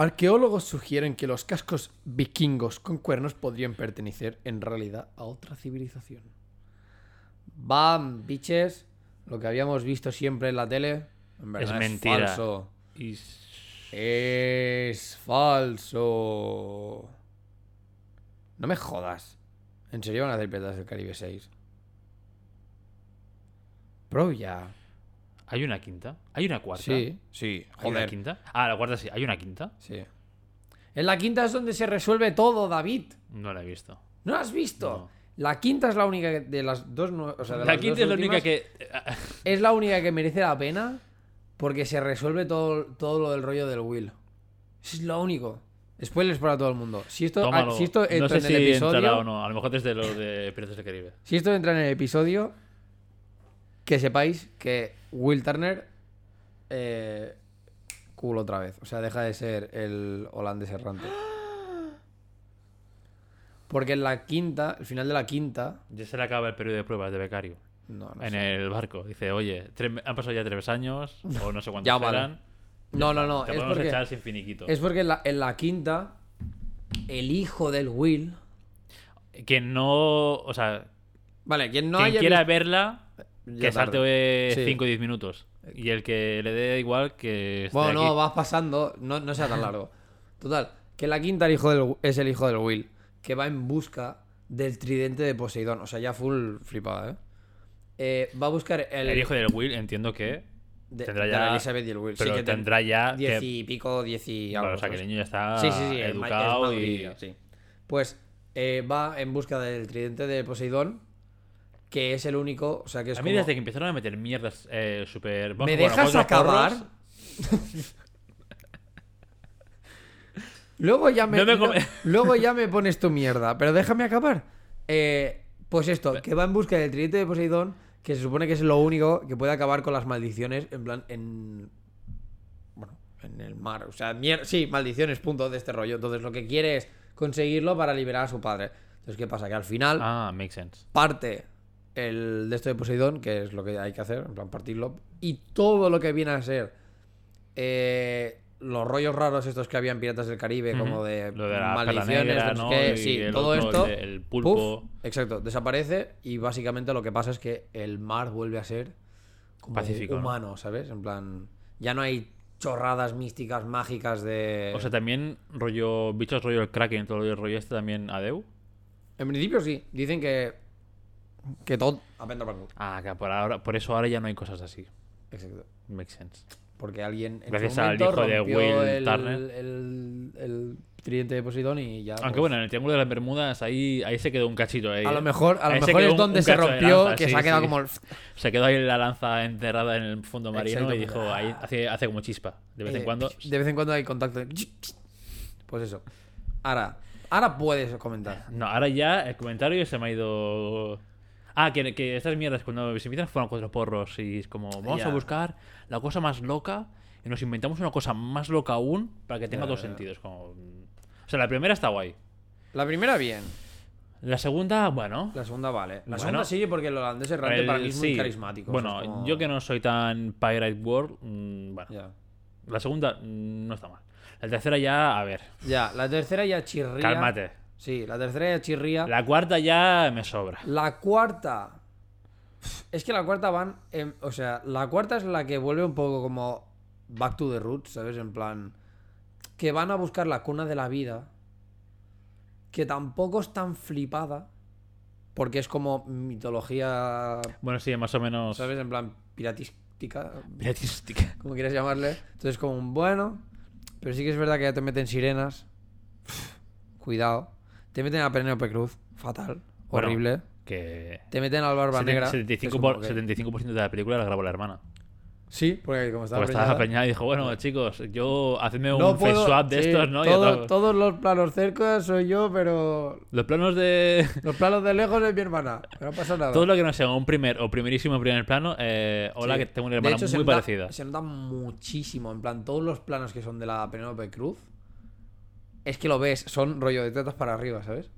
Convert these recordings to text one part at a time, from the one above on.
Arqueólogos sugieren que los cascos vikingos con cuernos podrían pertenecer en realidad a otra civilización. Bam, biches, lo que habíamos visto siempre en la tele, en verdad Es es, mentira. falso. Y... Es falso. No me jodas. ¿En serio van a hacer Piratas del Caribe 6? Bro, ya. ¿Hay una quinta? ¿Hay una cuarta? Sí, sí. ¿Hay una Joder. quinta? Ah, la cuarta sí. ¿Hay una quinta? Sí. En la quinta es donde se resuelve todo, David. No la he visto. ¿No la has visto? No. La quinta es la única que- de las dos. O sea, de La las quinta dos es la única que... Es la única que merece la pena porque se resuelve todo, todo lo del rollo del Will. Eso es lo único. Spoilers para todo el mundo. Si esto, ah, Tómalo. si esto entra no sé en si el episodio. o no. A lo mejor desde lo de Piratas del Caribe. Si esto entra en el episodio, que sepáis que Will Turner eh, culo otra vez. O sea, deja de ser el holandés errante. Porque en la quinta, el final de la quinta, Ya se le acaba el periodo de pruebas de becario. no, no en sé. el barco. Dice, oye, tres- han pasado ya tres años, o no sé cuántos Ya vale. No, no, no. Te Es podemos porque, echar sin finiquito. es porque en, la, en la quinta, el hijo del Will. Quien no... O sea, Vale, quien no quien haya quiera verla, que salte tarde. Sí. 5 o 10 minutos. Y el que le dé igual, que esté Bueno, no, vas pasando, no, no sea tan largo. Total, que la quinta el hijo del- es el hijo del Will, que va en busca del tridente de Poseidón. O sea, ya full flipada, ¿eh? Eh, va a buscar el, El hijo del Will, entiendo que... de, tendrá de ya- Elizabeth y el Will. Pero sí, que ten- tendrá ya... diez que- y pico, diez y algo. Vale, o sea, que el niño ya está Sí, sí, sí, es es educado y... sí. Pues eh, va en busca del tridente de Poseidón, que es el único, o sea, que es A mí como- desde que empezaron a meter mierdas eh, vamos ¿Me dejas acabar? Luego ya me, No me lo- come- luego ya me pones tu mierda, pero déjame acabar. Eh, pues esto, que va en busca del tridente de Poseidón, que se supone que es lo único que puede acabar con las maldiciones, en plan, en... Bueno, en el mar. O sea, mier- sí, maldiciones, punto, de este rollo. Entonces lo que quiere es conseguirlo para liberar a su padre. Entonces, ¿qué pasa? Que al final Ah, makes sense. parte el de esto de Poseidón, que es lo que hay que hacer, en plan partirlo, y todo lo que viene a ser eh, los rollos raros estos que había en Piratas del Caribe, como de, Lo de la maldiciones, negra, no Y sí, todo otro, esto, el pulpo. exacto, desaparece y básicamente lo que pasa es que el mar vuelve a ser como Pacífico, ¿no? humano, ¿sabes? En plan, ya no hay chorradas místicas, mágicas de... O sea, también rollo... Bichos rollo el Kraken, todo el rollo este también Adeu. en principio sí, dicen que... Que todo... Aprenda para Ah, que por, ahora, por eso ahora ya no hay cosas así. Exacto. Makes sense. Porque alguien en Gracias al hijo de Will el, Turner. El, el tridente de Poseidón y ya. Aunque pues, bueno, en el Triángulo de las Bermudas ahí, ahí se quedó un cachito. Ahí, a lo mejor, a lo ahí mejor es un- donde un se rompió, lanza, que sí, se ha quedado sí. como. el- Se quedó ahí la lanza enterrada en el fondo marino Exacto. y dijo, ahí hace, hace como chispa. De vez en eh, cuando. De vez en cuando hay contacto. Pues eso. Ahora, ahora puedes comentar. No, ahora ya el comentario se me ha ido. Ah, que, que estas mierdas cuando se a fumar cuatro porros y es como, vamos a buscar la cosa más loca y nos inventamos una cosa más loca aún para que tenga dos sentidos. Como... O sea, la primera está guay. La primera, bien. La segunda, bueno. La segunda, vale. La Bueno. segunda sí, porque el holandés errante el- para mí es muy sí. carismático. Bueno, o sea, es como- yo que no soy tan Pirate World, mm, bueno. La segunda mm, no está mal. La tercera ya, a ver, Ya, la tercera ya chirría. cálmate. Sí, la tercera ya chirría. La cuarta ya me sobra. La cuarta. Es que la cuarta van. en- o sea, la cuarta es la que vuelve un poco como. Back to the roots, ¿sabes? En plan. Que van a buscar la cuna de la vida. Que tampoco es tan flipada. Porque es como mitología. Bueno, sí, más o menos. ¿Sabes? En plan piratística. Piratística. Como quieras llamarle. Entonces, como un bueno. Pero sí que es verdad que ya te meten sirenas. Cuidado. Te meten a Penélope Cruz. Fatal. Bueno, Horrible. Que. Te meten al Barba Negra. que es 75%, como por- que- 75% de la película la grabó la hermana. Sí, porque como estaba estaba y dijo, bueno, chicos, yo hacedme un no face swap de sí, estos, ¿no? Todo- todos los planos cerca soy yo, pero Los planos de. los planos de lejos es mi hermana. No pasa nada. Todo lo que no sea un primer o primerísimo primer plano, eh, hola, Sí. que tengo una De hermana hecho, se muy nota- parecida. Se nota muchísimo. En plan, todos los planos que son de la Penélope Cruz. Es que lo ves, son rollo de tetas para arriba, ¿sabes?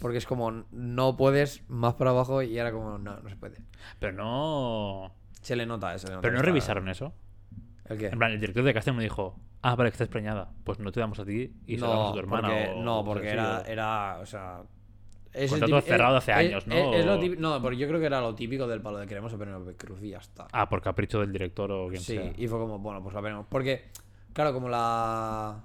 Porque es como, no puedes más para abajo y ahora como, no, no se puede. Pero no. Se le nota, eh, se le nota Pero no está- revisaron eso. ¿El qué? En plan, el director de casting me dijo, ah, vale, que estás preñada. Pues no te damos a ti y se lo damos a tu hermana. porque, o- no, porque era, era, o sea... es Contrato cerrado es- hace es- años, ¿no? Es, lo típico, no, porque yo creo que era lo típico del palo de queremos a Penélope Cruz y ya está. Ah, por capricho del director o quien Sí, sea. y fue como, bueno, pues la veremos. Porque, claro, como la.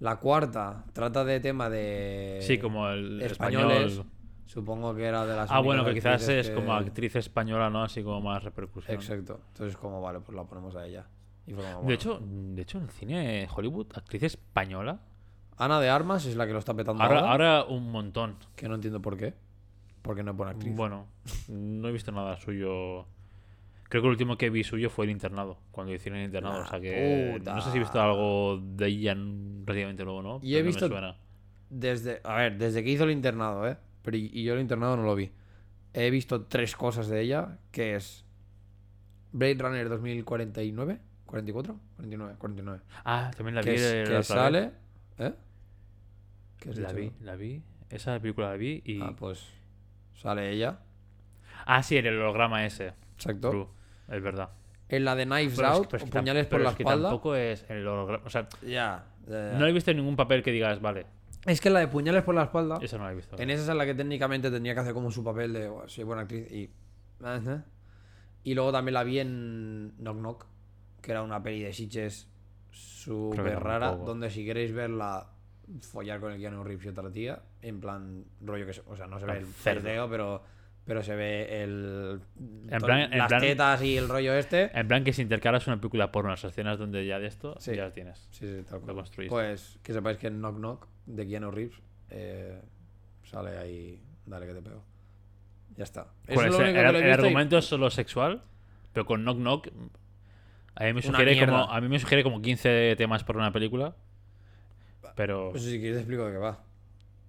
La cuarta trata de tema de. Sí, como el españoles. español. Supongo que era de las. Ah, bueno, que quizás es que- como actriz española, ¿no? Así como más repercusión. Exacto. Entonces, como, vale, pues la ponemos a ella. Y De hecho, de hecho, en el cine Hollywood, actriz española. Ana de Armas es la que lo está petando Ahora, ahora. ahora un montón. Que no entiendo por qué. Porque no es buena actriz. Bueno, no he visto nada suyo. Creo que el último que vi suyo fue el internado, cuando hicieron el internado. La o sea que puta. no sé si he visto algo de ella en- relativamente nuevo, ¿no? Y he no visto-. Desde. A ver, desde que hizo el internado, ¿eh? Pero y, y yo el internado no lo vi. He visto tres cosas de ella, que es. Blade Runner 2049. ¿44? 49, 49. Ah, también la que vi. es- la que vez. sale. ¿Eh? ¿Qué La dicho? vi, la vi. Esa película la vi y. Ah, pues. Sale ella. Ah, sí, el holograma ese. Exacto. True, es verdad. En la de Knives Pero es que- Out, pero es o que tam- puñales por pero la es que espalda. tampoco es el holograma. O sea, Ya. ya, ya. no he visto ningún papel que digas, vale, Es que la de puñales por la espalda. esa no la he visto. En esa es la que técnicamente tendría que hacer como su papel de "Buah, soy buena actriz y. Ajá. Y luego también la vi en Knock Knock, que era una peli de Sitches súper rara, donde si queréis verla follar con el Keanu Reeves y otra tía, en plan rollo que se- o sea, no se ve el cerdeo, pero pero se ve el En plan- en las plan- tetas y el rollo este. En plan que si intercalas una película porno, las escenas donde ya de esto, Sí. ya las tienes. Sí, sí, tal Lo cual. Pues que sepáis que en Knock Knock de Keanu Reeves eh, sale ahí, dale que te pego. Ya está. Eso Con es lo ese- único el, que y- argumento es solo sexual, pero con Knock Knock a mí me sugiere como a mí me sugiere como 15 temas por una película. Pero Pues si quieres te explico de qué va.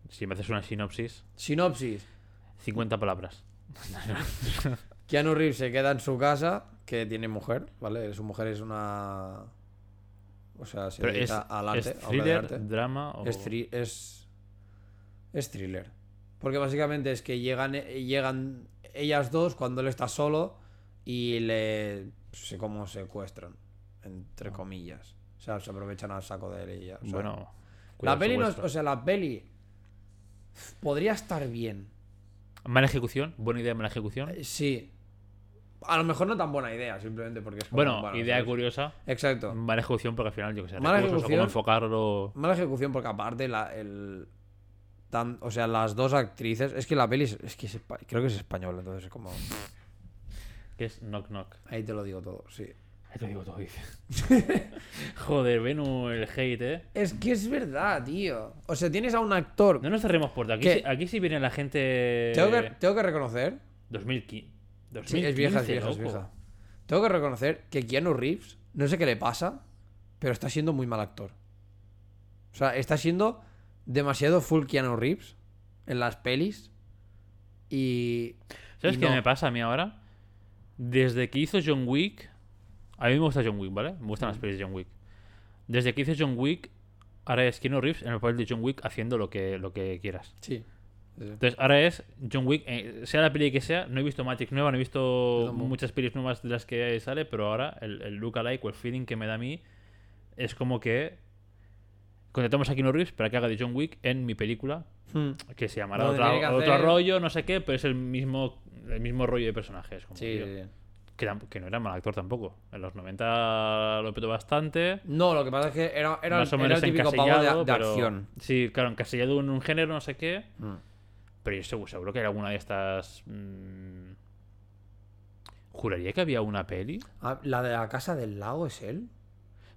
si me haces una sinopsis, Sinopsis. 50 palabras. Keanu Reeves se queda en su casa, que tiene mujer, ¿vale? Su mujer es una... O sea, se Pero es, al arte, es thriller, arte. drama o Es, thri- es, es thriller. Porque básicamente es que llegan, llegan ellas dos cuando él está solo y le... se como secuestran, entre comillas. O sea, se aprovechan al saco de ella. o sea, bueno. la peli no. O sea, la peli podría estar bien. Mala ejecución, buena idea, mala ejecución. Eh, Sí. A lo mejor no tan buena idea, simplemente porque es como, Bueno, idea ¿sabes? curiosa. Exacto. Mala ejecución porque al final yo que sé, Mala recursos o cómo ejecución. enfocarlo. Mala ejecución porque aparte la, el... tan- o sea, las dos actrices... Es que la peli es, es que es creo que es española, entonces es como... Que es knock knock. Ahí te lo digo todo, sí. Ahí te digo todo, dice. Joder, Venu el hate, eh. Es que es verdad, tío. O sea, tienes a un actor... No nos cerremos puerta. Aquí, sí, aquí sí viene la gente. Tengo, que, tengo que reconocer... 2015. Sí, es vieja, es 2015, vieja, es vieja. Tengo que reconocer que Keanu Reeves, no sé qué le pasa, pero está siendo muy mal actor. O sea, está siendo demasiado full Keanu Reeves en las pelis. Y. ¿Sabes y qué no. me pasa a mí ahora? Desde que hizo John Wick. A mí me gusta John Wick, ¿vale? Me gustan Mm. las pelis de John Wick. Desde que hizo John Wick, ahora es Keanu Reeves en el papel de John Wick haciendo lo que, lo que quieras. Sí. Entonces, ahora es John Wick, eh, sea la peli que sea. No he visto Matrix nueva, no he visto muchas pelis nuevas de las que sale, pero ahora el, el look alike o el feeling que me da a mí es como que contratamos a Keanu Reeves para que haga de John Wick en mi película, Hmm. que se llamará otro hacer- rollo, no sé qué, pero es el mismo, el mismo rollo de personajes. Como, sí. Que, que no era mal actor tampoco. En los 90 lo petó bastante. No, lo que pasa es que era, era, más o era menos el típico pavo de, encasillado, de pero- acción. Sí, claro, encasillado en un género, no sé qué. Hmm. Pero yo seguro, seguro que hay alguna de estas. mm, Juraría que había una peli. Ah, ¿La de la casa del lago es él?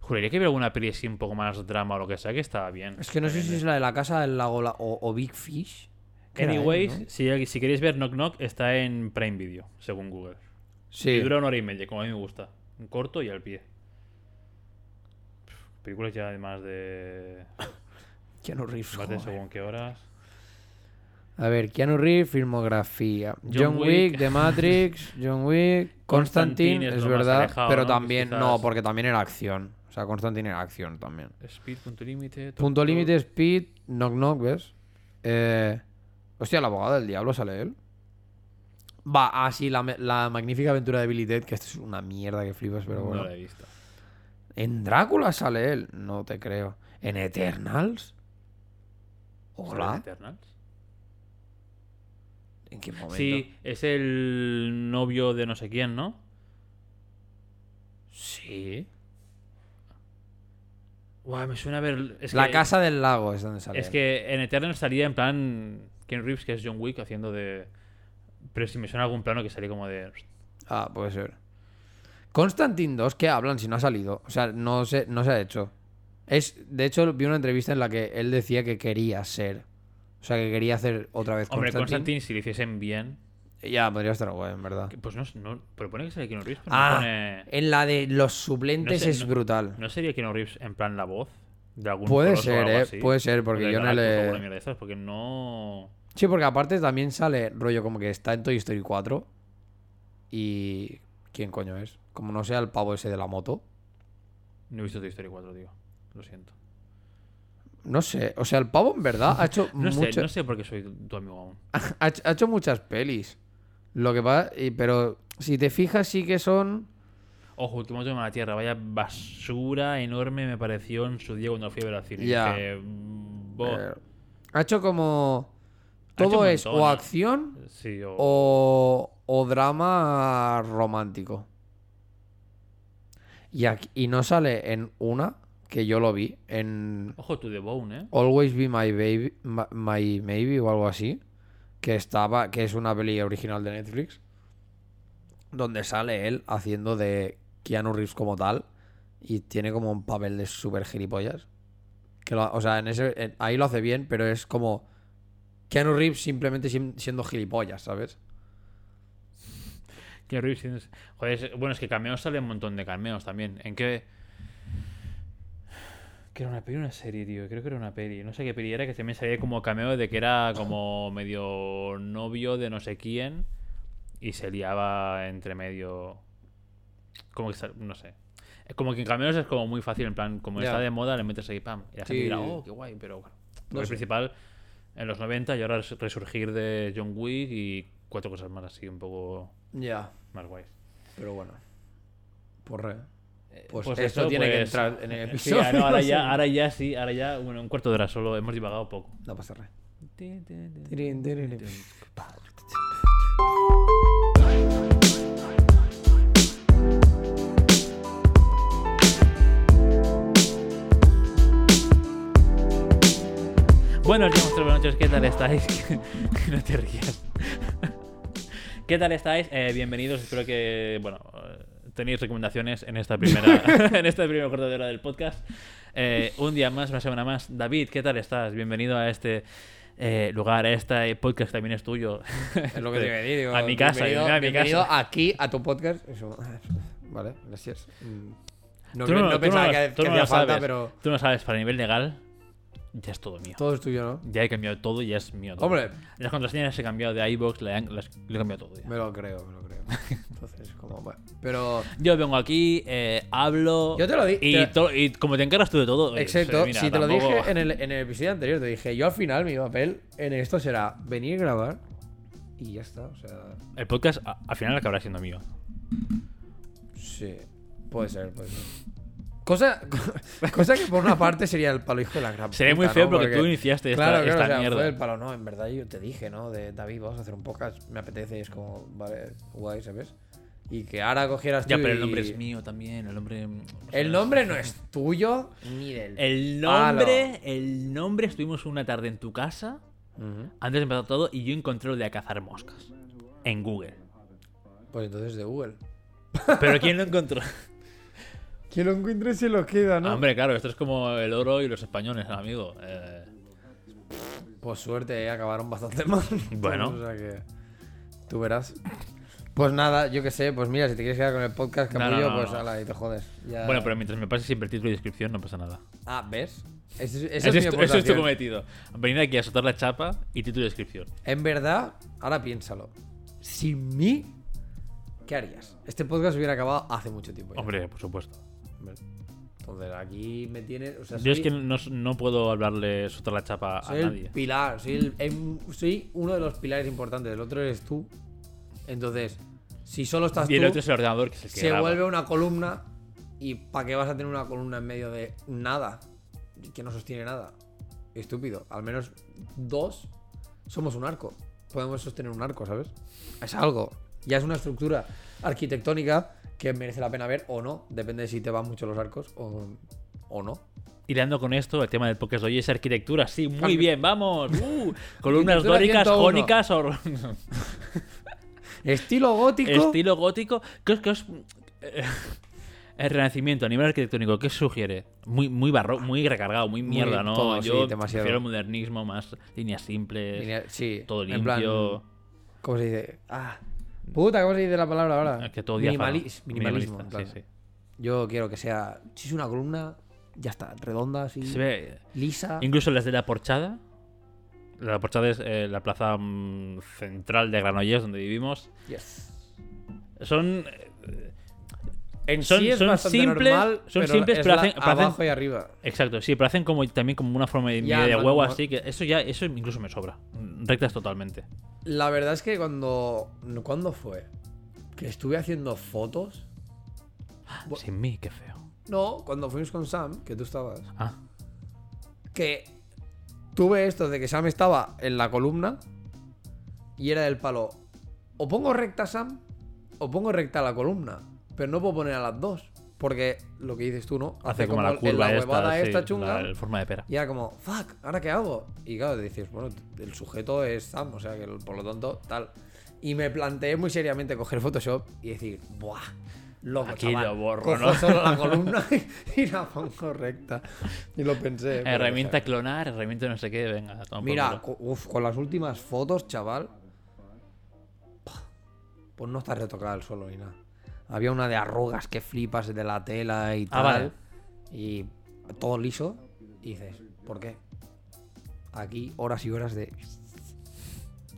Juraría que había alguna peli así un poco más drama o lo que sea que estaba bien. Es que no sé si es la de la casa del lago la- o, o Big Fish. era él, Anyways, ¿no? si, si queréis ver Knock Knock, está en Prime Video, según Google. Sí. dura una hora y media, como a mí me gusta. Un corto y al pie. Pff, Películas ya además de. Keanu Reeves. Más de según qué horas. A ver, Keanu Reeves, filmografía. John, John Wick, Wick. The Matrix, John Wick, Constantine, Constantine es verdad. alejado, pero ¿no? también, Quizás- no, porque también era acción. O sea, Constantine era acción también. Speed, punto límite. Punto límite, Speed, Knock Knock, ¿ves? Eh, hostia, el abogado del diablo sale él. Va, así, la, me- la magnífica aventura de Billy Ted, que esto es una mierda que flipas, pero No bueno. la he visto. En Drácula sale él. No te creo. ¿En Eternals? ¿Sale en Hola. Eternals? ¿En qué momento? Sí, es el novio de no sé quién, ¿no? Sí. Guau, me suena a ver. Es La que, casa del lago es donde sale. Es él. que en Eternals salía en plan. Ken Reeves, que es John Wick, haciendo de. Pero si me suena algún plano que salía como de. Ah, puede ser. Constantine 2, ¿qué hablan si no ha salido? O sea, no se, no se ha hecho. Es, de hecho, vi una entrevista en la que él decía que quería ser. O sea, que quería hacer otra vez Hombre, Constantine. Constantine, si lo hiciesen bien. Ya, podría estar guay, en verdad. Pues no, no pero pone que sale Keanu Reeves, pero Ah, no pone. en la de los suplentes No sé, es no- brutal. ¿No sería Keanu Reeves en plan la voz? De algún Puede ser, eh. así? Puede ser, porque yo no le. porque no. Sí, porque aparte también sale rollo como que está en Toy Story 4. Y. ¿Quién coño es? Como no sea el pavo ese de la moto. No he visto Toy Story 4, tío. Lo siento. No sé. O sea, el pavo en verdad ha hecho No sé, no sé por qué soy tu amigo aún. ha, hecho- ha hecho muchas pelis. Lo que pasa. Pero si te fijas, sí que son. Ojo, último tema de la Tierra. Vaya basura enorme me pareció en su día cuando fui a ver al cine. Ya. Dije, mm, eh, ha hecho como. Todo es montón, o acción Sí, o... o, o drama romántico. Y, aquí- y no sale en una, que yo lo vi, en Ojo, tu The Bone, ¿eh? Always Be My Baby, My, My Maybe o algo así, que estaba, que es una peli original de Netflix, donde sale él haciendo de Keanu Reeves como tal y tiene como un papel de súper gilipollas. Que lo- o sea, en ese, en- ahí lo hace bien, pero es como Keanu Reeves simplemente sim- siendo gilipollas, ¿sabes? Keanu Reeves tienes- Joder, es- bueno, es que cameos sale un montón de cameos también. ¿En qué...? Que era una peli o una serie, tío. Creo que era una peli. No sé qué peli era, que también salía como cameo de que era como medio novio de no sé quién. Y se liaba entre medio... Como que... No sé. Es como que en cameos es como muy fácil, en plan, como está de moda, le metes ahí, pam. Y la gente Sí. dirá, oh, qué guay, pero bueno. No el principal en los 90 y ahora res- resurgir de John Wick y cuatro cosas más así, un poco Ya, más guays. pero bueno. Porre. Pues, Pues esto eso, tiene que pues, entrar en el Sí, episodio. ahora, ahora sí. ya, ahora ya sí, ahora ya, bueno, un cuarto de hora solo, hemos divagado poco. No pasa nada. Buenos días, buenas noches, ¿qué tal estáis? no te rías. ¿Qué tal estáis? Eh, bienvenidos, espero que, bueno, eh, tenéis recomendaciones en esta primera, en esta primera de hora del podcast. Eh, un día más, una semana más. David, ¿qué tal estás? Bienvenido a este eh, lugar, a este podcast también es tuyo. Es lo que te iba a decir. digo, A mi casa, bienvenido, a mi bienvenido casa. aquí a tu podcast. Eso. Vale, gracias. Mm. No, Tú no, no tú pensaba que, tú que hacía falta, sabes. pero Tú no sabes, para nivel legal, ya es todo mío. todo es tuyo, ¿no? Ya he cambiado todo, ya es mío todo. Hombre, Las contraseñas he cambiado de iBox, le, he cambiado todo ya. me lo creo, me lo creo. Entonces, como, bueno. Pero, Yo vengo aquí, eh, hablo. Yo te lo di- Y, te- y como te encargas tú de todo. oye, exacto, mira, si te lo dije en el, en el episodio anterior, te dije, yo al final mi papel en esto será venir a grabar y ya está, o sea, El podcast a- al final acabará siendo mío. sí, puede ser, puede ser. Cosa, cosa que por una parte sería el palo hijo de la gran Sería muy feo ¿no? porque tú iniciaste esta- claro, claro, esta o sea, mierda. fue el palo, no, en verdad yo te dije, ¿no? De David, vamos a hacer un podcast, me apetece y es como, vale, guay, ¿sabes? Y que ahora cogieras tú Ya, pero el y- nombre es mío también. El nombre. o sea, El nombre no es tuyo ni del... El palo. nombre. El nombre. Estuvimos una tarde en tu casa. Ujú. Antes de empezar todo. Y yo encontré lo de a cazar moscas. En Google. Pues entonces de Google. Pero ¿quién lo encontró? Que lo encuentre se lo queda, ¿no? Hombre, claro, esto es como el oro y los españoles, amigo. Eh, Pues suerte, ¿eh? acabaron bastante mal. Bueno. o sea que. Tú verás. Pues nada, yo qué sé, pues mira, si te quieres quedar con el podcast No, no, capullo, no, pues no. ala, y te jodes. Ya- Bueno, pero mientras me pases siempre título y descripción, no pasa nada. Ah, ¿ves? Ese es- esa Ese es, tu, ese es tu cometido. Venir aquí a soltar la chapa y título y descripción. En verdad, ahora piénsalo. Sin mí, ¿qué harías? Este podcast hubiera acabado hace mucho tiempo. ya. Hombre, por supuesto. Entonces aquí me. O sea, Yo es que no, no puedo hablarle soltar la chapa a Soy el nadie. pilar, soy, el- soy uno de los pilares importantes. El otro eres tú. Entonces, si solo estás Y el otro es el ordenador que es el que se graba. vuelve una columna ¿Y para qué vas a tener una columna en medio de nada? Que no sostiene nada. Estúpido. Al menos dos somos un arco. Podemos sostener un arco, ¿sabes? Es algo. Ya es una estructura arquitectónica que merece la pena ver o no. Depende de si te van mucho los arcos o, o no. Hilando con esto, el tema del podcast de hoy es arquitectura. Sí, muy bien, vamos. Uh, columnas dóricas, 101. jónicas o Estilo gótico. estilo gótico. ¿Qué os, qué os- eh, el renacimiento a nivel arquitectónico, ¿qué sugiere? Muy, muy barro, muy recargado, muy mierda, ¿no? todo, sí, Yo demasiado. prefiero modernismo, más líneas simples, Sí. todo en plan, limpio. ¿Cómo se dice? Ah. Puta, ¿cómo se dice la palabra ahora? que todo minimalismo. sí, sí. Yo quiero que sea. Si es una columna, ya está. Redonda, así. Se ve, Lisa. incluso las de la Porchada. La Porchada es eh, la plaza mm, central de Granollers, donde vivimos. Yes. Son eh, En Son- sí es son simples- normal, son pero simples, es pero la hacen- abajo y arriba. Exacto, sí, pero hacen como también como una forma de, Ya, de no, huevo así, que eso ya, eso incluso me sobra. Rectas totalmente. La verdad es que cuando. ¿Cuándo fue? Que estuve haciendo fotos. Sin mí, qué feo. No, cuando fuimos con Sam, que tú estabas. Ah, Que tuve esto de que Sam estaba en la columna y era del palo. O pongo recta Sam o pongo recta la columna. Pero no puedo poner a las dos. Porque lo que dices tú, ¿no? hace como, la en curva esta, chunga. la- la forma de pera. Y era como, fuck, ¿ahora qué hago? Y claro, dices, bueno, el sujeto es Sam, o sea que por lo tanto, tal. Y me planteé muy seriamente coger Photoshop y decir, buah, loco, Aquí chaval, lo borro, cojo ¿no? solo la columna y la pongo recta. Y lo pensé. herramienta clonar, herramienta no sé qué, venga, Mira, culo. co- uf, con las últimas fotos, chaval, pues no está retocada el suelo ni nada. Había una de arrugas que flipas de la tela y Ah, tal. vale. Y todo liso. Y dices, ¿por qué? Aquí horas y horas de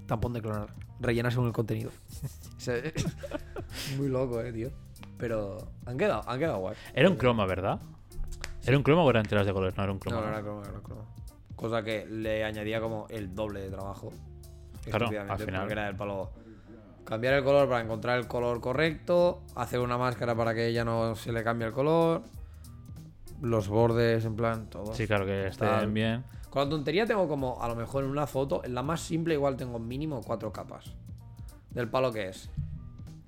tampón de clonar. Rellenas con el contenido. Muy loco, eh, tío. Pero han quedado, han quedado guay. Era un croma, ¿verdad? ¿Era un croma o eran telas de colores? No, era un croma. No, no era croma, era croma. Cosa que le añadía como el doble de trabajo. Claro, al final. Porque era el palo. Cambiar el color para encontrar el color correcto. Hacer una máscara para que ella no se le cambie el color. Los bordes, en plan, todo. Sí, claro que estén Tal. bien. Con la tontería tengo como, a lo mejor en una foto, en la más simple igual tengo mínimo cuatro capas. Del palo que es.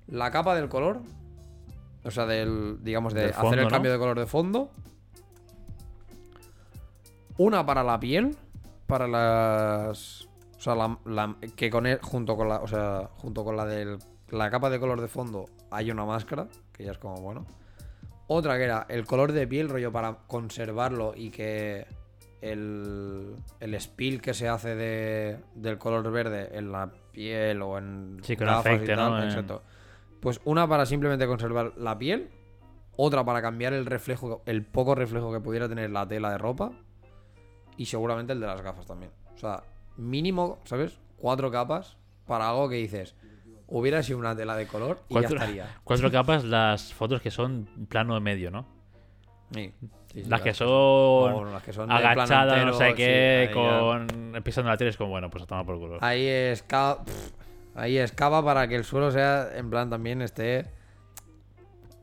La capa del color. O sea, del, digamos, de Del hacer el ¿no? cambio de color de fondo. Una para la piel. Para las... O sea, la, la- que con él, junto con la, o sea, junto con la del la capa de color de fondo hay una máscara, que ya es como bueno. Otra que era el color de piel, rollo para conservarlo y que el, el spill que se hace de, del color verde en la piel o en Sí, que gafas y afecte, tal, ¿no? En- exacto. Pues una para simplemente conservar la piel, otra para cambiar el reflejo, el poco reflejo que pudiera tener la tela de ropa y seguramente el de las gafas también. O sea, mínimo, ¿sabes? Cuatro capas para algo que dices, hubiera sido una tela de color y Cuatro, ya estaría. cuatro capas, las fotos que son plano de medio, ¿no? Sí, sí, sí, las que son bueno, las que son agachadas, no sé sí, qué, ya- con pisando la tele, es como, bueno, pues a tomar por culo. Ahí es ca- pff, ahí es cava para que el suelo sea, en plan, también esté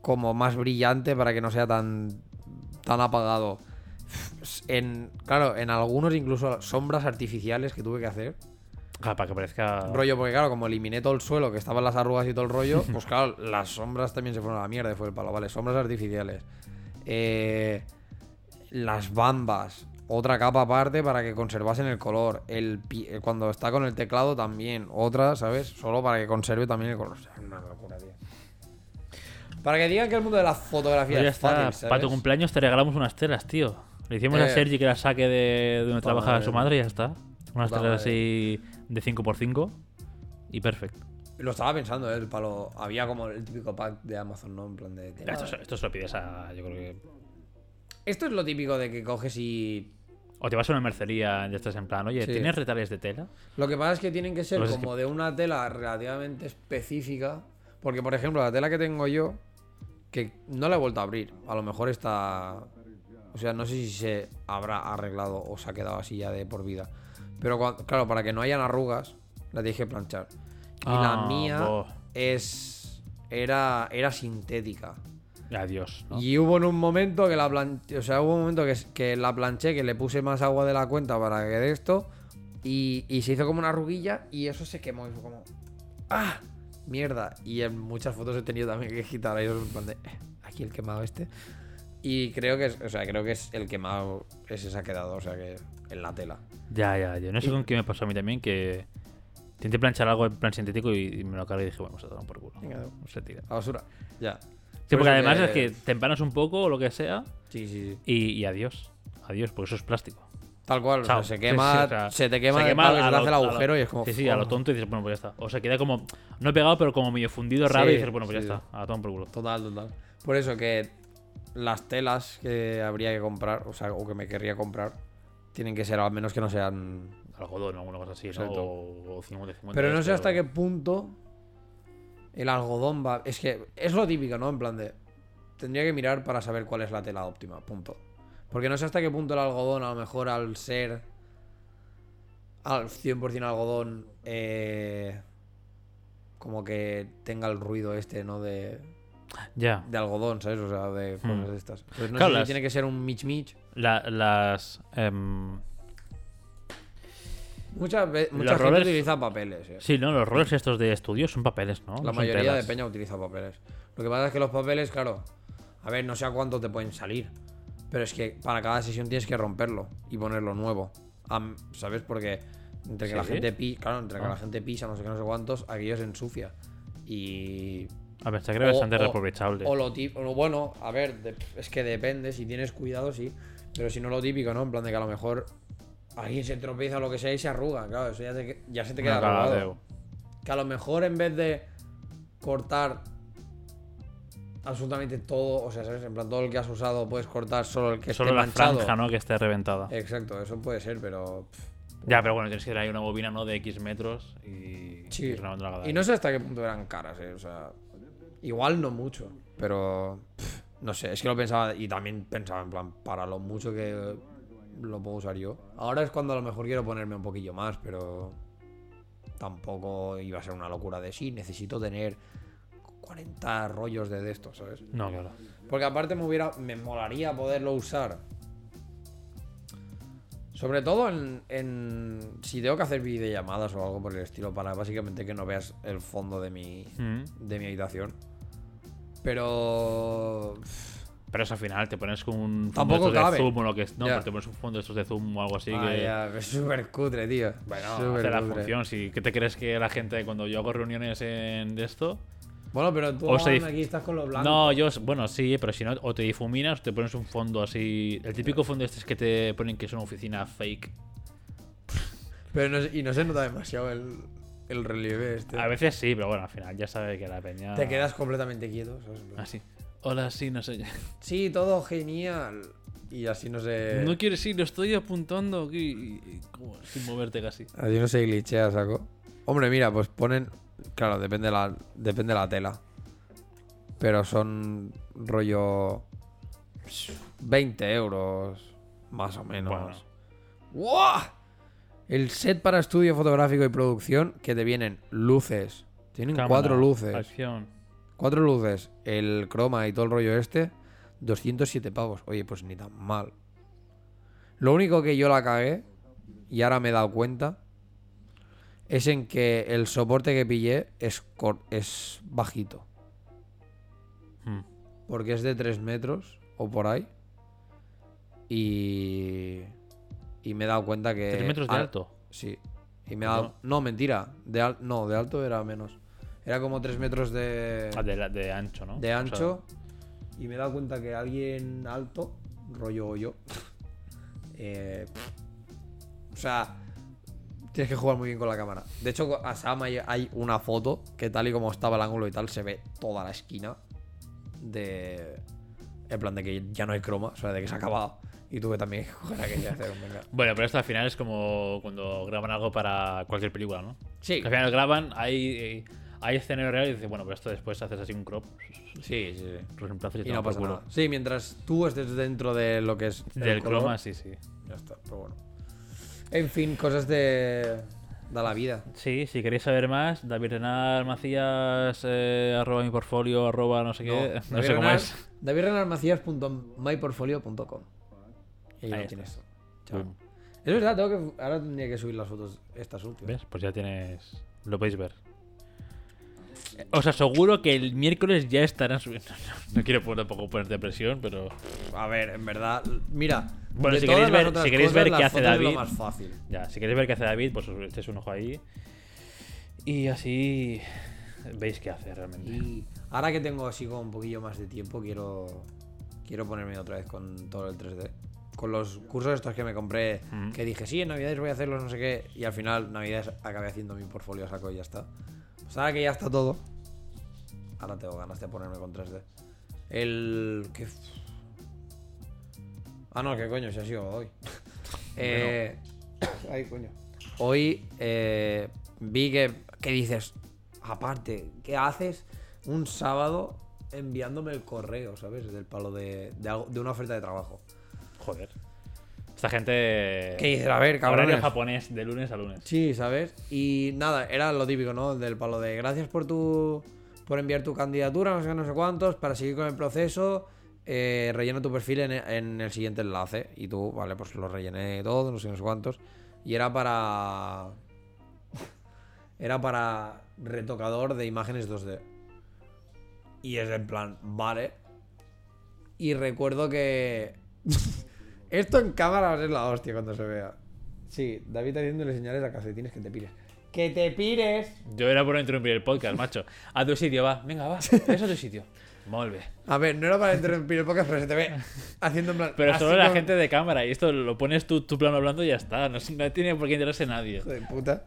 como más brillante para que no sea tan tan apagado. En, claro, en algunos incluso sombras artificiales que tuve que hacer. Ah, para que parezca... Rollo, porque claro, como eliminé todo el suelo, que estaban las arrugas y todo el rollo, pues claro, las sombras también se fueron a la mierda, fue el palo, vale, sombras artificiales. Eh, las bambas, otra capa aparte para que conservasen el color. El, eh, cuando está con el teclado también, otra, ¿sabes? Solo para que conserve también el color. O sea, una locura, tío. Para que digan que el mundo de la fotografía Pues ya es está, fácil, ¿sabes? para tu cumpleaños te regalamos unas telas, tío. Le hicimos a Eh, Sergi que las saque de, de donde trabaja su madre y ya está. Unas telas así de 5x5 y perfecto. Lo estaba pensando, ¿eh? El palo. Había como el típico pack de Amazon, ¿no? En plan de. tela. Esto, se- esto se lo pides a... Yo creo que... Esto es lo típico de que coges y O te vas a una mercería de estas en plan, oye, Sí. ¿tienes retales de tela? Lo que pasa es que tienen que ser es como de una tela relativamente específica. Porque, por ejemplo, la tela que tengo yo, que no la he vuelto a abrir. A lo mejor está. O sea, no sé si se habrá arreglado o se ha quedado así ya de por vida. Pero claro, para que no hayan arrugas, la dije planchar. Y la Ah, mía bo. es. Era, era sintética. Adiós. ¿no? Y hubo en un momento que la planché, o sea, hubo un momento que, que la planché, que le puse más agua de la cuenta para que de esto, y, y se hizo como una ruguilla y eso se quemó. Y fue como, ¡ah! Mierda. Y en muchas fotos he tenido también que quitar ahí, en plan de, "Eh, aquí el quemado este. Y creo que es, o sea, creo que es el quemado, ese se ha quedado, o sea, que en la tela. Ya, ya, yo no sé con qué me pasó a mí también que intenté planchar algo en plan sintético y, y me lo cargué y dije, bueno, se toma por culo. Venga, Se tira. a basura. Ya. Sí, Por porque eso además es que te empanas un poco o lo que sea Sí, sí, sí. y, y adiós. Adiós, porque eso es plástico. Tal cual, o sea, se Sí, quema, sí, o sea, se te quema, se quema que a te lo- hace el lo- agujero y es como. Sí, sí, a lo tonto y dices, bueno, pues ya está. O se queda como, no he pegado, pero como medio fundido raro Sí, y dices, bueno, pues sí, ya está. A tomar por culo. Total, total. Por eso que las telas que habría que comprar, o sea, o que me querría comprar, tienen que ser al menos que no sean. Algodón o alguna cosa así. O, o 50, 50 Pero no este, sé hasta qué punto el algodón va. Es que es lo típico, ¿no? En plan de. Tendría que mirar para saber cuál es la tela óptima, punto. Porque no sé hasta qué punto el algodón, a lo mejor al ser al 100% algodón, eh, como que tenga el ruido este, ¿no? De, Ya. de algodón, ¿sabes? O sea, de cosas de estas. Entonces no Claro, sé si las- tiene que ser un mich mich. La- las. em, Mucha, ve- mucha Los gente rollers- utiliza papeles, eh. sí, ¿no? Los roles estos de estudio son papeles, ¿no? La No son mayoría de telas. peña utiliza papeles. Lo que pasa es que los papeles, claro, a ver, no sé a cuánto te pueden salir. Pero es que para cada sesión tienes que romperlo y ponerlo nuevo. Am- ¿Sabes? Porque entre que la ¿Sí? gente pisa, claro, entre que Ah. la gente pisa, no sé qué, no sé cuántos, aquello se ensucia. Y. A ver, está que era bastante reaprovechable. O lo típico. Bueno, a ver, de- es que depende. Si tienes cuidado, sí. Pero si no, lo típico, ¿no? En plan de que a lo mejor alguien se tropieza o lo que sea y se arruga. Claro, eso ya, te- ya se te queda arrugado. Que a lo mejor en vez de cortar absolutamente todo, o sea, ¿sabes? En plan, todo el que has usado puedes cortar solo el que Solo esté la manchado. franja, ¿no? Que esté reventada. Exacto, eso puede ser, pero. Ya, pero bueno, tienes que traer una bobina, ¿no? De X metros y. Sí. y. Y no sé hasta qué punto eran caras, eh. O sea, igual no mucho, pero. pff, no sé, es que lo pensaba y también pensaba en plan, para lo mucho que lo puedo usar yo. Ahora es cuando a lo mejor quiero ponerme un poquillo más, pero. Tampoco iba a ser una locura de sí, necesito tener 40 rollos de, de estos, ¿sabes? No, claro. Porque aparte me hubiera. Me molaría poderlo usar. Sobre todo en, en- Si tengo que hacer videollamadas o algo por el estilo. Para básicamente que no veas el fondo de mi. Mm. de mi habitación. Pero. Pero eso al final te pones con un fondo Tampoco de estos de zoom o lo que es. No, pero te pones un fondo de estos de zoom o algo así Ah, que. ya, es súper cutre, tío. Bueno, hace la función. Si, ¿Qué te crees que la gente cuando yo hago reuniones en de esto? Bueno, pero tú O se dif- aquí estás con lo blanco. No, yo, bueno, sí, pero si no, o te difuminas o te pones un fondo así. El típico fondo este es que te ponen que es una oficina fake. Pero no, y no se nota demasiado el, el relieve este. A veces sí, pero bueno, al final ya sabe que la peña. Te quedas completamente quieto. ¿sabes? Así. Hola, sí, no sé. Sí, todo genial. Y así no se. No quieres ir, lo estoy apuntando aquí. y- y como sin moverte casi. Así no se glitchea, saco. Hombre, mira, pues ponen. Claro, depende de la, depende de la tela. Pero son rollo. 20 euros. Más o menos. Bueno. ¡Guau! El set para estudio fotográfico y producción que te vienen luces. Tienen Cámara, cuatro luces. Acción. Cuatro luces. El croma y todo el rollo este. 207 pavos. Oye, pues ni tan mal. Lo único que yo la cagué, y ahora me he dado cuenta, es en que el soporte que pillé es, es bajito. Hmm. Porque es de 3 metros o por ahí. Y. Y me he dado cuenta que. ¿Tres metros de al- alto? Sí. Y me he Coño. dado. No, mentira. De al- No, de alto era menos. Era como 3 metros de. Ah, de, ancho, ¿no? de O sea, ancho. Y me he dado cuenta que alguien alto, rollo yo. eh, o sea, tienes que jugar muy bien con la cámara. De hecho, a Sam hay, hay una foto que, tal y como estaba el ángulo y tal, se ve toda la esquina. De. En plan de que ya no hay croma, o sea, de que se ha acabado. Y tuve también que coger aquella hacer un. Bueno, pero esto al final es como cuando graban algo para cualquier película, ¿no? Sí, Que al final graban, hay, hay escenario real y dices, bueno, pero esto después haces así un crop. sí, sí. sí. Reemplazas y, Y no pasa culo. nada. Sí, mientras tú estés dentro de lo que es. el Del color, croma, sí, sí. Ya está, pero bueno. En fin, cosas de. da la vida. Sí, si queréis saber más, David Renal Macías, eh, arroba mi portfolio, arroba no sé qué, no, sé cómo es. davidrenalmacías.myportfolio.com Y ahí, Ahí está. Boom. Es verdad, tengo que, ahora tendría que subir las fotos estas últimas. ¿Ves? Pues ya tienes. Lo podéis ver. Eh, Os aseguro que el miércoles ya estarán subiendo. No, no quiero poner- tampoco ponerte presión, pero. A ver, en verdad, mira. Bueno, si queréis ver- si queréis cosas, ver qué hace es David- lo más fácil. Ya, si queréis ver qué hace David, pues os echéis un ojo ahí. Y así veis qué hace realmente. Y ahora que tengo así como un poquillo más de tiempo, quiero quiero ponerme otra vez con todo el 3D. Con los cursos estos que me compré, que dije, sí, en Navidades voy a hacerlos, no sé qué, y al final Navidades acabé haciendo mi portfolio a saco y ya está. Pues ahora que ya está todo, ahora tengo ganas de ponerme con 3D. El... ¿qué? Ah, no, ¿qué coño? Si ha sido hoy. eh... Ay, coño. Hoy eh, vi que, que dices, aparte, ¿qué haces un sábado enviándome el correo, ¿sabes? Del palo de, de, algo- de una oferta de trabajo. Joder. Esta gente. ¿Qué dices? A ver, Horario cabrones. japonés de lunes a lunes. Sí, ¿sabes? Y nada, era lo típico, ¿no? Del palo de gracias por tu por enviar tu candidatura, no sé no sé cuántos, para seguir con el proceso, eh, rellena tu perfil en, en el siguiente enlace. Y tú, vale, pues lo rellené todo, no sé, no sé cuántos. Y era para... Era para retocador de imágenes 2D. Y es en plan, vale. Y recuerdo que... Esto en cámara va a ser la hostia cuando se vea. Sí, David haciéndole señales a calcetines que te pires. ¡Que te pires! Yo era por interrumpir el podcast, macho. A tu sitio, va. Venga, va. Es a tu sitio. Molve. A ver, no era para interrumpir el podcast, pero se te ve haciendo en plan. Pero solo la gente de cámara. Y esto lo pones tú, tu plano hablando y ya está. No, no tiene por qué enterarse nadie. Hijo de puta.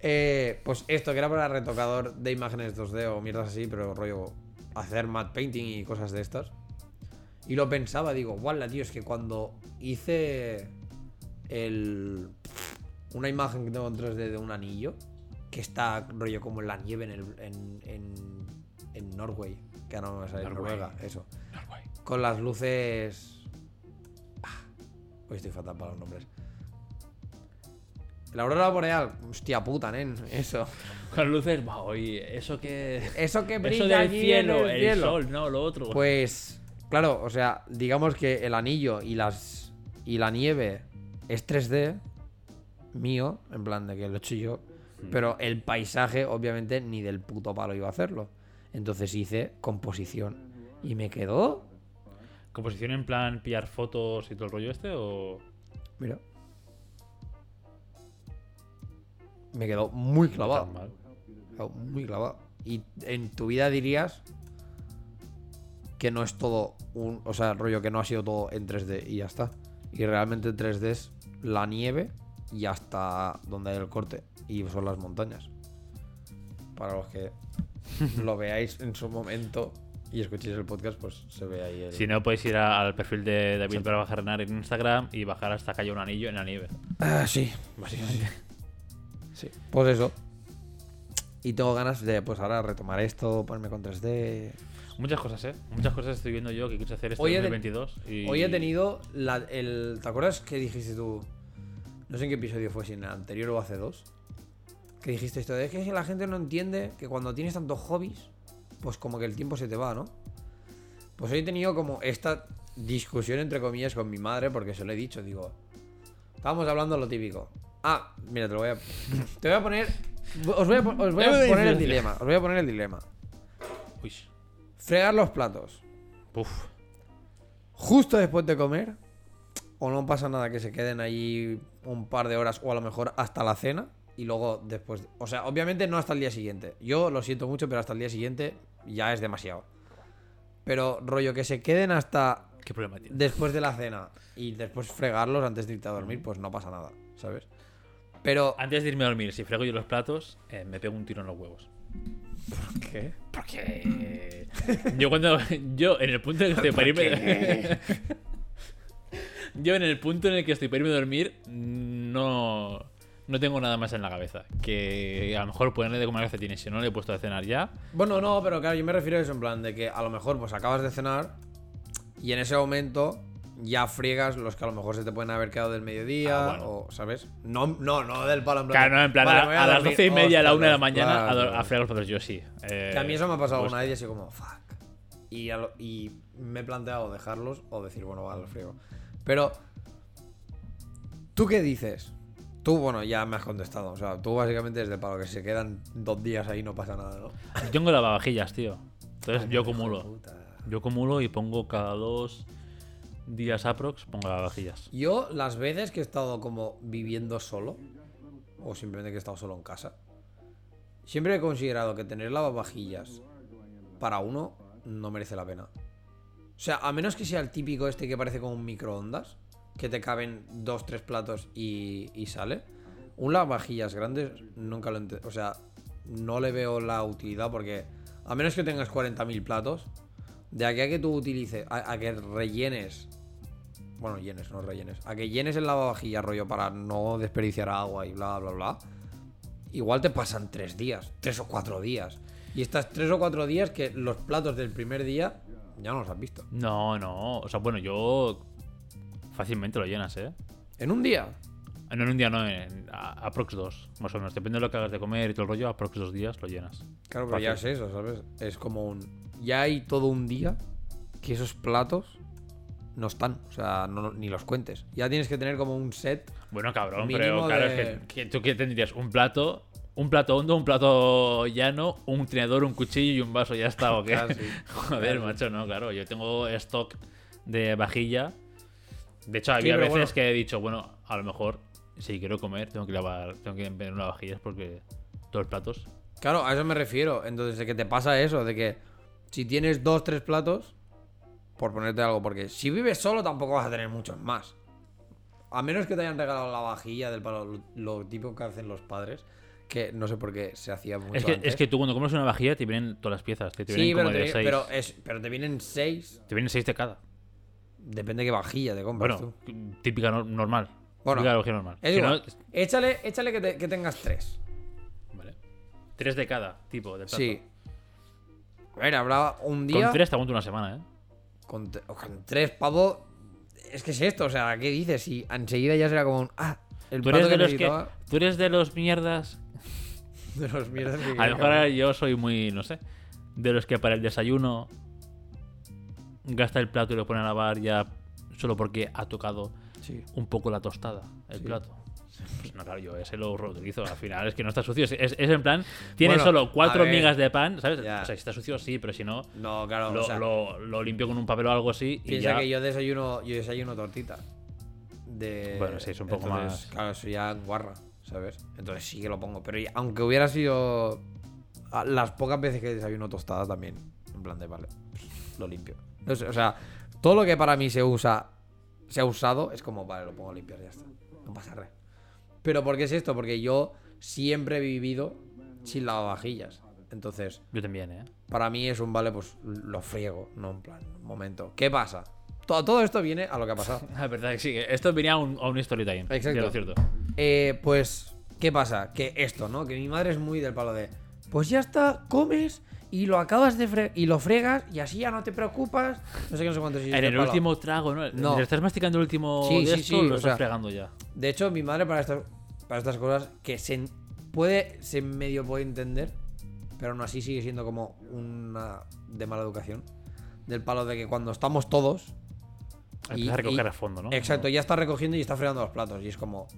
Eh, pues esto, que era para retocador de imágenes 2D o mierdas así, pero rollo hacer matte painting y cosas de estas. Y lo pensaba, digo, guala, tío, es que cuando hice el una imagen que tengo en 3D de un anillo, que está rollo como en la nieve en, el, en, en, en Norway, que ahora no me sale, Norway. Noruega, eso. Con las luces... Ah, hoy estoy fatal para los nombres. La aurora boreal, hostia puta, nen, eso. Con luces, va, oye, eso que. Eso que Eso brilla del allí cielo, en el, el, cielo. sol, no, lo otro. Pues, claro, o sea, digamos que el anillo y las y la nieve es 3D mío, en plan de que lo he hecho yo, pero el paisaje obviamente ni del puto palo iba a hacerlo. Entonces hice composición y me quedó, ¿Composición en plan pillar fotos y todo el rollo este? O. mira. Me quedó muy clavado. Muy clavado. Y en tu vida dirías que no es todo un. O sea, rollo que no ha sido todo en 3D y ya está. Y realmente 3D es la nieve y hasta donde hay el corte. Y son las montañas. Para los que lo veáis en su momento y escuchéis el podcast, pues se ve ahí el. Si no, podéis ir a- al perfil de David para bajar en Instagram y bajar hasta que haya un anillo en la nieve. Ah, sí, básicamente. Sí. Pues eso. Y tengo ganas de, pues ahora retomar esto, ponerme con 3D. Muchas cosas, ¿eh? Muchas cosas estoy viendo yo que quiero hacer este Hoy he de- 2022. Y... Hoy he tenido la- el. ¿Te acuerdas que dijiste tú? No sé en qué episodio fue, si en el anterior o hace dos. Que dijiste esto de que la gente no entiende que cuando tienes tantos hobbies, pues como que el tiempo se te va, ¿no? Pues hoy he tenido como esta discusión entre comillas con mi madre, porque se lo he dicho, digo. Estábamos hablando lo típico. Ah, mira, te lo voy a. Te voy a poner. Os voy a, os voy a poner el dilema. Os voy a poner el dilema. Uy. Fregar los platos. Uf. justo después de comer, o no pasa nada que se queden ahí un par de horas o a lo mejor hasta la cena y luego después, o sea, obviamente no hasta el día siguiente. Yo lo siento mucho, pero hasta el día siguiente ya es demasiado. Pero rollo que se queden hasta ¿Qué problema tiene? después de la cena y después fregarlos antes de irte a dormir, pues no pasa nada, ¿sabes? Pero Antes de irme a dormir, si frego yo los platos, eh, me pego un tiro en los huevos. ¿Qué? Porque yo cuando yo en el punto en el que estoy para irme yo en el punto en el que estoy para irme a dormir no no tengo nada más en la cabeza que a lo mejor ponerle de comer calcetines. Si no le he puesto a cenar ya. Bueno, no, pero claro, yo me refiero a eso en plan de que a lo mejor pues acabas de cenar y en ese momento ya friegas los que a lo mejor se te pueden haber quedado del mediodía, Ah, bueno. o, ¿sabes? No, no, no del palo en plan. Claro, no, en plan, vale, a, las doce y media, a la una de la mañana, a, claro, fregar los platos. Yo sí. eh, Que a mí eso me ha pasado alguna vez y así como, fuck. Y, a lo- y me he planteado dejarlos o decir, bueno, va, los friego. Pero, ¿tú qué dices? Tú, bueno, ya me has contestado. O sea, tú básicamente desde para que se quedan dos días ahí no pasa nada, ¿no? Yo tengo lavavajillas, tío. Entonces Ay, yo acumulo. Yo acumulo y pongo cada dos días aprox, pongo lavavajillas. Yo, las veces que he estado como viviendo solo, o simplemente que he estado solo en casa, siempre he considerado que tener lavavajillas para uno no merece la pena. O sea, a menos que sea el típico este que parece como un microondas, que te caben dos, tres platos y, y sale. Un lavavajillas grandes nunca lo entiendo. O sea, no le veo la utilidad porque, a menos que tengas 40.000 platos, de aquí a que tú utilices, a que rellenes bueno, llenes, no rellenes. A que llenes el lavavajillas, rollo, para no desperdiciar agua y bla, bla, bla. Igual te pasan tres días, tres o cuatro días. Y estas tres o cuatro días que los platos del primer día ya no los has visto. No, no. O sea, bueno, yo fácilmente lo llenas, ¿eh? En un día. No en un día, no, en a- aprox dos, más o menos. Depende de lo que hagas de comer y todo el rollo, aprox dos días lo llenas. Claro, pero ya es eso, ¿sabes? Es como un. Ya hay todo un día que esos platos no están. O sea, no, ni los cuentes. Ya tienes que tener como un set. Bueno, cabrón, pero claro, de- es que, que tú qué tendrías un plato, un plato hondo, un plato llano, un tenedor, un cuchillo y un vaso, ya está, ¿o qué? Casi, Joder, macho, no, claro, yo tengo stock de vajilla. De hecho, había pero veces bueno. que he dicho, bueno, a lo mejor si quiero comer tengo que lavar, tengo que ver una vajilla porque todos los platos. Claro, a eso me refiero. Entonces, de que te pasa eso, de que si tienes dos, tres platos, por ponerte algo, porque si vives solo tampoco vas a tener muchos más. A menos que te hayan regalado la vajilla del palo, lo, lo típico que hacen los padres, que no sé por qué se hacía mucho Es que, antes. es que tú cuando compras una vajilla te vienen todas las piezas, te, te sí, vienen pero como te, de seis. pero, es, pero te vienen seis, Te vienen seis de cada. depende de qué vajilla te compras Bueno, tú. típica no- normal. Bueno, típica vajilla normal. Es Si igual. no- Échale, échale que, te- que tengas tres. Vale. Tres de cada tipo de plato. Sí. A ver, habrá un día. Con tres te aguanto una semana, ¿eh? Con, tre- con tres pavos. Es que es esto, o sea, ¿qué dices? Si enseguida ya será como un. Ah, el Tú plato eres, que de los que, tú eres de los mierdas. de los mierdas que A lo mejor yo soy muy, no sé, de los que para el desayuno gasta el plato y lo pone a lavar ya solo porque ha tocado Sí. un poco la tostada, el Sí. plato. Pues no, claro, yo ese lo reutilizo. Al final es que no está sucio. Es, es- en plan, tiene Bueno, solo cuatro a ver. migas de pan, ¿sabes? Ya. O sea, si está sucio, sí, pero si no, No, claro, lo, o sea, lo- lo limpio con un papel o algo así y piensa ya. que yo desayuno, yo desayuno tortita. De... Bueno, sí, es un poco Entonces, más- Claro, eso ya en guarra, ¿sabes? Entonces sí que lo pongo. Pero aunque hubiera sido las pocas veces que desayuno tostada también, en plan de, vale, lo limpio. No sé, o sea, todo lo que para mí se usa, se ha usado, es como, vale, lo pongo a limpiar y ya está. No pasa nada. Pero ¿por qué es esto? Porque yo siempre he vivido sin lavavajillas. Entonces, Yo también, ¿eh? para mí es un vale, pues lo friego, no en plan, un momento. ¿Qué pasa? Todo, todo esto viene a lo que ha pasado. La verdad que sí. que Esto venía a un, a un story time. Exacto. Lo cierto. Eh, pues, ¿qué pasa? Que esto, ¿no? Que mi madre es muy del palo de. Pues ya está, comes y lo acabas de fre y lo fregas y así ya no te preocupas. No sé qué, no sé cuántos. y En el palo. último trago, ¿no? No. Estás masticando el último Sí, de sí, esto, sí, lo estás sea, fregando ya. De hecho, mi madre para estas, para estas cosas que se puede, se medio puede entender, pero aún así sigue siendo como una de mala educación. Del palo de que cuando estamos todos. Empieza a recoger a fondo, ¿no? Exacto, ya está recogiendo y está fregando los platos. Y es como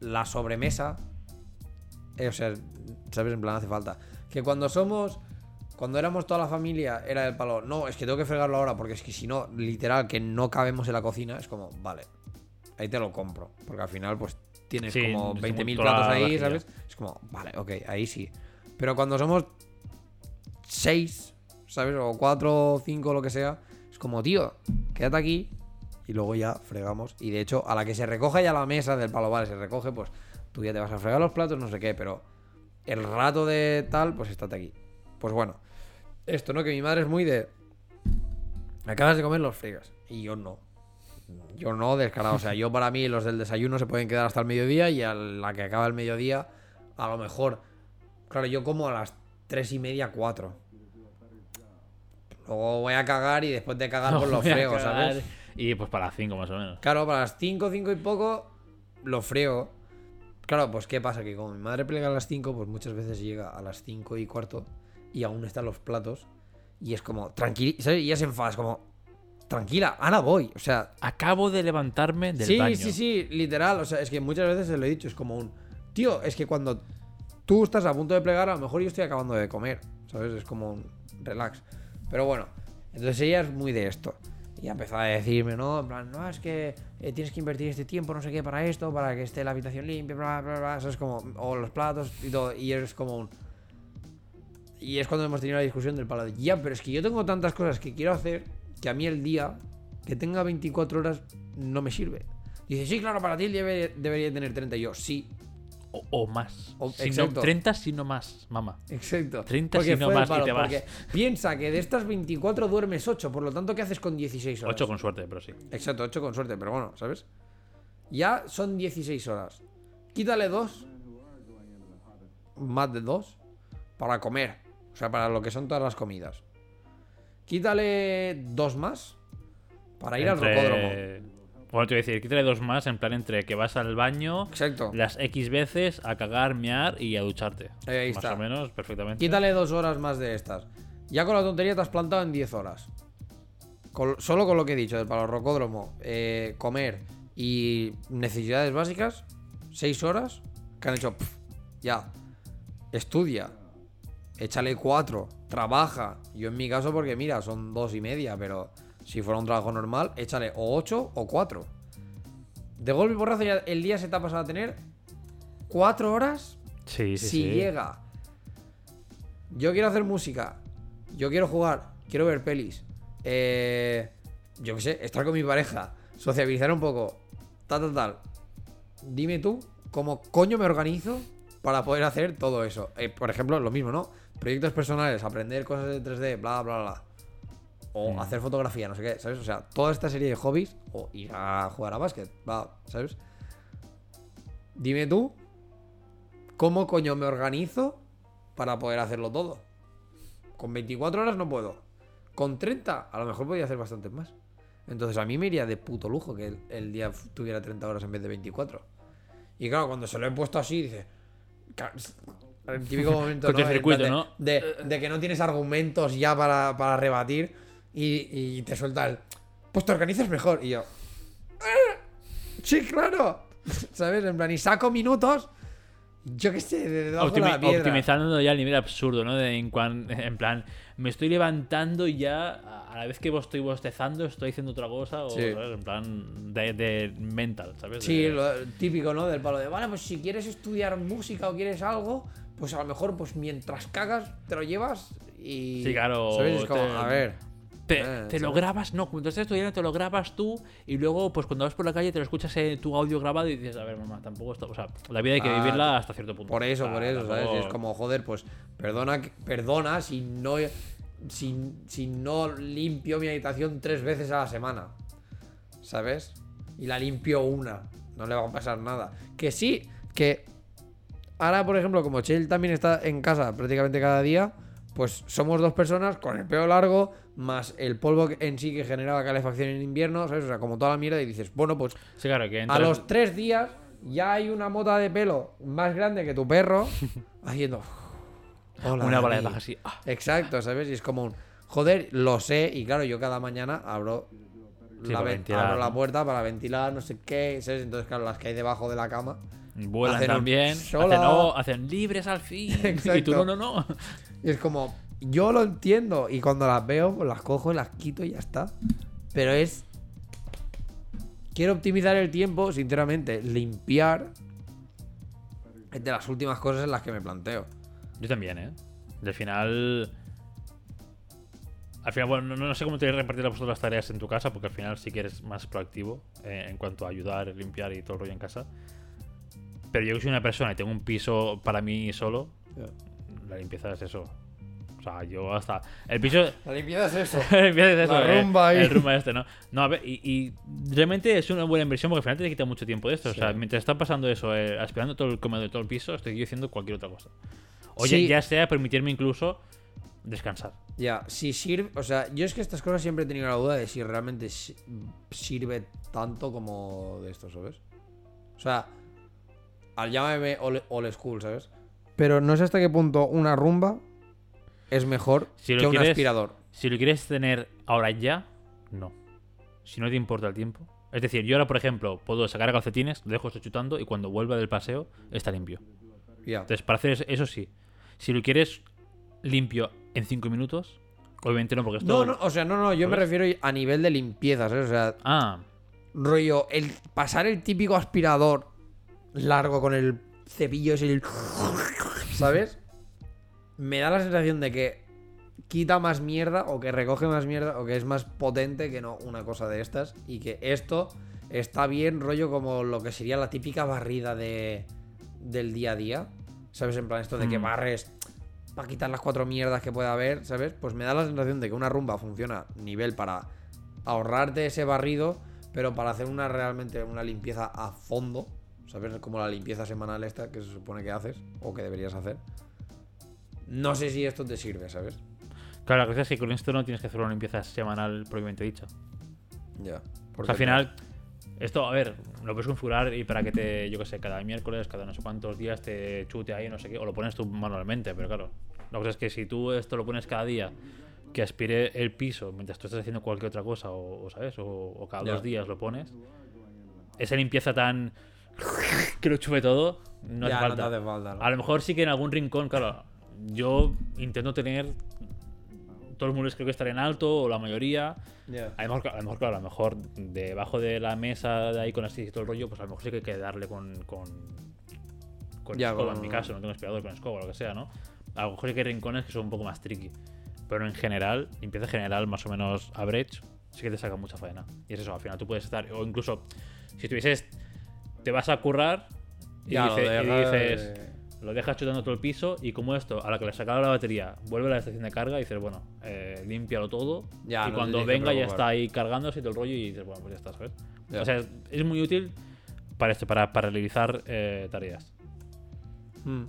la sobremesa. eh, o sea, ¿sabes? En plan, hace falta. Que cuando somos. Cuando éramos toda la familia, era el palo. No, es que tengo que fregarlo ahora, porque es que si no, literal, que no cabemos en la cocina, es como, vale, ahí te lo compro. Porque al final, pues tienes Sí, como es 20.000 como toda platos la ahí. ¿sabes? Es como, vale, ok, ahí sí. Pero cuando somos 6, ¿sabes? O 4 o 5, lo que sea, es como, tío, quédate aquí y luego ya fregamos. Y de hecho, a la que se recoja ya la mesa del palo, vale, se recoge, pues tú ya te vas a fregar los platos, no sé qué, pero el rato de tal, pues estate aquí. Pues bueno, esto, ¿no? Que mi madre es muy de. Acabas de comer los fregas. Y yo no. Yo no, descarado. O sea, yo para mí los del desayuno se pueden quedar hasta el mediodía y a la que acaba el mediodía, a lo mejor. Claro, yo como a las tres y media, cuatro. Luego voy a cagar y después de cagar, pues No los voy a frego, cagar ¿sabes? Y pues para las 5 más o menos. Claro, para las 5, 5 y poco lo freo. Claro, pues ¿qué pasa? Que como mi madre plega a las 5, pues muchas veces llega a las 5 y cuarto y aún están los platos. Y es como, tranquila, ¿sabes? Y ya se enfada, es como, tranquila, ahora voy. O sea, Acabo de levantarme del sí, baño. sí, sí, literal. O sea, es que muchas veces se lo he dicho, es como un, tío, es que cuando tú estás a punto de plegar, a lo mejor yo estoy acabando de comer, ¿sabes? Es como un relax. Pero bueno, entonces ella es muy de esto. Y empezó a decirme, ¿no? En plan, no, es que eh, tienes que invertir este tiempo, no sé qué, para esto, para que esté la habitación limpia, bla, bla, bla. Eso es como, o los platos y todo. Y es como un. Y es cuando hemos tenido la discusión del palo de, ya, pero es que yo tengo tantas cosas que quiero hacer que a mí el día que tenga 24 horas no me sirve. Dice, sí, claro, para ti debe- debería tener 30. Y yo, sí, O, o más. O- Si no, exacto. 30 si no más, mamá. Exacto. 30 Porque si no más y palo, te vas. piensa que de estas 24 duermes 8, por lo tanto, ¿qué haces con 16 horas? 8 con suerte, pero sí. Exacto, 8 con suerte, pero bueno, ¿sabes? Ya son 16 horas. Quítale 2, más de 2, para comer. O sea, para lo que son todas las comidas. Quítale 2 más para ir al rocódromo. Bueno, te voy a decir, quítale dos más en plan entre que vas al baño Exacto. las X veces a cagar, mear y a ducharte. Ahí más está. o menos, perfectamente. Quítale 2 horas más de estas. Ya con la tontería te has plantado en 10 horas. Con- solo con lo que he dicho, del palo rocódromo, eh, comer y necesidades básicas, 6 horas que han hecho. ya. Estudia. Échale 4. Trabaja. Yo en mi caso, porque mira, son 2 y media, pero si fuera un trabajo normal, échale o 8 o 4. De golpe y porrazo ya el día se te ha pasado a tener 4 horas Sí, sí, si sí. llega. Yo quiero hacer música. Yo quiero jugar. Quiero ver pelis. eh, yo qué sé, estar con mi pareja. Sociabilizar un poco. Tal, tal, tal. Dime tú cómo coño me organizo para poder hacer todo eso. Eh, por ejemplo, lo mismo, ¿no? Proyectos personales, aprender cosas de 3D, bla, bla, bla. O Mm. hacer fotografía, no sé qué, ¿sabes? O sea, toda esta serie de hobbies. O ir a jugar a básquet, va, ¿sabes? Dime tú ¿Cómo coño me organizo para poder hacerlo todo? Con 24 horas no puedo. Con 30 a lo mejor podría hacer bastantes más. Entonces a mí me iría de puto lujo que el, el día tuviera 30 horas en vez de 24. Y claro, cuando se lo he puesto así, dice... El típico momento de, que no tienes argumentos ya para, para rebatir y, y te suelta el... Pues te organizas mejor. Y yo... "Ah, Sí, claro. ¿Sabes? En plan, y saco minutos... Yo qué sé, de Optimi- la optimizando ya al nivel absurdo, ¿no? De en, cuan- en plan, me estoy levantando y ya a la vez que vos estoy bostezando estoy haciendo otra cosa o Sí. ¿sabes? en plan de, de mental, ¿sabes? Sí, De- lo típico, ¿no? Del palo de, vale, pues si quieres estudiar música o quieres algo, pues a lo mejor, pues mientras cagas, te lo llevas y... Sí, claro, ¿Sabes? Es como, te- a ver... Te, eh, te lo grabas, no, cuando estás estudiando te lo grabas tú y luego pues cuando vas por la calle te lo escuchas en tu audio grabado y dices, a ver, mamá, tampoco esto, o sea, la vida hay que Ah, vivirla hasta cierto punto. Por eso, sea, por eso, ¿sabes? Y es como, joder, pues perdona, que- perdona si no, si, si no limpio mi habitación tres veces a la semana, ¿sabes? Y la limpio una, no le va a pasar nada. Que sí, que ahora, por ejemplo, como Chell también está en casa prácticamente cada día, pues somos dos personas con el pelo largo, más el polvo en sí que genera la calefacción en invierno, ¿sabes? O sea, como toda la mierda y dices, bueno, pues Sí, claro, que a los tres días ya hay una mota de pelo más grande que tu perro haciendo. Hola, una bola de Dani". paja así. ah, Exacto, ¿sabes? Y es como un. Joder, lo sé. Y claro, yo cada mañana abro, Sí, la, abro la puerta para ventilar, no sé qué, ¿sabes? Entonces, claro, las que hay debajo de la cama. Vuelan Hacen también. sola. Hacen, oh, hacen libres al fin. Y tú no, no, no. Y es como. Yo lo entiendo. Y cuando las veo, pues las cojo y las quito y ya está. Pero es. Quiero optimizar el tiempo, sinceramente. Limpiar. Es de las últimas cosas en las que me planteo. Yo también, ¿eh? Al final. Al final, bueno, no, no sé cómo te repartir vosotros las tareas en tu casa, porque al final sí que eres más proactivo eh, en cuanto a ayudar, limpiar y todo el rollo en casa. Pero yo que soy una persona y tengo un piso para mí solo, la limpieza es eso. O sea, yo hasta. El piso. La limpieza es eso. la limpieza es eso, La rumba ahí. El rumba este, ¿no? No, a ver, y, y realmente es una buena inversión porque al final te quita mucho tiempo de esto. O sea, mientras está pasando eso, eh, aspirando todo el comedor de todo el piso, estoy yo haciendo cualquier otra cosa. Oye, Sí. ya sea permitirme incluso descansar. Ya, si sirve. O sea, yo es que estas cosas siempre he tenido la duda de si realmente si- sirve tanto como de esto, ¿sabes? O sea, al llámame old, old school, ¿sabes? Pero no sé hasta qué punto una rumba es mejor Si lo que un aspirador. Si lo quieres tener ahora ya, no. Si no te importa el tiempo. Es decir, yo ahora, por ejemplo, puedo sacar calcetines, lo dejo esto chutando y cuando vuelva del paseo está limpio. Entonces, para hacer eso, eso sí. Si lo quieres limpio en 5 minutos, obviamente no, porque esto. No, no, o sea, no, no, yo me refiero a nivel de limpieza, ¿sabes? O sea, Ah, rollo, el pasar el típico aspirador largo con el cepillo ese, el- ¿sabes? Me da la sensación de que quita más mierda o que recoge más mierda o que es más potente que no una cosa de estas y que esto está bien rollo como lo que sería la típica barrida de del día a día, ¿sabes? En plan esto de que Mm. barres para quitar las cuatro mierdas que pueda haber, ¿sabes? Pues me da la sensación de que una rumba funciona nivel para ahorrarte ese barrido, pero para hacer una realmente una limpieza a fondo, ¿sabes? Como la limpieza semanal esta que se supone que haces o que deberías hacer. No sé si esto te sirve, ¿sabes? claro, la cosa es que con esto no tienes que hacer una limpieza semanal propiamente dicha. Ya. Porque al final, esto, a ver, lo puedes configurar y para que te, yo qué sé, cada miércoles, cada no sé cuántos días te chute ahí, no sé qué, o lo pones tú manualmente, pero claro. La cosa es que si tú esto lo pones cada día, que aspire el piso mientras tú estás haciendo cualquier otra cosa, o, o, ¿sabes? O, o cada Ya. dos días lo pones, esa limpieza tan. que lo chupe todo, no Ya, hace no te falta. hace falta, ¿no? A lo mejor sí que en algún rincón, claro, yo intento tener. Todos los muebles creo que estar en alto, o la mayoría. Ya. A lo mejor, a lo mejor, claro, a lo mejor debajo de la mesa de ahí con las y todo el rollo, pues a lo mejor sí que hay que darle con. con, con escoba, en mi caso, no tengo aspirador con escoba o lo que sea, ¿no? A lo mejor sí que hay rincones que son un poco más tricky. Pero en general, limpieza general, más o menos average, sí que te saca mucha faena. Y es eso, al final tú puedes estar. O incluso, si tuvieses. Te vas a currar y, Ya, lo dice- y dejas, dices. Lo dejas chutando todo el piso y como esto, a la que le sacado la batería, vuelve a la estación de carga y dices, bueno, eh, límpialo todo. Ya, y no cuando venga ya está ahí cargándose y todo el rollo y dices, bueno, pues ya está, ¿sabes? Ya. O sea, es muy útil para esto, para, para realizar eh, tareas. Mm.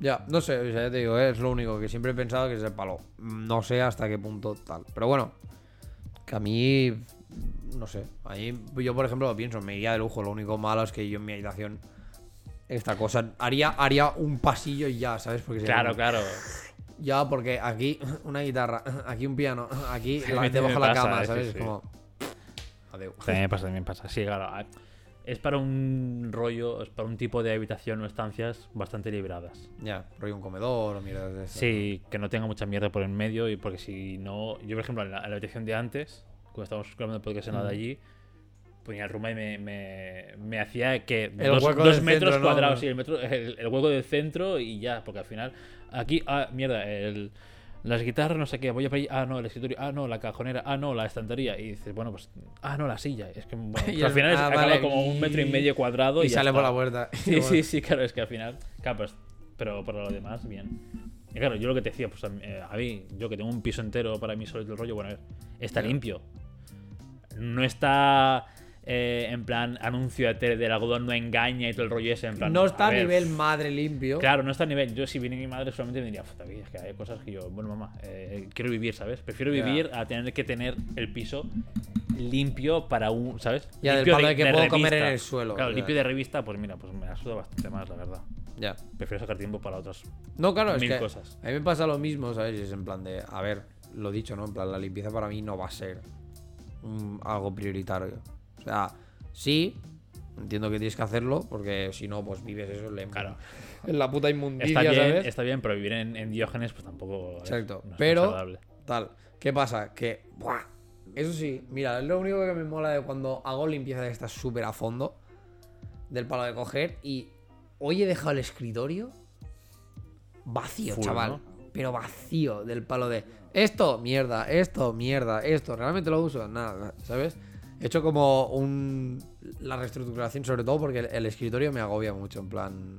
Ya, no sé, o sea, ya te digo, eh, es lo único que siempre he pensado que es el palo. No sé hasta qué punto tal. Pero bueno, que a mí, no sé, a mí, yo por ejemplo lo pienso, me iría de lujo. Lo único malo es que yo en mi habitación, esta cosa, haría, haría un pasillo y ya, ¿sabes? Porque Claro, claro. Ya, porque aquí una guitarra, aquí un piano, aquí Sí, la, debajo de la cama, sí, ¿sabes? sí. Es como. Adeu. También pasa, también pasa. Sí, claro. Es para un rollo, es para un tipo de habitación o estancias bastante liberadas. Ya, rollo un comedor o mierdas de Sí, que no tenga mucha mierda por en medio y porque si no... Yo, por ejemplo, en la, en la habitación de antes, cuando estábamos grabando el podcast en la de allí, ponía el rumba y me, me, me hacía que dos, dos metros centro, ¿no? cuadrados, sí, el, metro, el, el hueco del centro y ya, porque al final... Aquí, ah, mierda, el... Las guitarras, no sé qué, voy a ahí, ah, no, el escritorio, ah, no, la cajonera, ah, no, la estantería. Y dices, bueno, pues, ah, no, la silla. Es que, bueno, Y al final es- ah, acaba vale, como un metro y medio cuadrado y, Y sale por la puerta. Sí, sí, sí, claro, es que al final. Claro, pues, pero por lo demás, bien. Y claro, yo lo que te decía, pues a mí, eh, yo que tengo un piso entero para mí todo el rollo, bueno, a ver, está limpio. No está eh, en plan anuncio de tele del algodón no engaña y todo el rollo ese, en plan. No está a nivel madre limpio. Claro, no está a nivel. Yo, si viene mi madre, solamente me diría, vida, es que hay cosas que yo, bueno, mamá, eh, quiero vivir, ¿sabes? Prefiero vivir a tener que tener el piso limpio para un, ¿sabes? Ya, del limpio palo de que puedo comer en el suelo, Claro, ya. limpio de revista, pues mira, pues me asuda bastante más, la verdad. Ya. Prefiero sacar tiempo para otras. No, claro, es Mil que cosas. a mí me pasa lo mismo, ¿sabes? Es en plan de, a ver, lo dicho, ¿no? En plan, la limpieza para mí no va a ser algo prioritario. O sea, sí, entiendo que tienes que hacerlo, porque si no, pues vives eso en la, Claro. en la puta inmundicia, Está bien, ¿sabes? está bien, pero vivir en, en Diógenes, pues tampoco. es- Exacto. no es Pero- muy saludable. Tal. ¿Qué pasa? Que, ¡buah! Eso sí, mira, es lo único que me mola de cuando hago limpieza de estas súper a fondo, del palo de coger, y hoy he dejado el escritorio vacío, Full, chaval. ¿no? Pero vacío del palo de esto, mierda, esto, mierda, esto, ¿realmente lo uso? Nada, ¿sabes? He hecho como un. La reestructuración, sobre todo porque el, el escritorio me agobia mucho, en plan.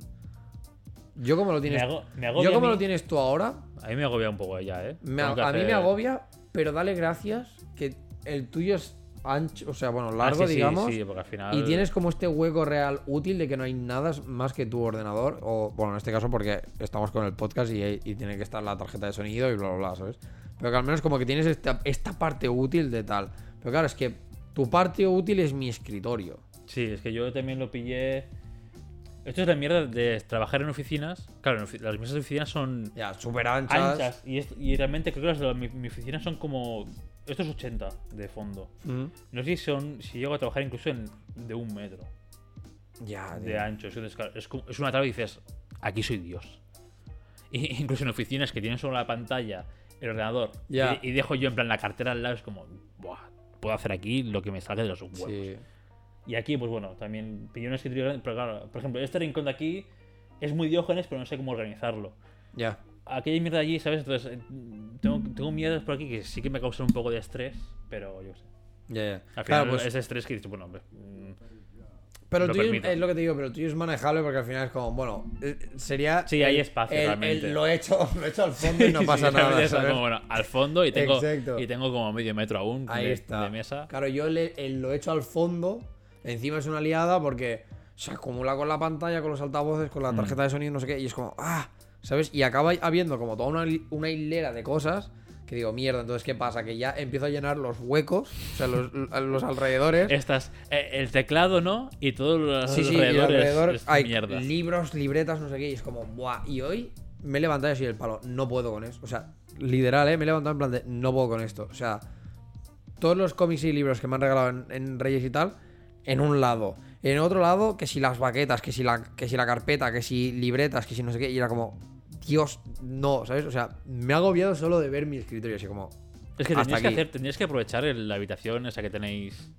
Yo como lo tienes. hago- me agobia yo a como lo tienes tú ahora, A mí me agobia un poco ya, ¿eh? me- que a mí me agobia, pero dale gracias que el tuyo es ancho, o sea, bueno, Ah, largo, sí, sí, digamos. Sí, porque al final. Y tienes como este hueco real útil de que no hay nada más que tu ordenador. O, bueno, en este caso porque estamos con el podcast y, y tiene que estar la tarjeta de sonido y bla, bla, bla, ¿sabes? Pero que al menos como que tienes esta, esta parte útil de tal. Pero claro, es que tu parte útil es mi escritorio. Sí, es que yo también lo pillé. Esto es la mierda de trabajar en oficinas. Claro, las mesas de oficinas son Ya, súper anchas. anchas. Y, es- y realmente creo que las de la- mi, mi oficina son como. Esto es 80 de fondo. Mm. No sé si son. Si llego a trabajar incluso en de un metro Ya, de tío. ancho. Es, es una tabla y dices, aquí soy Dios. Y, incluso en oficinas que tienen solo la pantalla, el ordenador, Ya. y, y dejo yo en plan la cartera al lado, es como, Buah, puedo hacer aquí lo que me salga de los huevos. Sí. Y aquí, pues bueno, también pillé un escritorio grande, pero claro, por ejemplo, este rincón de aquí es muy diógenes, pero no sé cómo organizarlo. Ya. Hay mierda allí, ¿sabes? Entonces, eh, tengo, tengo mierdas por aquí que sí que me causan un poco de estrés, pero yo sé. Ya, ya. Al Claro, final, pues, ese estrés que dices, bueno, hombre, mm, pero el lo tuyo es lo que te digo, pero el tuyo es manejable porque al final es como, bueno, eh, sería. Sí, hay el- espacio, el- el- realmente. lo, he hecho, lo he hecho al fondo y no Sí, pasa sí, nada. ¿sabes? como, bueno, al fondo y tengo, Exacto. y tengo como medio metro aún Ahí de, está. de mesa. Claro, yo le- el- lo he hecho al fondo. Encima es una liada porque se acumula con la pantalla, con los altavoces, con la Mm. tarjeta de sonido, no sé qué. Y es como, ah, ¿sabes? Y acaba habiendo como toda una, hilera de cosas que digo, mierda, entonces ¿qué pasa? Que ya empiezo a llenar los huecos, o sea, los, los alrededores. Estas, eh, el teclado, ¿no? Y todo lo- Sí, sí, y alrededor, es- hay mierda. libros, libretas, no sé qué, y es como, buah, y hoy me he levantado así el palo, no puedo con eso. O sea, literal, ¿eh? Me he levantado en plan de, no puedo con esto. O sea, todos los cómics y libros que me han regalado en, en Reyes y tal, en un lado. En otro lado, que si las baquetas, que si la, que si la carpeta, que si libretas, que si no sé qué, y era como, Dios, no, ¿sabes? O sea, me ha agobiado solo de ver mi escritorio, así como, Es que tendrías que, hacer, tendrías que aprovechar el- la habitación esa que tenéis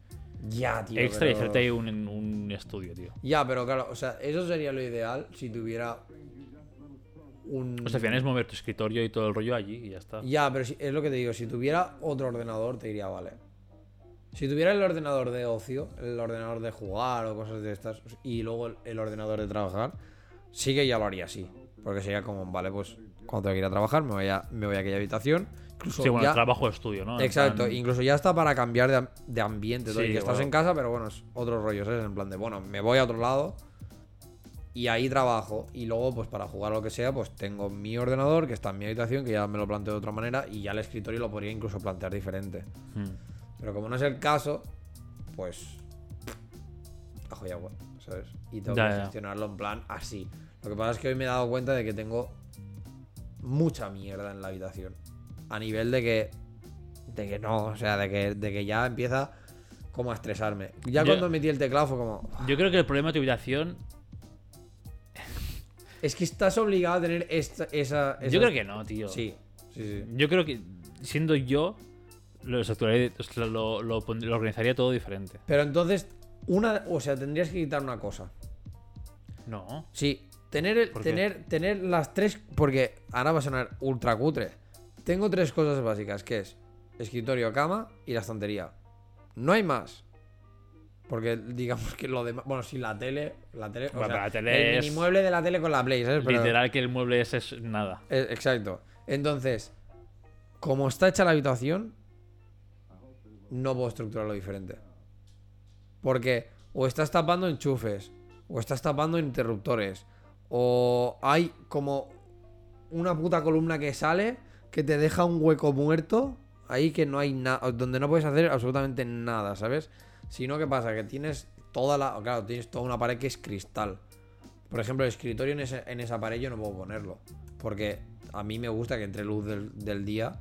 ya, tío. extra y pero- hacerte ahí un, un estudio, tío. Ya, pero claro, o sea, eso sería lo ideal si tuviera un... O sea, al final es mover tu escritorio y todo el rollo allí y ya está. Ya, pero si- es lo que te digo, si tuviera otro ordenador te diría, vale. Si tuviera el ordenador de ocio, el ordenador de jugar o cosas de estas, y luego el, el ordenador de trabajar, sí que ya lo haría así. Porque sería como, vale, pues cuando tengo que ir a trabajar me voy a, me voy a aquella habitación. Incluso Sí, bueno, ya- trabajo de estudio, ¿no? Exacto, plan- incluso ya está para cambiar de, de ambiente. todo, y que estás en casa, pero bueno, es otro rollo, ¿sabes? En plan de, bueno, me voy a otro lado y ahí trabajo. Y luego, pues para jugar lo que sea, pues tengo mi ordenador que está en mi habitación, que ya me lo planteo de otra manera, y ya el escritorio lo podría incluso plantear diferente. Hmm. Pero como no es el caso, pues. Ajo y agua, ¿sabes? Y tengo Ya, que ya. gestionarlo en plan así. Lo que pasa es que hoy me he dado cuenta de que tengo mucha mierda en la habitación. A nivel de que. De que no, o sea, de que, de que ya empieza como a estresarme. Ya Yo- cuando metí el teclado fue como. Yo creo que el problema de tu habitación. Es que estás obligado a tener esta, esa, esa- Yo creo que no, tío. Sí, sí, sí. Yo creo que siendo yo, lo, lo, lo organizaría todo diferente. Pero entonces, una. O sea, tendrías que quitar una cosa. No. Sí, tener, el- tener, tener las tres. Porque ahora va a sonar ultra cutre. Tengo tres cosas básicas, que es escritorio, cama y la estantería. No hay más. Porque digamos que lo demás. Bueno, sí, la tele. La tele. o Bueno, sea, la tele el es- mueble de la tele con la Play, ¿sabes? Pero- Literal que el mueble ese es nada. eh, exacto. Entonces, como está hecha la habitación, no puedo estructurarlo diferente. Porque o estás tapando enchufes, o estás tapando interruptores, o hay como una puta columna que sale que te deja un hueco muerto ahí que no hay nada, donde no puedes hacer absolutamente nada, ¿sabes? Sino que pasa que tienes toda la, claro, tienes toda una pared que es cristal. Por ejemplo, el escritorio en, ese- en esa pared yo no puedo ponerlo. Porque a mí me gusta que entre luz del, del día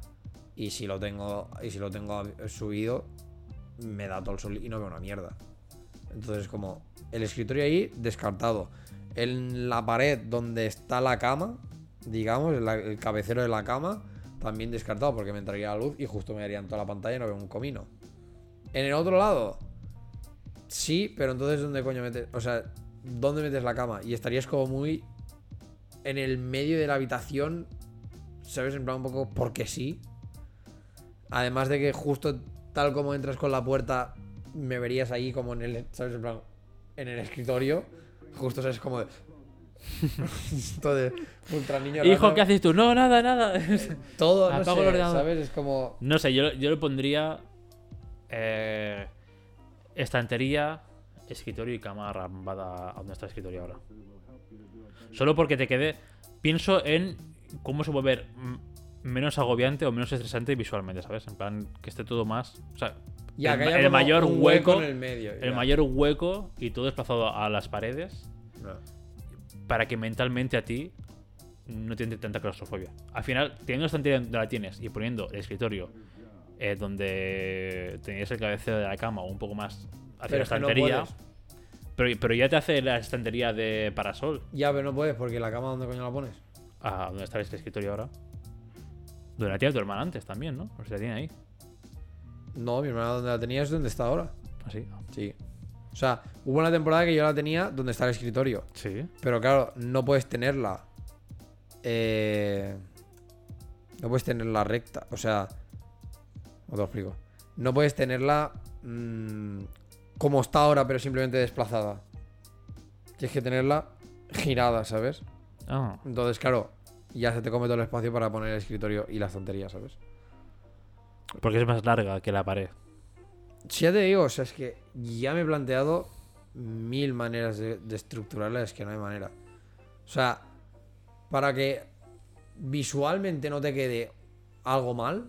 y si lo tengo y si lo tengo subido me da todo el sol y no veo una mierda. Entonces como el escritorio ahí descartado. En la pared donde está la cama, digamos, el cabecero de la cama, también descartado porque me entraría la luz y justo me daría en toda la pantalla y no veo un comino. En el otro lado, sí, pero entonces ¿dónde coño metes? O sea, ¿dónde metes la cama? Y estarías como muy en el medio de la habitación, ¿sabes? En plan un poco porque sí. Además de que justo tal como entras con la puerta, me verías ahí como en el, ¿sabes? En plan, en el escritorio. Justo, ¿sabes? Como de... Esto de ultra niño Hijo, raro. ¿qué haces tú? No, nada, nada. Todo, no sé. ¿sabes? Es como... no sé, yo, yo lo pondría eh, estantería, escritorio y cama arrambada a donde está el escritorio ahora. Solo porque te quede. Pienso en cómo se puede ver mm, menos agobiante o menos estresante visualmente, ¿sabes? En plan, que esté todo más. O sea, Ya, el, el mayor hueco. en el medio. el ya. mayor hueco y todo desplazado a las paredes para que mentalmente a ti no te entre tanta claustrofobia. Al final, teniendo la estantería donde la tienes y poniendo el escritorio eh, donde tenías el cabecero de la cama o un poco más hacia Pero la es que no estantería, pero, pero ya te hace la estantería de parasol. Ya, pero no puedes porque la cama, ¿dónde coño la pones? a donde está este escritorio ahora. Donde la tía de tu hermana antes también, ¿no? O sea, la tiene ahí. No, mi hermana donde la tenía es donde está ahora. Así. Sí. O sea, hubo una temporada que yo la tenía donde está el escritorio. Sí. Pero claro, no puedes tenerla. eh, no puedes tenerla recta. O sea. ¿Cómo te lo explico? No puedes tenerla mm, como está ahora, pero simplemente desplazada. Tienes que tenerla girada, ¿sabes? Ah. Entonces, claro, ya se te come todo el espacio para poner el escritorio y la estantería, ¿sabes? Porque es más larga que la pared. Si ya te digo, o sea, es que ya me he planteado mil maneras de, de estructurarla, es que no hay manera. O sea, para que visualmente no te quede algo mal,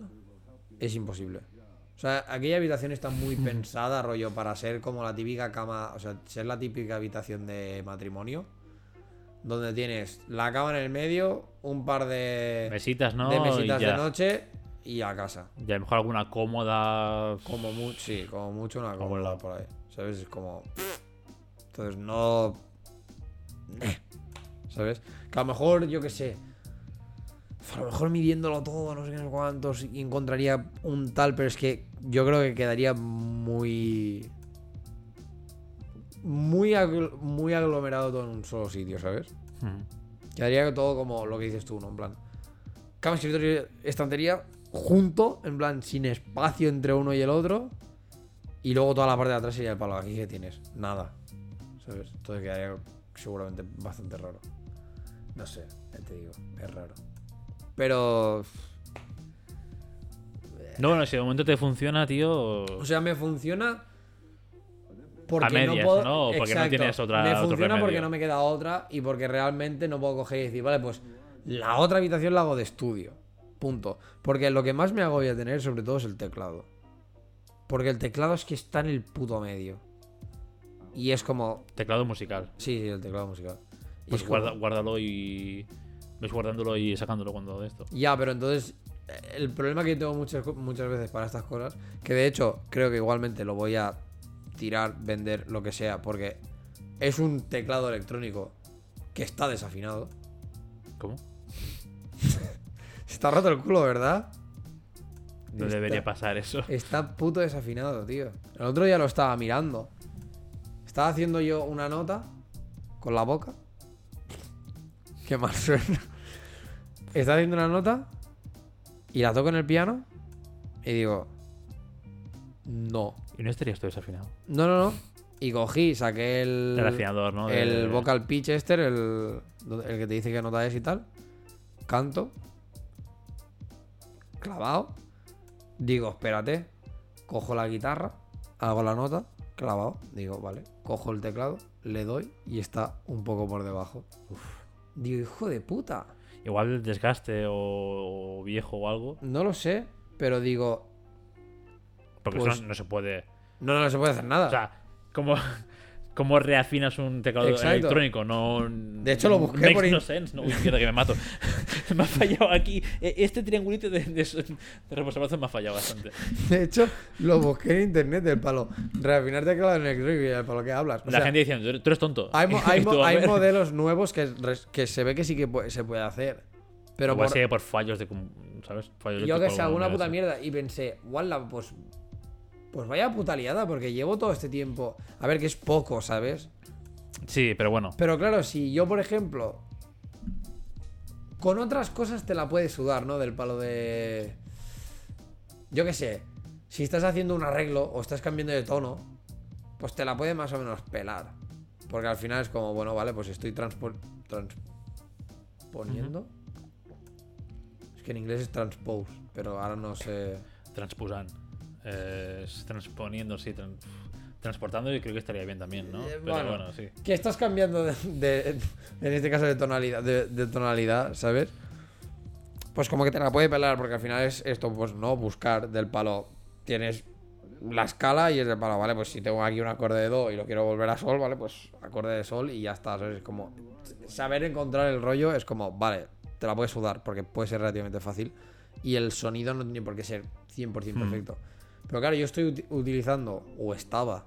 es imposible. O sea, aquella habitación está muy pensada, rollo, para ser como la típica cama, o sea, ser la típica habitación de matrimonio, donde tienes la cama en el medio, un par de, Mesitas, ¿no? de mesitas de noche y a casa. Y a lo mejor alguna cómoda. Como mucho, sí, como mucho una Como cómoda la- por ahí. ¿Sabes? Es como. Entonces no. Eh, ¿Sabes? Que a lo mejor, yo qué sé. A lo mejor midiéndolo todo, no sé qué, no sé cuántos, y encontraría un tal, pero es que yo creo que quedaría muy. Muy, agl- muy aglomerado todo en un solo sitio, ¿sabes? Mm. Quedaría todo como lo que dices tú, ¿no? En plan. Cama, escritorio, estantería, junto, en plan, sin espacio entre uno y el otro. Y luego toda la parte de atrás sería el palo. Aquí que tienes, nada. ¿Sabes? Entonces quedaría seguramente bastante raro. No sé, ya te digo, es raro. Pero. No, bueno, si de momento te funciona, tío. O sea, me funciona. Porque A medias, no puedo. ¿no? Porque no tienes otra- Me funciona porque no me queda otra y porque realmente no puedo coger y decir, vale, pues la otra habitación la hago de estudio. Punto. Porque lo que más me agobia tener, sobre todo, es el teclado. Porque el teclado es que está en el puto medio. Y es como. Teclado musical. Sí, sí, el teclado musical. Y Pues es como- guarda- guárdalo y. Ves guardándolo y sacándolo cuando de esto. Ya, pero entonces el problema que yo tengo muchas, muchas veces para estas cosas, que de hecho creo que igualmente lo voy a tirar, vender, lo que sea, porque es un teclado electrónico que está desafinado. ¿Cómo? Está roto el culo, ¿verdad? No Está- debería pasar eso. Está puto desafinado, tío. El otro día lo estaba mirando. Estaba haciendo yo una nota con la boca. Qué mal suena. Estaba haciendo una nota y la toco en el piano y digo, no. Y no estarías todo desafinado. No, no, no. Y cogí, saqué el, El afinador, ¿no? el vocal pitch este, el, el que te dice qué nota es y tal. Canto. Clavado. Digo, espérate. Cojo la guitarra, hago la nota, clavado. Digo, vale. Cojo el teclado, le doy y está un poco por debajo. Digo, hijo de puta. Igual desgaste o, o viejo o algo. No lo sé, pero digo, Porque Pues- eso no, no se puede. no, no se puede hacer nada. O sea, ¿cómo, cómo reafinas un teclado Exacto. electrónico? No. De hecho, lo busqué por no sense. No, uy, mierda, que me mato. me ha fallado aquí. E- Este triangulito de, de, de reposabrazo me ha fallado bastante. De hecho, lo busqué en internet del palo. Reafinar teclado electrónico y el palo que hablas. O La sea, gente diciendo, "Tú eres- tonto. Hay, mo- mo- modelos nuevos que, que se ve que sí que se puede hacer. Pero Igual por, por fallos de. ¿Sabes? Fallos yo que sé, alguna puta mierda. Y pensé, guala, pues. Pues vaya puta liada, porque llevo todo este tiempo. A ver, que es poco, ¿sabes? Sí, pero bueno. Pero claro, si yo, por ejemplo. Con otras cosas te la puedes sudar, ¿no? Del palo de. Yo qué sé. Si estás haciendo un arreglo o estás cambiando de tono, pues te la puede más o menos pelar. Porque al final es como, bueno, vale, pues estoy transpo- transponiendo. Es que en inglés es transpose, pero ahora no sé. Transpusan. Eh, transponiendo, sí, tran- transportando, y creo que estaría bien también, ¿no? Eh, Pero bueno. bueno, sí. Que estás cambiando de, de- en este caso de tonalidad, de, de tonalidad, ¿sabes? Pues como que te la puede pelar, porque al final es esto, pues no, buscar del palo. Tienes la escala y es del palo, ¿vale? Pues si tengo aquí un acorde de do y lo quiero volver a sol, ¿vale? Pues acorde de sol y ya está, ¿sabes? Es como saber encontrar el rollo es como, vale, te la puedes sudar porque puede ser relativamente fácil y el sonido no tiene por qué ser 100% perfecto. Pero claro, yo estoy uti- utilizando, o estaba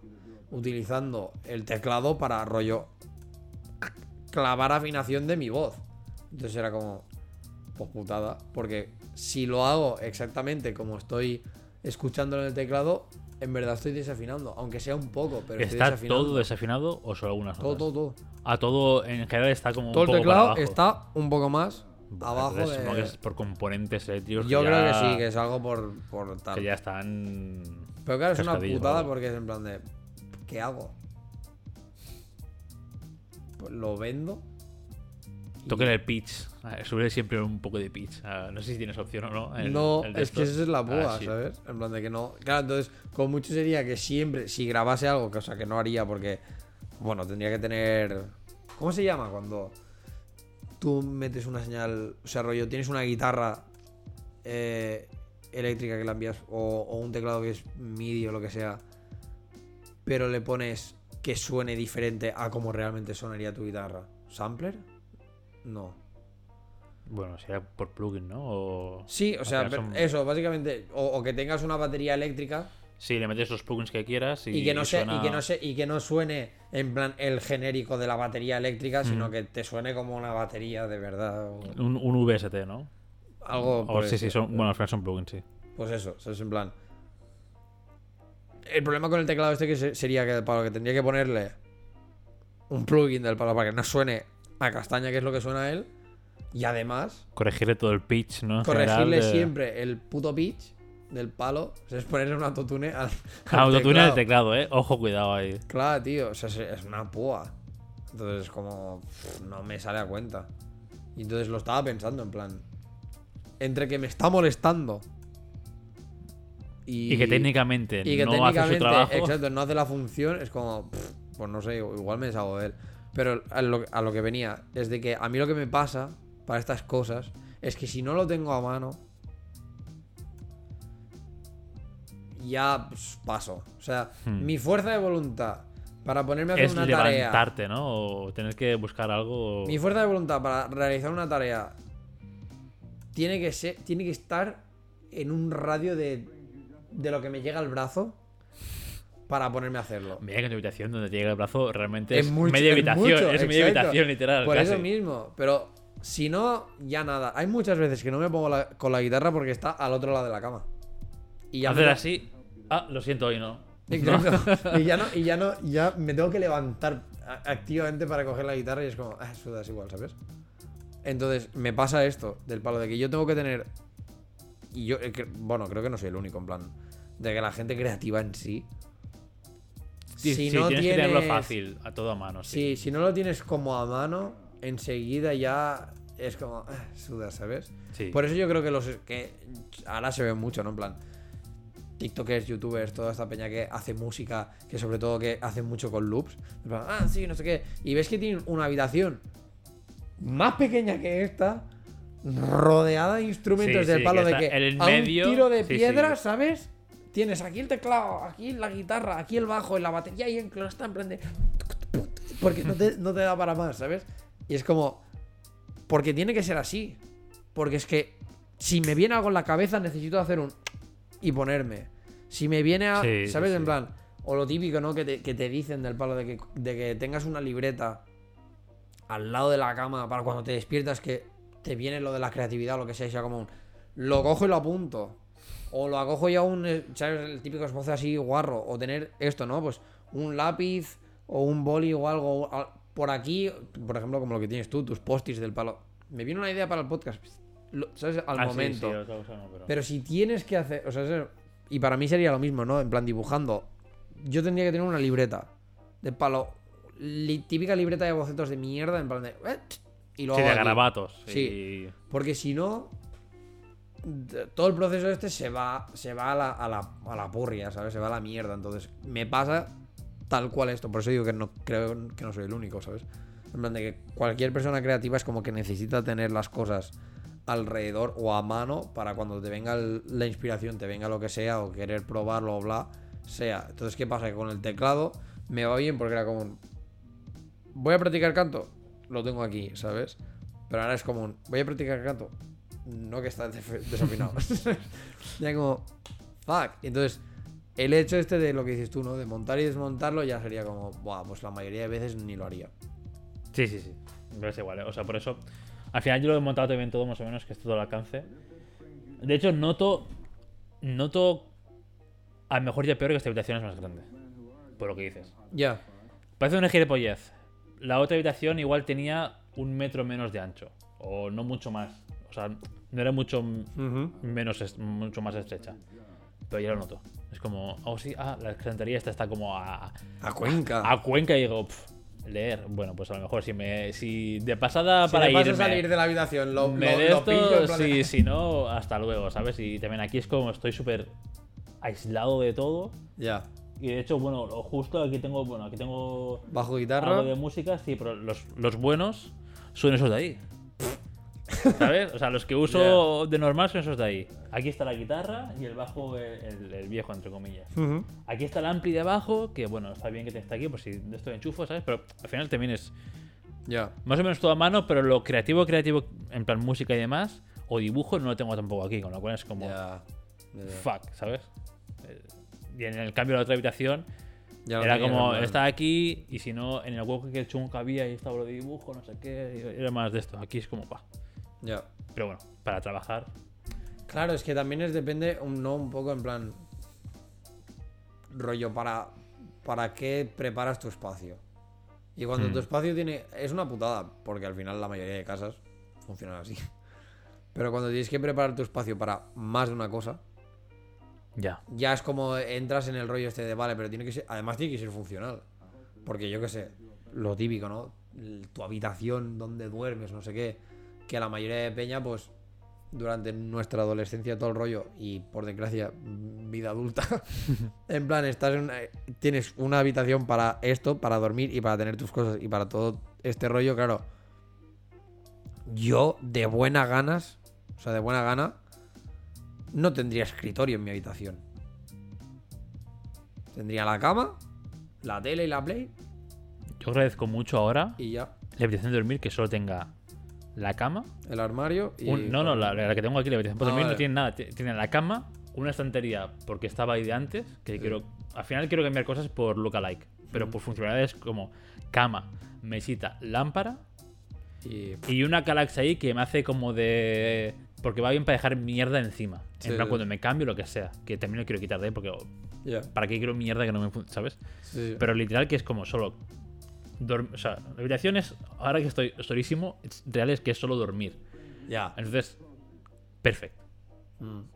utilizando el teclado para rollo clavar afinación de mi voz. Entonces era como, pues putada, porque si lo hago exactamente como estoy escuchándolo en el teclado, en verdad estoy desafinando, aunque sea un poco, pero estoy ¿Está desafinando. todo desafinado o solo algunas todo, notas? todo, todo. A todo, en general está como Todo un el poco para teclado abajo. está un poco más abajo entonces, de... supongo que es por componentes eléctricos. Yo creo que sí, que es algo por, por tal. que ya están. Pero claro, es una putada porque es en plan de. ¿Qué hago? Pues lo vendo. Toquen el pitch. Sube siempre un poco de pitch. Ah, no sé si tienes opción o no. el- no, el es que esa es la Ah, púa, sí. ¿sabes? En plan de que no. Claro, entonces, como mucho sería que siempre, si grabase algo, cosa que no haría porque, bueno, tendría que tener. ¿Cómo se llama cuando tú metes una señal, o sea, rollo, tienes una guitarra eh, eléctrica que la envías o, o un teclado que es MIDI o lo que sea, pero le pones que suene diferente a como realmente sonaría tu guitarra? ¿Sampler? No. Bueno, sería por plugin, ¿no? O... Sí, o sea, son- eso, básicamente, o, o que tengas una batería eléctrica Sí, le metes los plugins que quieras y, y, que no y se, suena- y que no se, y que no suene en plan el genérico de la batería eléctrica, sino que te suene como una batería de verdad. o Un, un VST, ¿no? algo O sí, sí, son, bueno, al final son plugins, sí. Pues eso, eso es en plan. El problema con el teclado este que se- sería que para lo que tendría que ponerle un plugin del palo para que no suene a castaña, que es lo que suena a él. Y además, Corregirle todo el pitch, ¿no? Corregirle de- siempre el puto pitch del palo. Es ponerle un autotune al, al Ah, autotune al teclado. teclado, ¿eh? Ojo, cuidado ahí. Claro, tío, o sea, es- una púa. Entonces, es como. pff, No me sale a cuenta. Y entonces lo estaba pensando, en plan. Entre que me está molestando. Y, Y, que técnicamente y que no hace su técnicamente, trabajo. exacto, no hace la función, es como. pff, pues no sé, igual me deshago de él. Pero a lo, a lo que venía es de que a mí lo que me pasa para estas cosas es que si no lo tengo a mano. Ya pues, paso. O sea, Hmm. mi fuerza de voluntad para ponerme a hacer Es una tarea. levantarte, ¿no? O tener que buscar algo. Mi fuerza de voluntad para realizar una tarea tiene que ser, tiene que estar en un radio de, de lo que me llega al brazo para ponerme a hacerlo. Mira que en tu habitación donde te llega el brazo realmente es, Es mucho- media es habitación. mucho, es media habitación, literal. Por casi. eso mismo, pero si no, ya nada. Hay muchas veces que no me pongo la- con la guitarra porque está al otro lado de la cama. Y ya Hacer así. Ah, lo siento, hoy no. Exacto. Y ya no, y ya no, ya me tengo que levantar activamente para coger la guitarra y es como, ah, sudas igual, ¿sabes? Entonces, me pasa esto, del palo de que yo tengo que tener. Y yo, eh, bueno, creo que no soy el único, en plan. De que la gente creativa en sí. Sí, si sí, no tienes que tenerlo tienes- fácil, a todo a mano. Sí. Sí, si no lo tienes como a mano, enseguida ya es como, ah, sudas, ¿sabes? Sí. Por eso yo creo que los que ahora se ve mucho, ¿no? En plan, TikTokers, YouTubers, toda esta peña que hace música, que sobre todo que hace mucho con loops. En plan, ah, sí, no sé qué. Y ves que tienen una habitación más pequeña que esta, rodeada de instrumentos Sí, del sí, palo que de que en el a medio- un tiro de sí. piedra, ¿sabes? Tienes aquí el teclado, aquí la guitarra, aquí el bajo, y la batería y en está en plan de... Porque no te, no te da para más, ¿sabes? Y es como... Porque tiene que ser así. Porque es que si me viene algo en la cabeza necesito hacer un... Y ponerme. Si me viene a... Sí, sí, ¿Sabes? En plan... O lo típico, ¿no? Que te, que te dicen del palo de que, de que tengas una libreta al lado de la cama para cuando te despiertas que te viene lo de la creatividad o lo que sea, sea como un... Lo cojo y lo apunto. O lo acojo ya un, eh, ¿sabes? El típico esbozo así guarro. O tener esto, ¿no? Pues un lápiz o un boli o algo al- por aquí. Por ejemplo, como lo que tienes tú, tus postis del palo. Me viene una idea para el podcast. Lo- ¿Sabes? Al Ah, momento. sí, otra cosa no, pero- Pero si tienes que hacer. O sea, es- y para mí sería lo mismo, ¿no? En plan, dibujando. Yo tendría que tener una libreta de palo. li- típica libreta de bocetos de mierda, en plan de. "Eh, Y lo Sí, de aquí". garabatos. Sí. y- Porque si no. todo el proceso este se va, se va a, la, a, la, a la purria, ¿sabes? Se va a la mierda. Entonces, me pasa tal cual esto. Por eso digo que no creo que no soy el único, ¿sabes? En plan de que cualquier persona creativa es como que necesita tener las cosas alrededor o a mano para cuando te venga el- la inspiración, te venga lo que sea, o querer probarlo o bla, sea. Entonces, ¿qué pasa? Que con el teclado me va bien porque era como un, Voy a practicar canto, lo tengo aquí, ¿sabes? Pero ahora es como un, voy a practicar canto, no que está desafinado. ya como, fuck. Entonces, el hecho este de lo que dices tú, ¿no? De montar y desmontarlo ya sería como, buah, pues la mayoría de veces ni lo haría. Sí, sí, sí. Me es igual, ¿eh? O sea, por eso. Al final yo lo he montado también todo más o menos, que es todo al alcance. De hecho, noto. Noto. A mejor y a peor que esta habitación es más grande. Por lo que dices. Ya. Parece una gilipollez. La otra habitación igual tenía un metro menos de ancho. O no mucho más. O sea, no era mucho m- menos mucho más estrecha. Pero ya lo noto. Es como, oh sí, ah, la estantería esta está como a, A Cuenca. a Cuenca y digo, "Pf, leer. Bueno, pues a lo mejor si me si de pasada si para a irme, salir de la habitación, lo, me lo- de lo esto, pillo sí, si no, hasta luego, ¿sabes? Y también aquí es como estoy súper aislado de todo. Ya. Y de hecho, bueno, lo justo aquí tengo, bueno, aquí tengo Bajo guitarra. algo de música, sí, pero los, los buenos son esos de ahí. ¿Sabes? O sea, los que uso de normal son esos de ahí. Aquí está la guitarra y el bajo, el, el- el viejo, entre comillas. Ujú. Aquí está el ampli de abajo, que bueno, está bien que te esté aquí, por si de esto enchufo, ¿sabes? Pero al final también es Ya. más o menos todo a mano, pero lo creativo, creativo, en plan música y demás, o dibujo, no lo tengo tampoco aquí, con lo cual es como, ya. fuck, ¿sabes? Eh, Y en el cambio de la otra habitación, era como, está aquí, y si no, en el hueco que chungo que había, ahí estaba lo de dibujo, no sé qué, era más de esto. Aquí es como, pa. Ya. Pero bueno, para trabajar, Claro, es que también es depende, un, no un poco en plan. Rollo, para. ¿Para qué preparas tu espacio? Y cuando Hmm. tu espacio tiene. Es una putada, porque al final la mayoría de casas funcionan así. Pero cuando tienes que preparar tu espacio para más de una cosa, ya. ya es como entras en el rollo este de vale, pero tiene que ser. Además, tiene que ser funcional. Porque yo qué sé, lo típico, ¿no? Tu habitación donde duermes, no sé qué. Que la mayoría de peña, pues, durante nuestra adolescencia, todo el rollo, y por desgracia, mm, vida adulta, en plan, estás en una- tienes una habitación para esto, para dormir y para tener tus cosas y para todo este rollo, claro. Yo, de buena ganas, o sea, de buena gana, no tendría escritorio en mi habitación. Tendría la cama, la tele y la play Yo agradezco mucho ahora y ya. la habitación de dormir que solo tenga la cama. El armario y. un- no, no, la, la que tengo aquí, la habitación para Ah, dormir, no tiene nada. Tiene la cama, una estantería porque estaba ahí de antes, que quiero. Al final quiero cambiar cosas por lookalike, pero por funcionalidades como cama, mesita, lámpara y- y una Calax ahí que me hace como de. Porque va bien para dejar mierda encima. Sí, en plan, sí. cuando me cambio, lo que sea. Que también lo quiero quitar de ahí porque. ¿Para qué quiero mierda que no me ¿Sabes? Pero literal que es como solo. O sea, la habitación es. Ahora que estoy sorísimo, es real es que es solo dormir. Ya. Entonces, perfecto. Mm. Una Sí,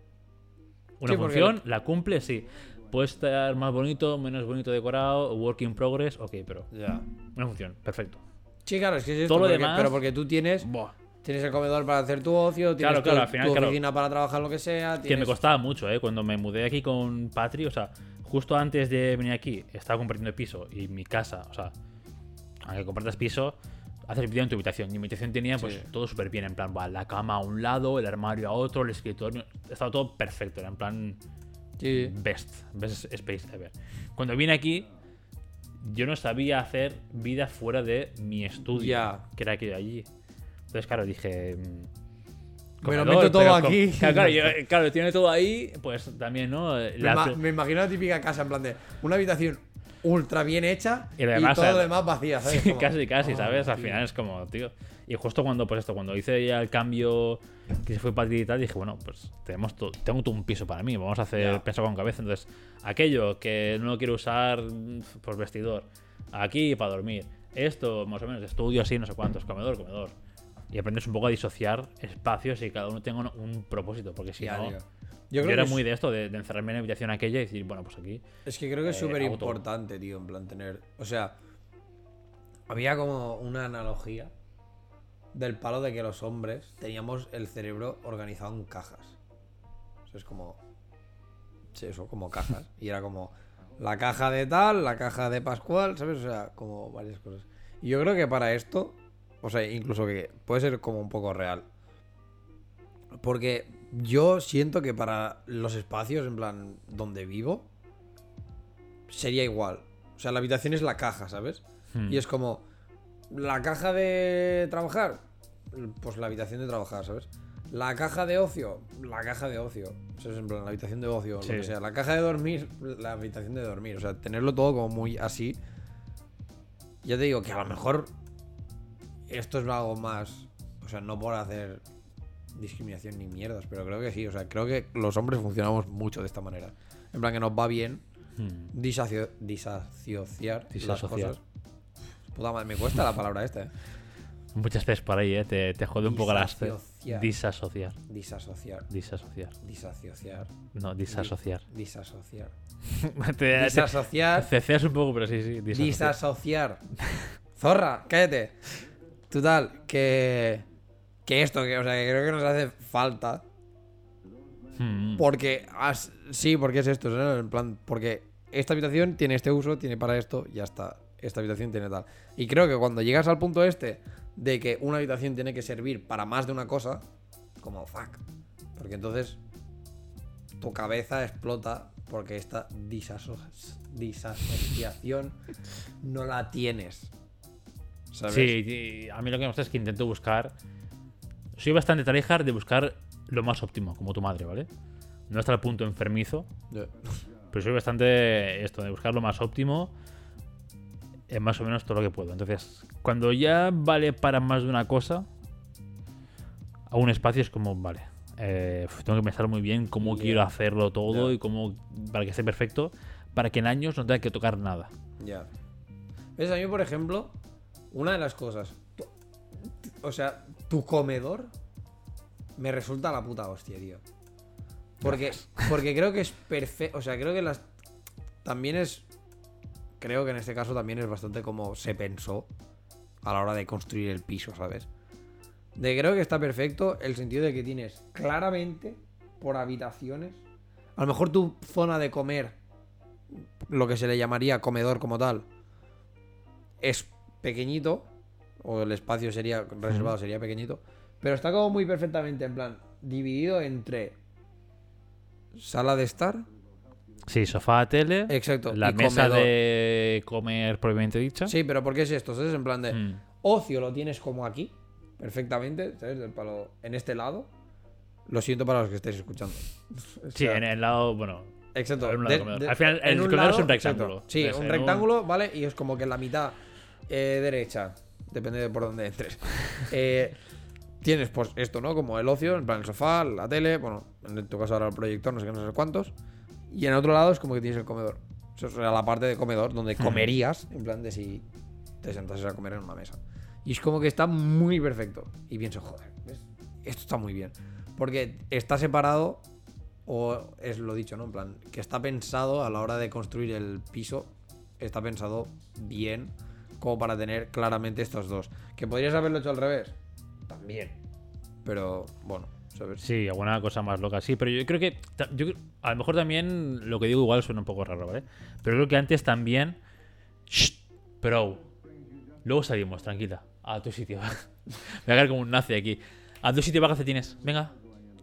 porque- función, la cumple, sí. Puede estar más bonito, menos bonito decorado, work in progress, ok, pero Ya. una función, perfecto. Sí, claro, es que es esto, Todo lo demás- Pero porque tú tienes. Buah. Tienes el comedor para hacer tu ocio, tienes Claro, tu, claro, al final, tu claro. oficina para trabajar lo que sea. Que me costaba mucho, ¿eh? Cuando me mudé aquí con Patri, o sea, justo antes de venir aquí, estaba compartiendo piso y mi casa, o sea, aunque compartas piso, haces vida en tu habitación. Y mi habitación tenía, pues, Sí. todo súper bien, en plan, va, la cama a un lado, el armario a otro, el escritorio, estaba todo perfecto, era en plan Sí. best, best space ever. Cuando vine aquí, yo no sabía hacer vida fuera de mi estudio, que era de allí. Entonces, claro, dije. mm, Me lo comedor, meto todo aquí. Claro, claro, yo- claro, tiene todo ahí, pues también, ¿no? La- me imagino la típica casa, en plan de una habitación ultra bien hecha Y y, además, todo lo demás vacía, ¿sabes? Sí, Como, casi, casi, oh, ¿sabes? Al tío. final es como, tío. Y justo cuando, pues esto, cuando hice ya el cambio que se fue para y tal, dije, bueno, pues tenemos to- tengo todo un piso para mí, vamos a hacer Ya. peso con cabeza. Entonces, aquello que no quiero usar por vestidor, aquí para dormir, esto más o menos, estudio así, no sé cuántos, comedor, comedor. Y aprendes un poco a disociar espacios y cada uno tenga un, un propósito, porque si Ya, no. tío. Yo, era que es- muy de esto, de, de encerrarme en la habitación aquella y decir, bueno, pues aquí. Es que creo que es Eh, súper importante, tío, en plan tener. O sea, había como una analogía del palo de que los hombres teníamos el cerebro organizado en cajas. O sea, es como. Sí, eso, como cajas. Y era como la caja de tal, la caja de Pascual, ¿sabes? O sea, como varias cosas. Y yo creo que para esto, o sea, incluso que puede ser como un poco real. Porque yo siento que para los espacios, en plan, donde vivo, sería igual. O sea, la habitación es la caja, ¿sabes? Hmm. Y es como, la caja de trabajar, pues la habitación de trabajar, ¿sabes? La caja de ocio, la caja de ocio. O sea, es en plan, la habitación de ocio, Sí. lo que sea. La caja de dormir, la habitación de dormir. O sea, tenerlo todo como muy así. Ya te digo que a lo mejor esto es algo más. O sea, no por hacer discriminación ni mierdas, pero creo que sí. O sea, creo que los hombres funcionamos mucho de esta manera. En plan, que nos va bien Hmm. disacio- disasociar las cosas. Puta madre, me cuesta la palabra esta. eh. Muchas veces por ahí, ¿eh? Te, te jode un poco las... Disasociar. Disasociar. Disasociar. Disasociar. Disasociar. No, disasociar. Disasociar. te, te, Disasociar. ceceas un poco, pero sí, sí. Disasociar. Disasociar. Zorra, cállate. Total, que. Que esto, que, o sea, que creo que nos hace falta. Hmm. Porque. as- sí, porque es esto, ¿no? En plan, porque esta habitación tiene este uso, tiene para esto, ya está. Esta habitación tiene tal. Y creo que cuando llegas al punto este de que una habitación tiene que servir para más de una cosa, como fuck. Porque entonces tu cabeza explota porque esta disaso- disasociación no la tienes. ¿Sabes? Sí, a mí lo que me gusta es que intento buscar. Soy bastante tryhard de buscar lo más óptimo, como tu madre, ¿vale? No hasta el punto enfermizo, Yo- pero soy bastante esto, de buscar lo más óptimo en más o menos todo lo que puedo. Entonces, cuando ya vale para más de una cosa, a un espacio es como, vale, eh, tengo que pensar muy bien cómo quiero hacerlo todo y cómo para que esté perfecto, para que en años no tenga que tocar nada. Ya. ¿Ves? A mí, por ejemplo, una de las cosas. O sea, tu comedor me resulta la puta hostia, tío. Porque, porque creo que es perfecto. O sea, creo que las. También es. Creo que en este caso también es bastante como se pensó a la hora de construir el piso, ¿sabes? De creo que está perfecto el sentido de que tienes claramente por habitaciones. A lo mejor tu zona de comer, lo que se le llamaría comedor como tal, es pequeñito, o el espacio sería reservado sería pequeñito, pero está como muy perfectamente en plan dividido entre sala de estar, Sí, sofá, tele, exacto, la y mesa comedor. de comer propiamente dicha. Sí, pero ¿por qué es esto? ¿Sabes? En plan de Mm. ocio lo tienes como aquí, perfectamente, ¿sabes? Del palo- en este lado. Lo siento para los que estéis escuchando. O Sí, en el lado, bueno, Exacto. en un lado de- comedor. de- Al final, el comedor es lado- un rectángulo. exacto. Sí, Entonces, un en un- rectángulo, ¿vale? Y es como que en la mitad eh, derecha, depende de por dónde entres, eh, tienes pues esto, ¿no? Como el ocio, en plan el sofá, la tele, bueno, en tu caso ahora el proyector, no sé qué, no sé cuántos. Y en otro lado es como que tienes el comedor. Eso será la parte de comedor donde comerías, en plan de si te sentases a comer en una mesa. Y es como que está muy perfecto. Y pienso, joder, ¿ves? esto está muy bien. Porque está separado, o es lo dicho, ¿no? En plan, que está pensado a la hora de construir el piso, está pensado bien como para tener claramente estos dos. ¿Que podrías haberlo hecho al revés? También. Pero, bueno, ¿sabes? Sí, alguna cosa más loca, sí, pero yo creo que. Yo, a lo mejor también lo que digo igual suena un poco raro, ¿vale? Pero creo que antes también. Shh, pero. Luego salimos, tranquila. A tu sitio. Voy a caer como un nazi aquí. A tu sitio va calcetines. Venga.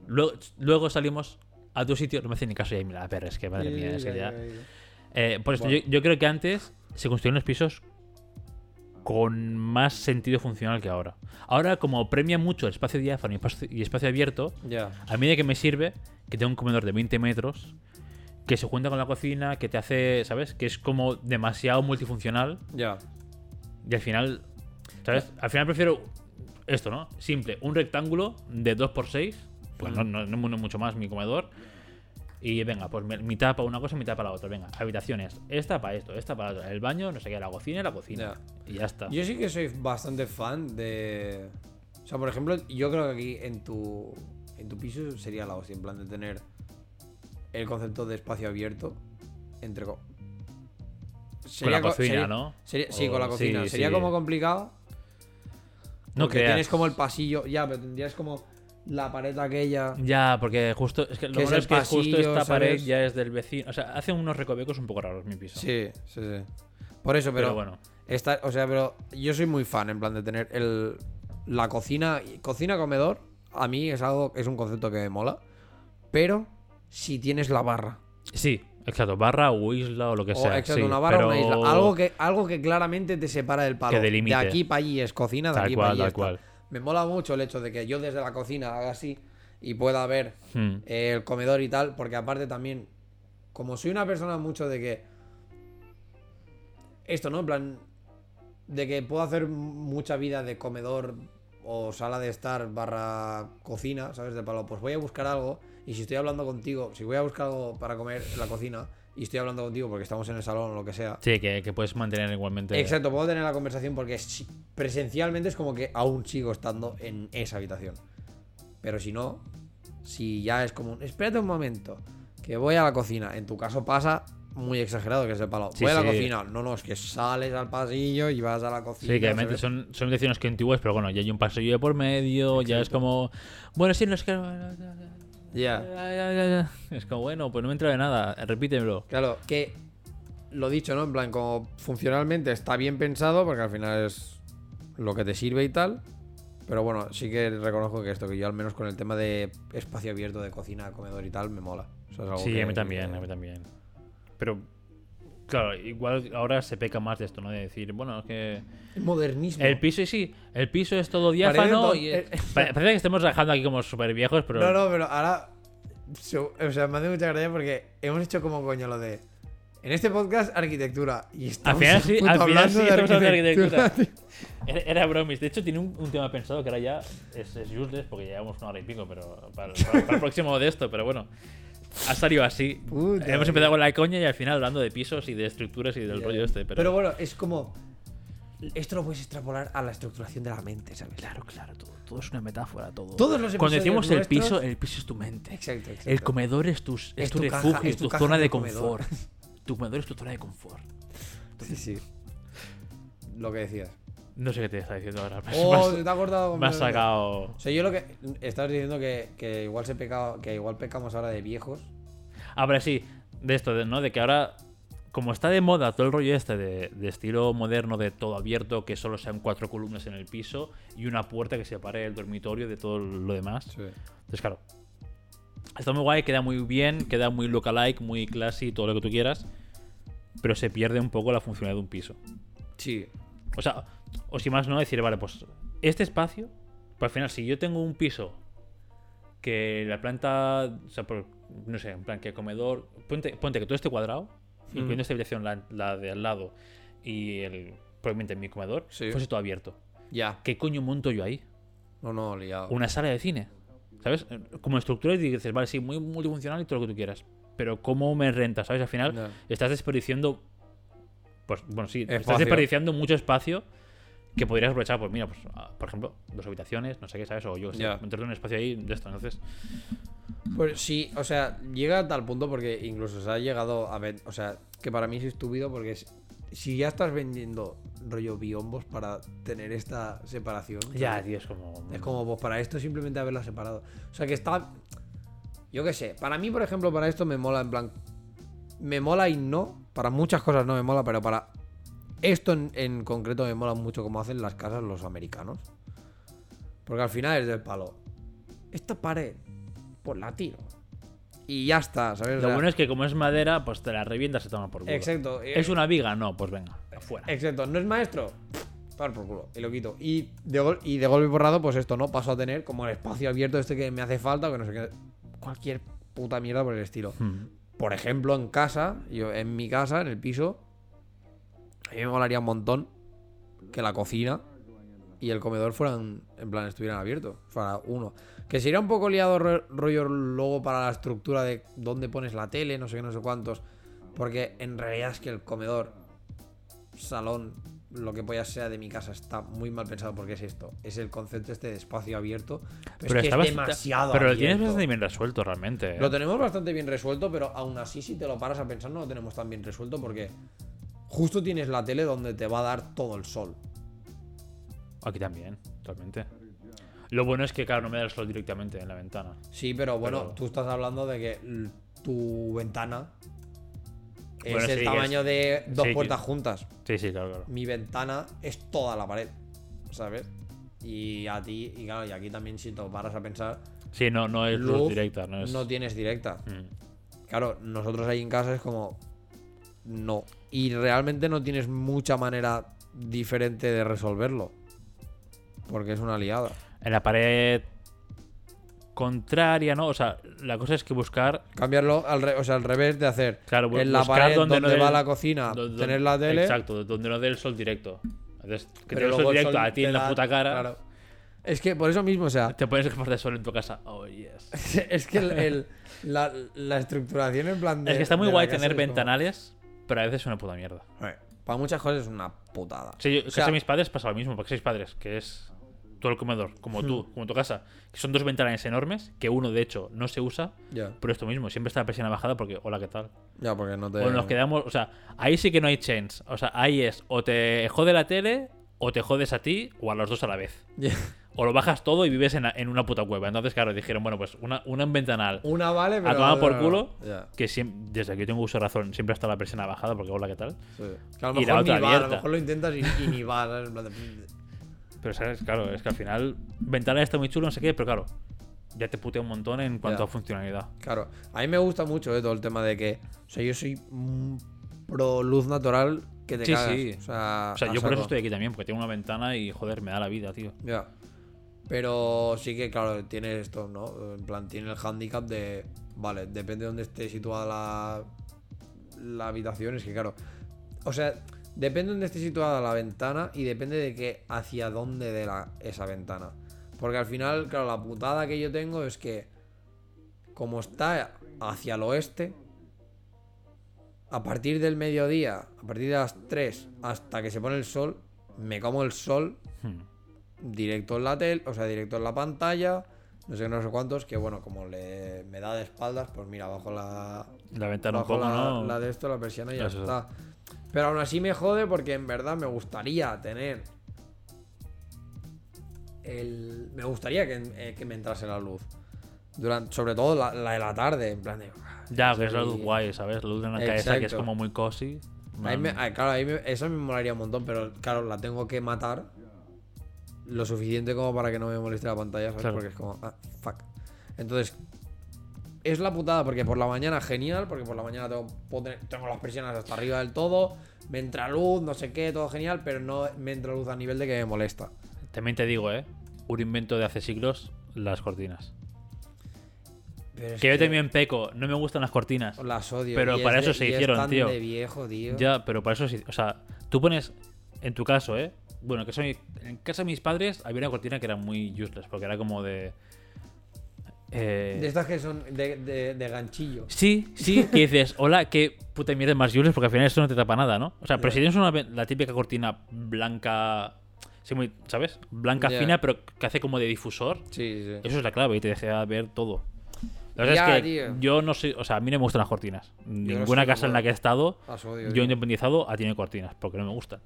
Luego, luego salimos a tu sitio. No me hace ni caso ya. Mira, la perra, es que madre mía, es que ya. Eh, por esto, Bueno. yo, yo creo que antes se construían los pisos con más sentido funcional que ahora. Ahora, como premia mucho el espacio diáfano y espacio, y espacio abierto, a mí de que me sirve que tenga un comedor de 20 metros que se junta con la cocina, que te hace, ¿sabes? Que es como demasiado multifuncional Ya. y al final, ¿sabes? Al final prefiero esto, ¿no? Simple, un rectángulo de 2x6, pues no, no, no es mucho más mi comedor. Y venga, pues mitad para una cosa, mitad para la otra. Venga, habitaciones. Esta para esto, esta para la otra. El baño, no sé qué, la cocina y la cocina. Y ya está. Yo sí que soy bastante fan de. O sea, por ejemplo, yo creo que aquí en tu. En tu piso sería la hostia, en plan de tener el concepto de espacio abierto entre. co- con la co- cocina, sería- ¿no? sería- sí, O- con la cocina. sí, sería sí. como complicado. No creas. tienes como el pasillo. Ya, pero tendrías como la pared aquella. Ya, porque justo. Es que lo Que es bueno el es que justo esta pared ya es del vecino. O sea, hace unos recovecos un poco raros mi piso. Sí, sí, sí. Por eso, pero, pero, bueno. Está, o sea, pero yo soy muy fan en plan de tener el la cocina, cocina comedor, a mí es algo es un concepto que me mola, pero si tienes la barra, Sí, exacto. Barra o isla o lo que o sea. exacto, sí, una barra o una isla, algo que algo que claramente te separa del palo. Que delimite. De aquí para allí es cocina, de Tal aquí cual, para allí tal es tal. cual. Me mola mucho el hecho de que yo desde la cocina haga así y pueda ver Hmm. eh, el comedor y tal, porque aparte también, como soy una persona mucho de que. Esto, ¿no? En plan. De que puedo hacer mucha vida de comedor o sala de estar barra cocina, ¿sabes? De palo. Pues voy a buscar algo y si estoy hablando contigo, si voy a buscar algo para comer en la cocina y estoy hablando contigo porque estamos en el salón o lo que sea. Sí, que, que puedes mantener igualmente. Exacto, puedo tener la conversación porque presencialmente es como que aún sigo estando en esa habitación. Pero si no, si ya es como un, espérate un momento, que voy a la cocina. En tu caso pasa muy exagerado que es el palo. Sí, voy a la sí. cocina. No, no, es que sales al pasillo y vas a la cocina. Sí, que ¿sabes? son, son habitaciones que antiguas, pero bueno, ya hay un pasillo de por medio, ya es como. Bueno, sí, no es que. Ya. Es como, bueno, pues no me entra de nada, repítemelo. Claro, que lo dicho, ¿no? En plan, como funcionalmente está bien pensado, porque al final es lo que te sirve y tal. Pero bueno, sí que reconozco que esto, que yo al menos con el tema de espacio abierto de cocina, comedor y tal, me mola. O sea, es algo Sí, que- a mí también, a mí también. Pero, claro, igual ahora se peca más de esto, ¿no? De decir, bueno, es que. Modernismo. El piso, y sí, el piso es todo diáfano. to- y- pare- Parece que estemos rajando aquí como súper viejos, pero. No, no, pero ahora. O sea, me hace mucha gracia porque hemos hecho como coño lo de. En este podcast, arquitectura. Y Al estamos final sí, al final hablando sí, de estamos hablando de arquitectura. arquitectura. Era, era bromis. De hecho, tiene un, un tema pensado que ahora ya es, es useless porque llevamos una hora y pico, pero para, para- para el próximo de esto, pero bueno. Ha salido así. Puta Hemos empezado con la coña y al final hablando de pisos y de estructuras y del rollo este. Pero, Pero bueno, es como. Esto lo puedes extrapolar a la estructuración de la mente, ¿sabes? claro, claro, todo, todo es una metáfora, todo. Todos los Cuando decimos el piso, el piso es tu mente. Exacto, exacto. El comedor es, tus, es, Es tu, tu refugio, es es tu zona de confort. Tu comedor es tu zona de confort. Sí, sí. Lo que decías. No sé qué te está diciendo ahora. pero Oh, has- se te ha cortado. me has sacado. O sea, yo lo que. Estabas diciendo que, que igual se pecado, que igual pecamos ahora de viejos. Ah, pero sí, de esto, de, ¿no? De que ahora, como está de moda todo el rollo este de, de estilo moderno, de todo abierto, que solo sean cuatro columnas en el piso y una puerta que separe el dormitorio de todo lo demás. Entonces, claro, está muy guay, queda muy bien, queda muy lookalike, muy classy, todo lo que tú quieras, pero se pierde un poco la funcionalidad de un piso. Sí. O sea, o si más no, decir, vale, pues este espacio, pues al final, si yo tengo un piso que la planta, o sea, por- no sé, en plan, que el comedor, ponte, ponte que todo esté cuadrado, incluyendo esta habitación, la, la de al lado y el, probablemente mi comedor, Sí. fuese todo abierto. Ya. ¿Qué coño monto yo ahí? No, no, liado. Una sala de cine, ¿sabes? Como estructura y dices, vale, sí, muy multifuncional y todo lo que tú quieras, pero ¿cómo me renta, ¿sabes? Al final estás desperdiciando, pues, bueno, sí, estás desperdiciando mucho espacio que podrías aprovechar, pues mira, pues, ah, por ejemplo, dos habitaciones, no sé qué, ¿sabes? O yo, Ya. meterle un espacio ahí de esto, entonces... Pues sí, o sea, llega a tal punto porque incluso se ha llegado a ver. O sea, que para mí es estúpido porque es- si ya estás vendiendo rollo biombos para tener esta separación. Ya, ¿sabes? tío, es como... Es como, pues para esto simplemente haberla separado. O sea, que está. Yo qué sé, para mí, por ejemplo, para esto me mola en plan. Me mola y no. Para muchas cosas no me mola, pero para esto en, en concreto me mola mucho como hacen las casas los americanos. Porque al final es del palo. Esta pared, pues la tiro. Y ya está, ¿sabes? O Lo sea, bueno es que como es madera, pues te la revientas se toma por culo. Exacto. eh, ¿Es una viga? No, pues venga, afuera. Exacto, no es maestro. Tomar por culo. Y lo quito. Y de, gol- y de golpe y porrado, pues esto no paso a tener como el espacio abierto este que me hace falta, que no sé qué. Cualquier puta mierda por el estilo. Hmm. Por ejemplo, en casa, yo en mi casa, en el piso, a mí me molaría un montón que la cocina y el comedor fueran, en plan, estuvieran abiertos. Fuera uno. Que sería un poco liado ro- rollo luego para la estructura de dónde pones la tele, no sé qué, no sé cuántos. Porque en realidad es que el comedor, salón, lo que pueda sea de mi casa está muy mal pensado porque es esto. Es el concepto este de espacio abierto. Pero, es que es demasiado Pero lo tienes bastante bien resuelto realmente. ¿eh? Lo tenemos bastante bien resuelto, pero aún así, si te lo paras a pensar, no lo tenemos tan bien resuelto porque justo tienes la tele donde te va a dar todo el sol. Aquí también, totalmente. Lo bueno es que, claro, no me da el sol directamente en la ventana. Sí, pero bueno, Pero- tú estás hablando de que tu ventana es Bueno, el sí, tamaño de dos sí, puertas juntas. Sí, sí, claro, claro. Mi ventana es toda la pared, ¿sabes? Y a ti, y claro, y aquí también si te paras a pensar, Sí, no, no es luz, luz directa, no es. no tienes directa. Mm. Claro, nosotros ahí en casa es como. No. Y realmente no tienes mucha manera diferente de resolverlo. Porque es una liada. En la pared contraria, ¿no? O sea, la cosa es que buscar. Cambiarlo al, re- o sea, al revés de hacer. Claro, en la pared donde donde, no va el- la cocina, tener la tele. Exacto, donde no dé el sol directo. Entonces, que te el sol el directo sol a ti en la puta cara. claro. Es que por eso mismo, o sea. Te pones gafas de sol en tu casa. Oh, yes. es que el, la, la estructuración en plan de. es que está muy guay tener ventanales, pero a veces es una puta mierda. Eh, Para muchas cosas es una putada. Sí, yo, O sea, casa de mis padres pasa lo mismo, porque sois padres, que es todo el comedor, como Hmm. tú, como tu casa, que son dos ventanales enormes, que uno de hecho no se usa, Ya, pero esto mismo, siempre está la presión bajada porque, hola, ¿qué tal? ya, porque no te. O nos quedamos, o sea, ahí sí que no hay chance, o sea, ahí es o te jode la tele, o te jodes a ti, o a los dos a la vez. Ya. O lo bajas todo y vives en, en una puta cueva. Entonces, claro, dijeron, bueno, pues una, una en ventanal, Una vale, pero. a tomar por no, no, culo, que siempre, desde que yo tengo uso de razón, siempre está la presión bajada, porque hola, ¿qué tal? Sí. Que a lo Y la mejor otra ni va, a lo mejor lo intentas y, y ni va. ¿sabes? Pero, ¿sabes? Claro, es que al final, ventana está muy chulo, no sé qué, pero claro, ya te putea un montón en cuanto Ya. a funcionalidad. Claro, a mí me gusta mucho eh, todo el tema de que, o sea, yo soy pro luz natural que te Sí, cagas. sí. O sea, O sea, yo por eso saco. estoy aquí también, porque tengo una ventana y, joder, me da la vida, tío. Ya. Pero sí que, claro, tiene esto, ¿no? En plan, tiene el handicap de, vale, depende de dónde esté situada la, la habitación, es que, claro, o sea, depende de dónde esté situada la ventana y depende de que hacia dónde de la, esa ventana. Porque al final, claro, la putada que yo tengo es que, como está hacia el oeste, a partir del mediodía, a partir de las 3 hasta que se pone el sol, me como el sol Hmm. Directo en la tele, o sea, directo en la pantalla, no sé, no sé cuántos, que bueno, como le, me da de espaldas, pues mira, bajo la, La ventana un bajo poco, la, ¿no? la de esto, la persiana y ya Eso. está. Pero aún así me jode porque en verdad me gustaría tener el, me gustaría que, eh, que me entrase la luz. Durante, sobre todo la, la de la tarde, en plan de... Ya, que es la luz guay, ¿sabes? La luz de una cabeza que es como muy cozy. Ahí me- ah, claro, ahí me- eso me molaría un montón, pero claro, la tengo que matar lo suficiente como para que no me moleste la pantalla, ¿sabes? Claro. Porque es como, ah, fuck. Entonces, es la putada, porque por la mañana genial, porque por la mañana tengo, tener- tengo las persianas hasta arriba del todo, me entra luz, no sé qué, todo genial, pero no me entra luz a nivel de que me molesta. También te digo, ¿eh? Un invento de hace siglos, las cortinas. Pero es Que yo también peco, no me gustan las cortinas. las odio. Pero es para eso de- se hicieron, tío. de viejo, tío. Ya, pero para eso sí. O sea, tú pones. En tu caso, ¿eh? Bueno, que soy, en casa de mis padres había una cortina que era muy useless, porque era como de. eh, De estas que son de, de, de ganchillo. Sí, sí, que dices, hola, qué puta mierda más useless, porque al final esto no te tapa nada, ¿no? O sea, pero Ya. si tienes una, la típica cortina blanca. Sí, muy, ¿sabes? Blanca fina, pero que hace como de difusor. Sí, sí. Eso es la clave y te deja ver todo. La verdad Ya, es que tío. yo no sé, o sea, a mí no me gustan las cortinas. Ninguna casa en la que he estado, odio, yo independizado ha tenido cortinas, porque no me gustan.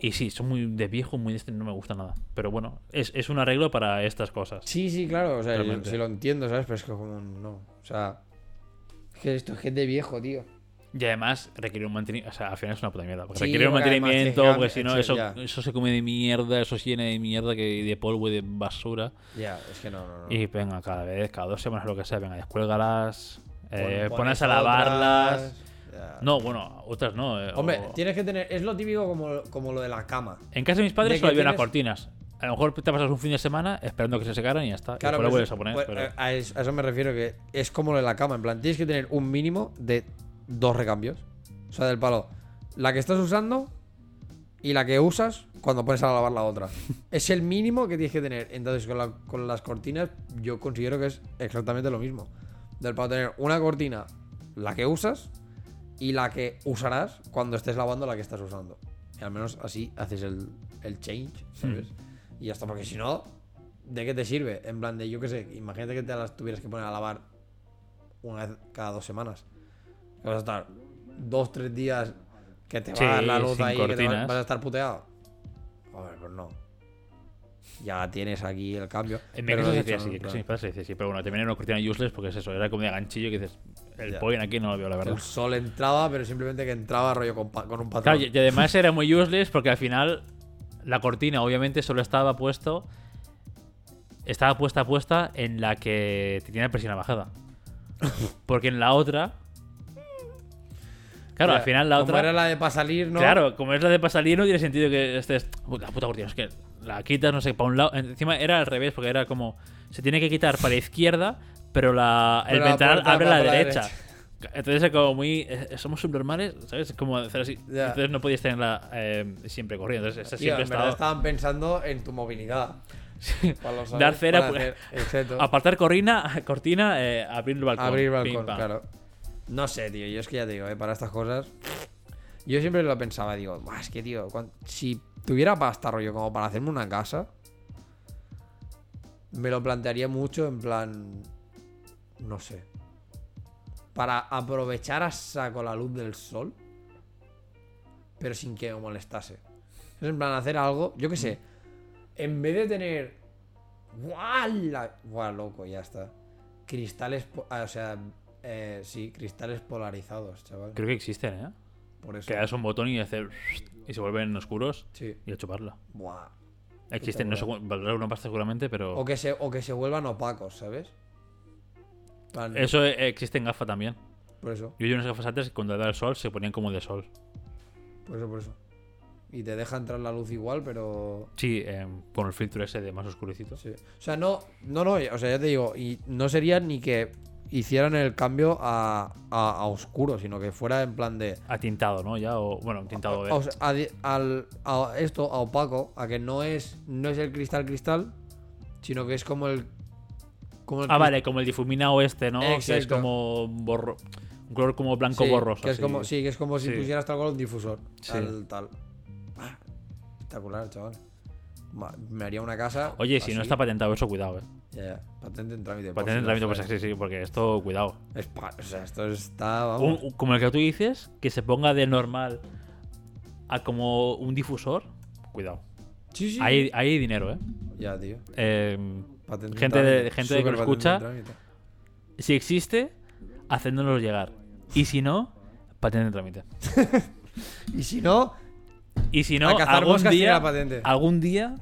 Y sí, son muy de viejo, muy de este, no me gusta nada. Pero bueno, es, es un arreglo para estas cosas. Sí, sí, claro, o sea, yo- sí lo entiendo, ¿sabes? Pero es que como no, o sea, es que esto es gente de viejo, tío. Y además requiere un mantenimiento, o sea, al final es una puta mierda. Porque Sí, requiere un mantenimiento, porque si no, eso, ya. eso se come de mierda, eso se llena de mierda, que de polvo y de basura. Ya, es que no, no, no. Y venga, cada vez, cada dos semanas, lo que sea, venga, descuélgalas, eh, Pon- pones pones a lavarlas. otras, No, bueno, otras no. eh, Hombre, o- tienes que tener, es lo típico como, como lo de la cama. En casa de mis padres de solo había unas tienes- cortinas. A lo mejor te pasas un fin de semana esperando que se secaran y ya está. Claro, lo pues, vuelves a poner. pues, pero- eh, a, eso, a eso me refiero, que es como lo de la cama. En plan, tienes que tener un mínimo de dos recambios. O sea, del palo, la que estás usando y la que usas cuando pones a lavar la otra. es el mínimo que tienes que tener. Entonces, con, la- con las cortinas, yo considero que es exactamente lo mismo. Del palo, tener una cortina, la que usas y la que usarás cuando estés lavando la que estás usando. Y al menos así haces el, el change, ¿sabes? Y ya está, porque si no, ¿de qué te sirve? En plan de, yo qué sé, imagínate que te las tuvieras que poner a lavar una vez cada dos semanas. Que vas a estar dos, tres días que te va a dar la Sí, luz ahí, que te va- cortinas. vas a estar puteado. A ver, pues no. ya tienes aquí el cambio. En mi caso decía así, se decía así, pero bueno, también era una cortina useless porque es eso, era como de ganchillo que dices, el Ya. point aquí no lo veo, la verdad. El sol entraba, pero simplemente que entraba rollo con, un patrón. Claro, y y además era muy useless porque al final la cortina obviamente solo estaba puesto estaba puesta puesta en la que tenía presión bajada. Porque en la otra Claro, al final la como otra era la de para salir, ¿no? Claro, como es la de pasalir no tiene sentido que estés la puta cortina, es que la quitas no sé, para un lado, encima era al revés porque era como se tiene que quitar para la izquierda, pero la el la ventanal puerta abre a la derecha. Entonces es como muy. eh, Somos subnormales, ¿sabes? Es como hacer así. Entonces no podías tenerla eh, siempre corriendo. Entonces esa siempre en verdad estaba. estaban pensando en tu movilidad. Los- Dar cera, pues. Apartar cortina, cortina, eh, abrir el balcón. Abrir balcón, claro. No sé, tío. Yo es que ya te digo, ¿eh? para estas cosas. Yo siempre lo pensaba, digo, "Buah, es que, tío, si tuviera pasta, rollo, como para hacerme una casa, me lo plantearía mucho en plan. No sé. Para aprovechar a saco la luz del sol, pero sin que me molestase. Es en plan hacer algo, yo qué sé. En vez de tener. ¡Guau! ¡Guau, loco! Ya está. Cristales. ah, o sea, eh, sí, cristales polarizados, chaval. Creo que existen, ¿eh? Por eso. Que das un botón y hacer. Y se vuelven oscuros Sí. y a chuparla. Buah. Existen, no sé, valdrá una pasta seguramente, pero. O que, se, o que se vuelvan opacos, ¿sabes? Eso existe en gafa también. Por eso, Yo vi unas gafas antes que cuando daba el sol se ponían como de sol. por eso, por eso. Y te deja entrar la luz igual, pero. Sí, eh, con el filtro ese de más oscurecito. Sí. O sea, no, no, no, o sea, ya te digo, y no sería ni que hicieran el cambio a, a, a oscuro, sino que fuera en plan de. A tintado, ¿no? Ya, o bueno, tintado a al, a esto, a opaco, a que no es, no es el cristal cristal, sino que es como el. Como el Ah, vale, como el difuminado este, ¿no? Que es como borro... un color como blanco Sí, borroso. Que es así. como, sí, que es como si Sí. pusieras tal cual un difusor. Sí. Tal, tal. Ah, espectacular, chaval. Me haría una casa. Oye, si así. no está patentado eso, cuidado, eh. Ya, ya. Patente en trámite. Patente si en trámite, pues sí, sí, porque esto, cuidado. Es o sea, esto está. Vamos. un- como el que tú dices, que se ponga de normal a como un difusor, cuidado. Sí, sí. Hay, hay dinero, eh. Ya, tío. Eh, Patente Gente de- gente que lo escucha. si existe, hacéndonos llegar. Y si no, patente en trámite. Y si no, Y si no, algún día, la patente. algún día,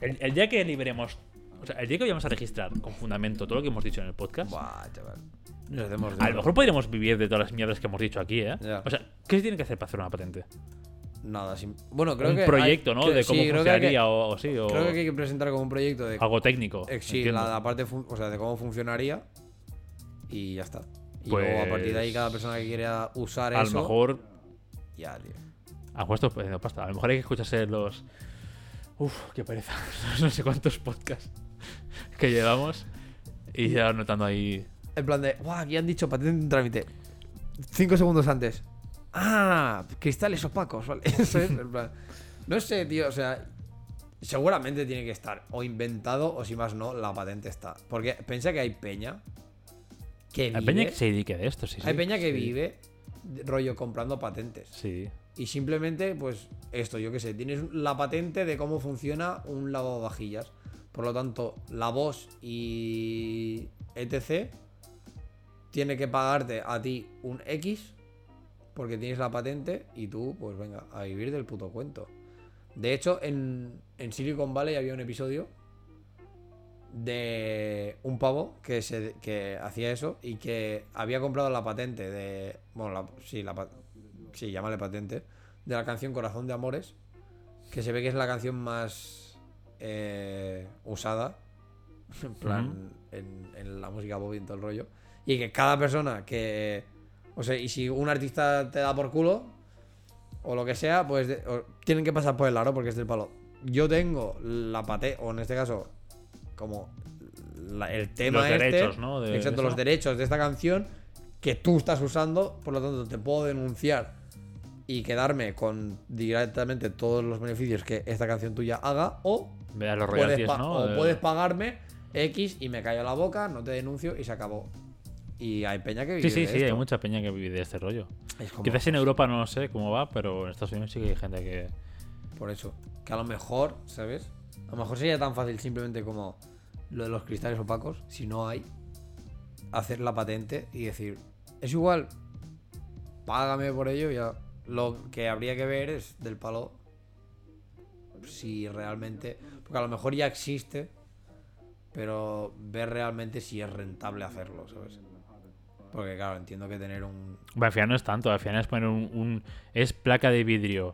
el, el día que liberemos, o sea, el día que vayamos a registrar con fundamento todo lo que hemos dicho en el podcast, buah, chaval. Nos hacemos a lo mejor podríamos vivir de todas las mierdas que hemos dicho aquí, ¿eh? O sea, ¿qué se tiene que hacer para hacer una patente? Nada, sin... Bueno, creo un que. hay- proyecto, ¿no? que- de cómo sí, que funcionaría o, o sí, o Creo que hay que presentar como un proyecto de. algo técnico. eh, sí, la, la parte. O sea, de cómo funcionaría. Y ya está. Y Pues- luego a partir de ahí, cada persona que quiera usar a eso. lo mejor, Ya, tío. a lo mejor esto es perdiendo pasta. A lo mejor hay que escucharse los. Uf, qué pereza. no sé cuántos podcasts que llevamos y ya anotando ahí. En plan de. ¡Guau! Aquí han dicho patente en trámite. Cinco segundos antes. ¡Ah! Cristales opacos, ¿vale? Eso es. En plan. No sé, tío. O sea. Seguramente tiene que estar o inventado o si más no, la patente está. Porque piensa que hay peña que vive. Hay peña que se dedique de esto, sí. hay sí. peña que Sí. vive rollo comprando patentes. Sí. Y simplemente, pues, esto, yo qué sé, tienes la patente de cómo funciona un lavavajillas. Por lo tanto, la voz y etc. tiene que pagarte a ti un X porque tienes la patente y tú, pues venga, a vivir del puto cuento. De hecho, en, en Silicon Valley había un episodio de un pavo que, se, que hacía eso y que había comprado la patente de... Bueno, la, sí, la, sí, llámale patente. De la canción Corazón de Amores. Que se ve que es la canción más eh, usada. En plan, en, en la música pop y en todo el rollo. Y que cada persona que. O sea, y si un artista te da por culo, o lo que sea, pues de- o- tienen que pasar por el aro porque es del palo. Yo tengo la patente, o en este caso, como la- el tema Los este, derechos, ¿no? de- exacto, los derechos de esta canción que tú estás usando, por lo tanto te puedo denunciar y quedarme con directamente todos los beneficios que esta canción tuya haga o los puedes, ¿no? o De- puedes pagarme X y me callo la boca, no te denuncio y se acabó. Y hay peña que vive Sí, sí, de sí, hay mucha peña que vive de este rollo. Es como- Quizás en Europa no sé cómo va, pero en Estados Unidos sí que hay gente que. Por eso. Que a lo mejor, ¿sabes? A lo mejor sería tan fácil simplemente como lo de los cristales opacos, si no hay, hacer la patente y decir, es igual, págame por ello, ya. Lo que habría que ver es del palo si realmente, porque a lo mejor ya existe, pero ver realmente si es rentable hacerlo, ¿sabes? Porque claro, entiendo que tener un... Bueno, al final no es tanto, al final es poner un... un- es placa de vidrio,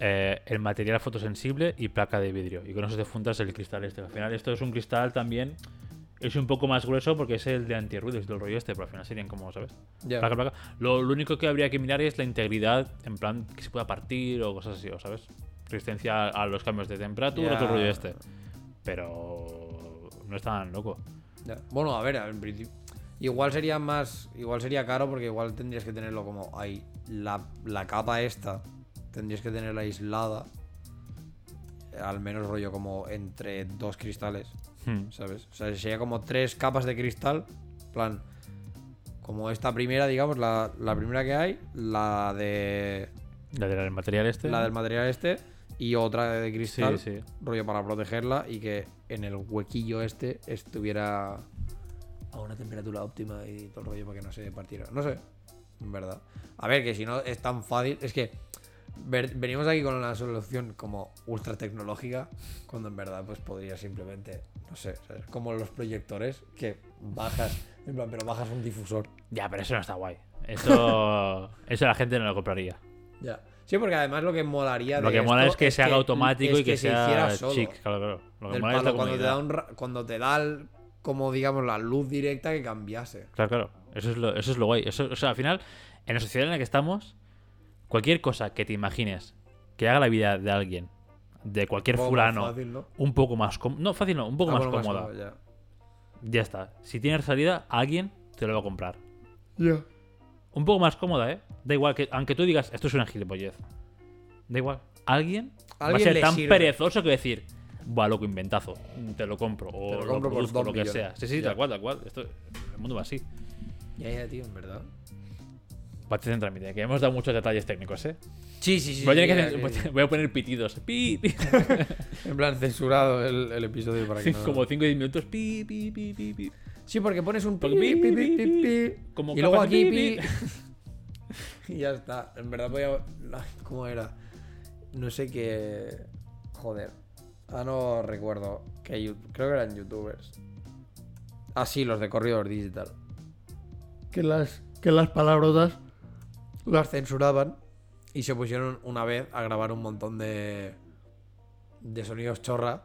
eh, el material fotosensible y placa de vidrio. Y con eso te fundas el cristal este. Al final esto es un cristal también... Es un poco más grueso porque es el de antirruidos del rollo este, pero al final serían como, ¿sabes? Placa, placa. Lo, lo único que habría que mirar es la integridad, en plan que se pueda partir o cosas así, ¿o ¿sabes? Resistencia a, a los cambios de temperatura, Ya. todo el rollo este. Pero no es tan loco. Bueno, a ver, en principio. Igual sería más. Igual sería caro porque igual tendrías que tenerlo como ahí. La, la capa esta. Tendrías que tenerla aislada. Al menos rollo como entre dos cristales. Hmm. ¿Sabes? O sea, sería como tres capas de cristal. en plan. Como esta primera, digamos, la, la primera que hay. La de. La del material este. La del material este. Y otra de Sí, cristal. sí. rollo para protegerla y que en el huequillo este estuviera a una temperatura óptima y todo el rollo para que no se partiera. No sé, en verdad. A ver, que si no es tan fácil, es que venimos aquí con una solución como ultra tecnológica, cuando en verdad pues podría simplemente, no sé, ¿sabes? como los proyectores que bajas, en plan, pero bajas un difusor. Ya, pero eso no está guay. Eso, eso la gente no lo compraría. Ya. Sí, porque además lo que molaría Lo de que mola es que se haga automático es y que, se hiciera sea solo. chic. Claro, claro. Lo que mola es la cuando te da un cuando te da el- como digamos la luz directa que cambiase. Claro, claro. Eso es lo, eso es lo guay. Eso, o sea, al final, en la sociedad en la que estamos, cualquier cosa que te imagines que haga la vida de alguien, de cualquier Un fulano, más fácil, ¿no? un poco más cómoda. No, fácil no, un poco Ah, más bueno, cómoda. cómodo, ya. Ya está. Si tienes salida, alguien te lo va a comprar. Ya. Un poco más cómoda, ¿eh? Da igual que, aunque tú digas, esto es una gilipollez. Da igual. Alguien, va a Alguien ser tan sirve. perezoso que decir, buah, loco, inventazo. Te lo compro. O Te lo lo, compro por produzco, dos lo que millones. sea. Sí, sí, Ya. tal cual, tal cual. Esto, el mundo va así. Ya, ya, tío, en verdad. Va en trámite, que hemos dado muchos detalles técnicos, ¿eh? Sí, sí, sí. voy, a tener que ya, hacer- sí, voy a poner pitidos. Pi, pi. En plan, censurado el, el episodio para que no... Como 5 o 10 minutos. Pi, pi, pi, pi, pi. Sí, porque pones un pi, pi, pi, pi, pi, Como y luego aquí pi, pi. y ya está. En verdad voy a... Ay, ¿Cómo era? No sé qué... Joder. Ah, no recuerdo. Que Creo que eran youtubers. Ah, sí, los de Corridor Digital. Que las, que las palabrotas las censuraban y se pusieron una vez a grabar un montón de, de sonidos chorra.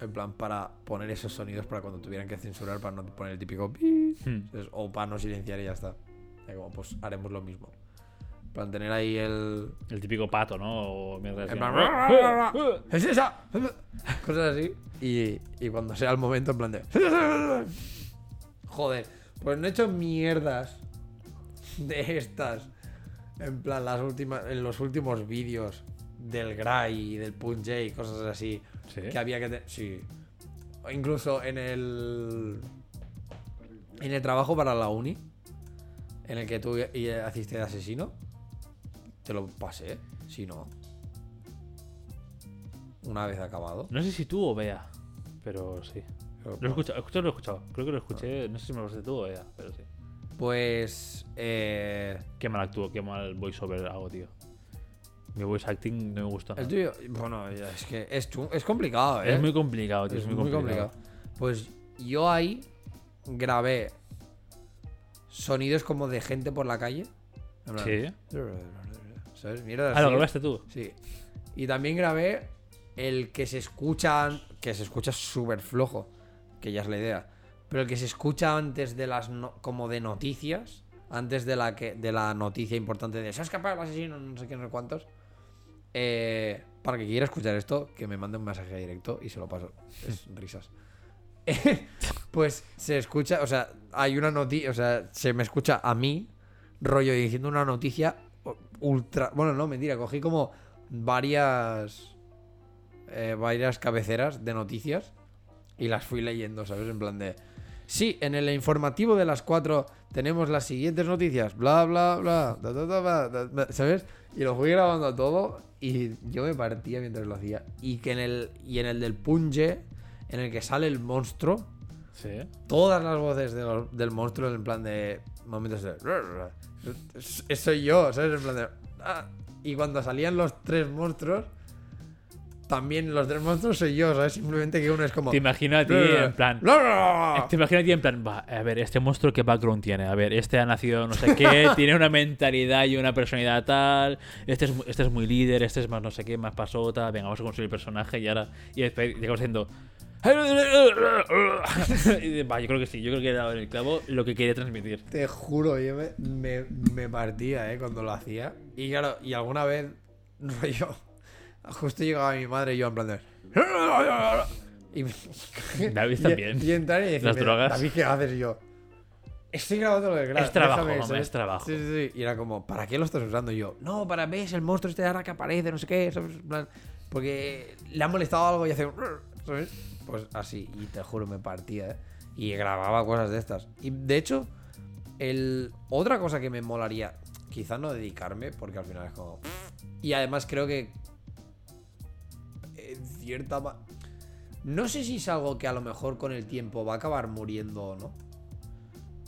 En plan, para poner esos sonidos para cuando tuvieran que censurar, para no poner el típico pi, Hmm. o para no silenciar y ya está. Y como, pues haremos lo mismo. Tener ahí el. El típico pato, ¿no? O mierda así. En plan, ¡Es esa! Cosas así. Y, y cuando sea el momento, en plan de. Joder, pues no he hecho mierdas de estas. En plan, las últimas, en los últimos vídeos del Gray y del Punjay y cosas así. Sí. Que había que. Sí. O incluso en el. En el trabajo para la uni. En el que tú hiciste de asesino. Te lo pasé. Si no. Una vez acabado. No sé si tú o Bea, pero sí. Pero, Lo he escuchado, escuchado, lo he escuchado. Creo que lo escuché, no sé si me lo pasaste tú o Bea, pero sí. Pues. Eh, Qué mal actúo, qué mal voiceover hago, tío. Mi voice acting no me gusta. el tuyo. Bueno, es que es, es complicado, ¿eh? Es muy complicado, tío. Es muy complicado. Pues yo ahí grabé sonidos como de gente por la calle. Sí. ¿Sabes? Mierda. Ah, lo grabaste tú. Sí. Y también grabé el que se escucha. Que se escucha súper flojo. Que ya es la idea. Pero el que se escucha antes de las. no- como de noticias. Antes de la que de la noticia importante de. Se ha escapado el asesino, no sé qué, no sé cuántos. Eh, para que quiera escuchar esto, que me mande un mensaje directo y se lo paso. Es risas. pues se escucha, o sea, hay una noticia, o sea, se me escucha a mí, rollo diciendo una noticia ultra. Bueno, no, mentira, cogí como varias. eh, varias cabeceras de noticias y las fui leyendo, ¿sabes? En plan de. Sí, en el informativo de las 4 tenemos las siguientes noticias, bla, bla, bla, da, da, da, bla, da, da", ¿sabes? Y lo fui grabando todo y yo me partía mientras lo hacía. Y que en el, y en el del punje, en el que sale el monstruo, Sí. todas las voces de los- del monstruo en plan de momentos de soy yo sabes en plan de ah. y cuando salían los tres monstruos también los tres monstruos soy yo sabes simplemente que uno es como Te imagino a ti en plan. Te imagino a ti en plan, va, a ver, este monstruo qué background tiene, a ver, este ha nacido no sé qué, tiene una mentalidad y una personalidad tal, este es, este es muy líder, este es más no sé qué, más pasota, venga, vamos a construir el personaje y ahora, y después llegamos diciendo... y, va, yo creo que sí, yo creo que he dado en el clavo lo que quería transmitir. te juro yo me, me, me partía eh cuando lo hacía y claro y alguna vez rollo justo llegaba mi madre y yo en plan de y me- David y- también. Y, entrar y decirme, Las drogas. David, ¿qué haces? Y yo, estoy grabando lo grab. Es trabajo, es trabajo. Sí, sí, sí. Y era como, ¿para qué lo estás usando? Y yo, no, para ver el monstruo este de ahora que aparece, no sé qué, ¿sabes? Porque le ha molestado algo y hace. ¿Sabes? Pues así, y te juro, me partía, ¿eh? Y grababa cosas de estas. Y de hecho, el... otra cosa que me molaría, quizá no dedicarme, porque al final es como... Y además creo que... En cierta... No sé si es algo que a lo mejor con el tiempo va a acabar muriendo o no.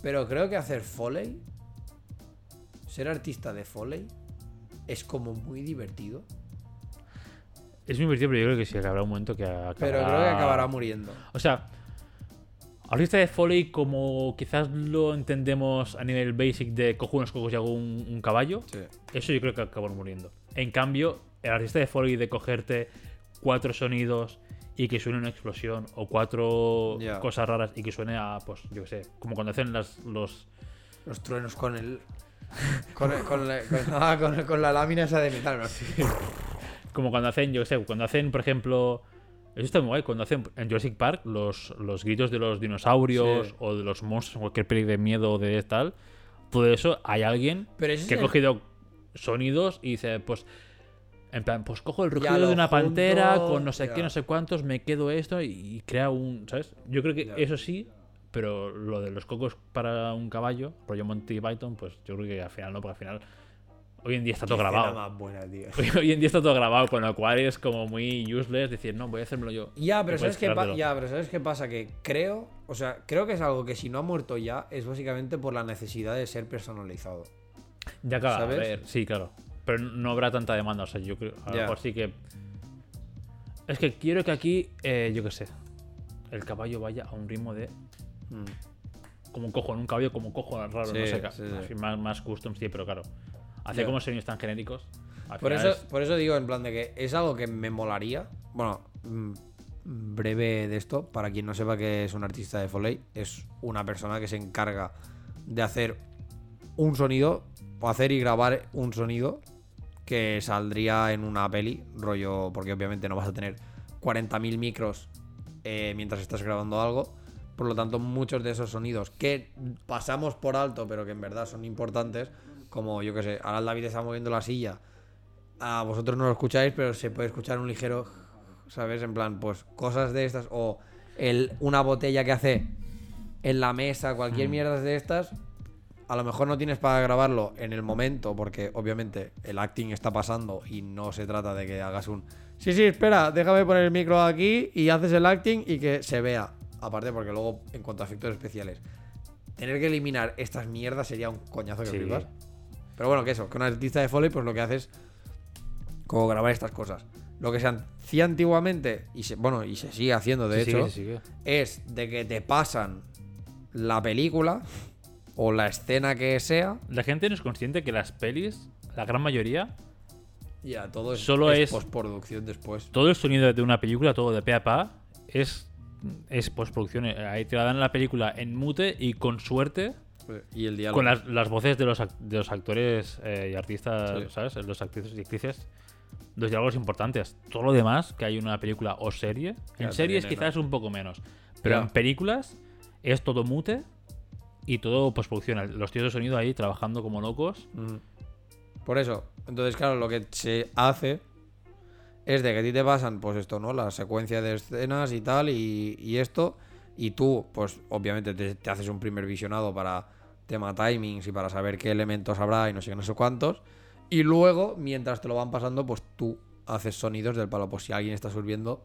Pero creo que hacer foley, ser artista de foley, es como muy divertido. Es muy divertido, pero yo creo que sí, que habrá un momento que acabará... Pero creo que acabará muriendo. O sea, artista de Foley, como quizás lo entendemos a nivel basic de cojo unos cocos y hago un, un caballo, Sí. eso yo creo que acabó muriendo. En cambio, el artista de Foley de cogerte cuatro sonidos y que suene una explosión o cuatro cosas raras y que suene a, pues, yo qué sé, como cuando hacen las, los... Los truenos con el. Con, el- con la, con- la lámina esa de metal. ¿no? Como cuando hacen, yo qué sé, cuando hacen, por ejemplo... Eso está muy guay, cuando hacen en Jurassic Park los, los gritos de los dinosaurios Sí. o de los monstruos, cualquier peli de miedo o de tal, todo eso, hay alguien Pero que ha el- cogido sonidos y dice, pues, en plan, pues cojo el rugido de una junto, pantera con no sé ya. qué, no sé cuántos, me quedo esto y, y crea un, ¿sabes? Yo creo que Ya. eso sí, pero lo de los cocos para un caballo, rollo Monty Python, pues yo creo que al final no, porque al final hoy en día está todo Qué grabado. más buena, tío. Hoy, hoy en día está todo grabado, con lo cual es como muy useless decir, no, voy a hacérmelo yo. Ya, pero ¿sabes qué pa- creártelo. ya, pero ¿sabes qué pasa? Que creo, o sea, creo que es algo que si no ha muerto ya, es básicamente por la necesidad de ser personalizado. Ya acaba, ¿sabes? a ver, sí, claro. Pero no habrá tanta demanda, o sea, yo creo, a lo Ya. mejor sí que... Es que quiero que aquí, eh, yo qué sé, el caballo vaya a un ritmo de... Mm. Como cojo en un caballo, como cojo raro, Sí, no sé, sí, sí. más, más custom, sí, pero claro. Hacer Ya. como sonidos tan genéricos. Por eso, es- por eso digo, en plan de que es algo que me molaría. Bueno, mm, breve de esto, para quien no sepa que es un artista de Foley, es una persona que se encarga de hacer un sonido, o hacer y grabar un sonido que saldría en una peli, rollo, porque obviamente no vas a tener 40.000 micros eh, mientras estás grabando algo. Por lo tanto, muchos de esos sonidos que pasamos por alto, pero que en verdad son importantes, como yo que sé, ahora el David está moviendo la silla, a vosotros no lo escucháis, pero se puede escuchar un ligero, ¿sabes? En plan, pues cosas de estas, o el, una botella que hace en la mesa, cualquier Mm. mierda de estas, a lo mejor no tienes para grabarlo en el momento, porque obviamente el acting está pasando y no se trata de que hagas un... Sí, sí, espera, déjame poner el micro aquí y haces el acting y que se vea. Aparte, porque luego, en cuanto a efectos especiales, tener que eliminar estas mierdas sería un coñazo que Sí. flipas. Pero bueno, que eso, que un artista de Foley, pues lo que hace es como grabar estas cosas. Lo que se hacía antiguamente, y se, bueno, y se sigue haciendo de Sí, hecho, es de que te pasan la película o la escena que sea. La gente no es consciente que las pelis, la gran mayoría, Ya, todo es, Solo es- postproducción después. todo el sonido de una película, todo de pe a pa, es, es postproducción. Ahí te la dan la película en mute y con suerte Y el diálogo. con las, las voces de los, de los actores eh, y artistas, Sí. ¿sabes? Los actrices y actrices. Los diálogos importantes. Todo lo demás que hay en una película o serie. Ya, En series viene, quizás un poco menos. Pero Ya. en películas es todo mute y todo postproducción. Los tíos de sonido ahí trabajando como locos. Mm. Por eso. Entonces, claro, lo que se hace es de que a ti te pasan, pues esto, ¿no? La secuencia de escenas y tal, y, y esto. Y tú, pues obviamente te, te haces un primer visionado para tema timings y para saber qué elementos habrá y no sé qué, no sé cuántos. Y luego, mientras te lo van pasando, pues tú haces sonidos del palo. Pues si alguien está sirviendo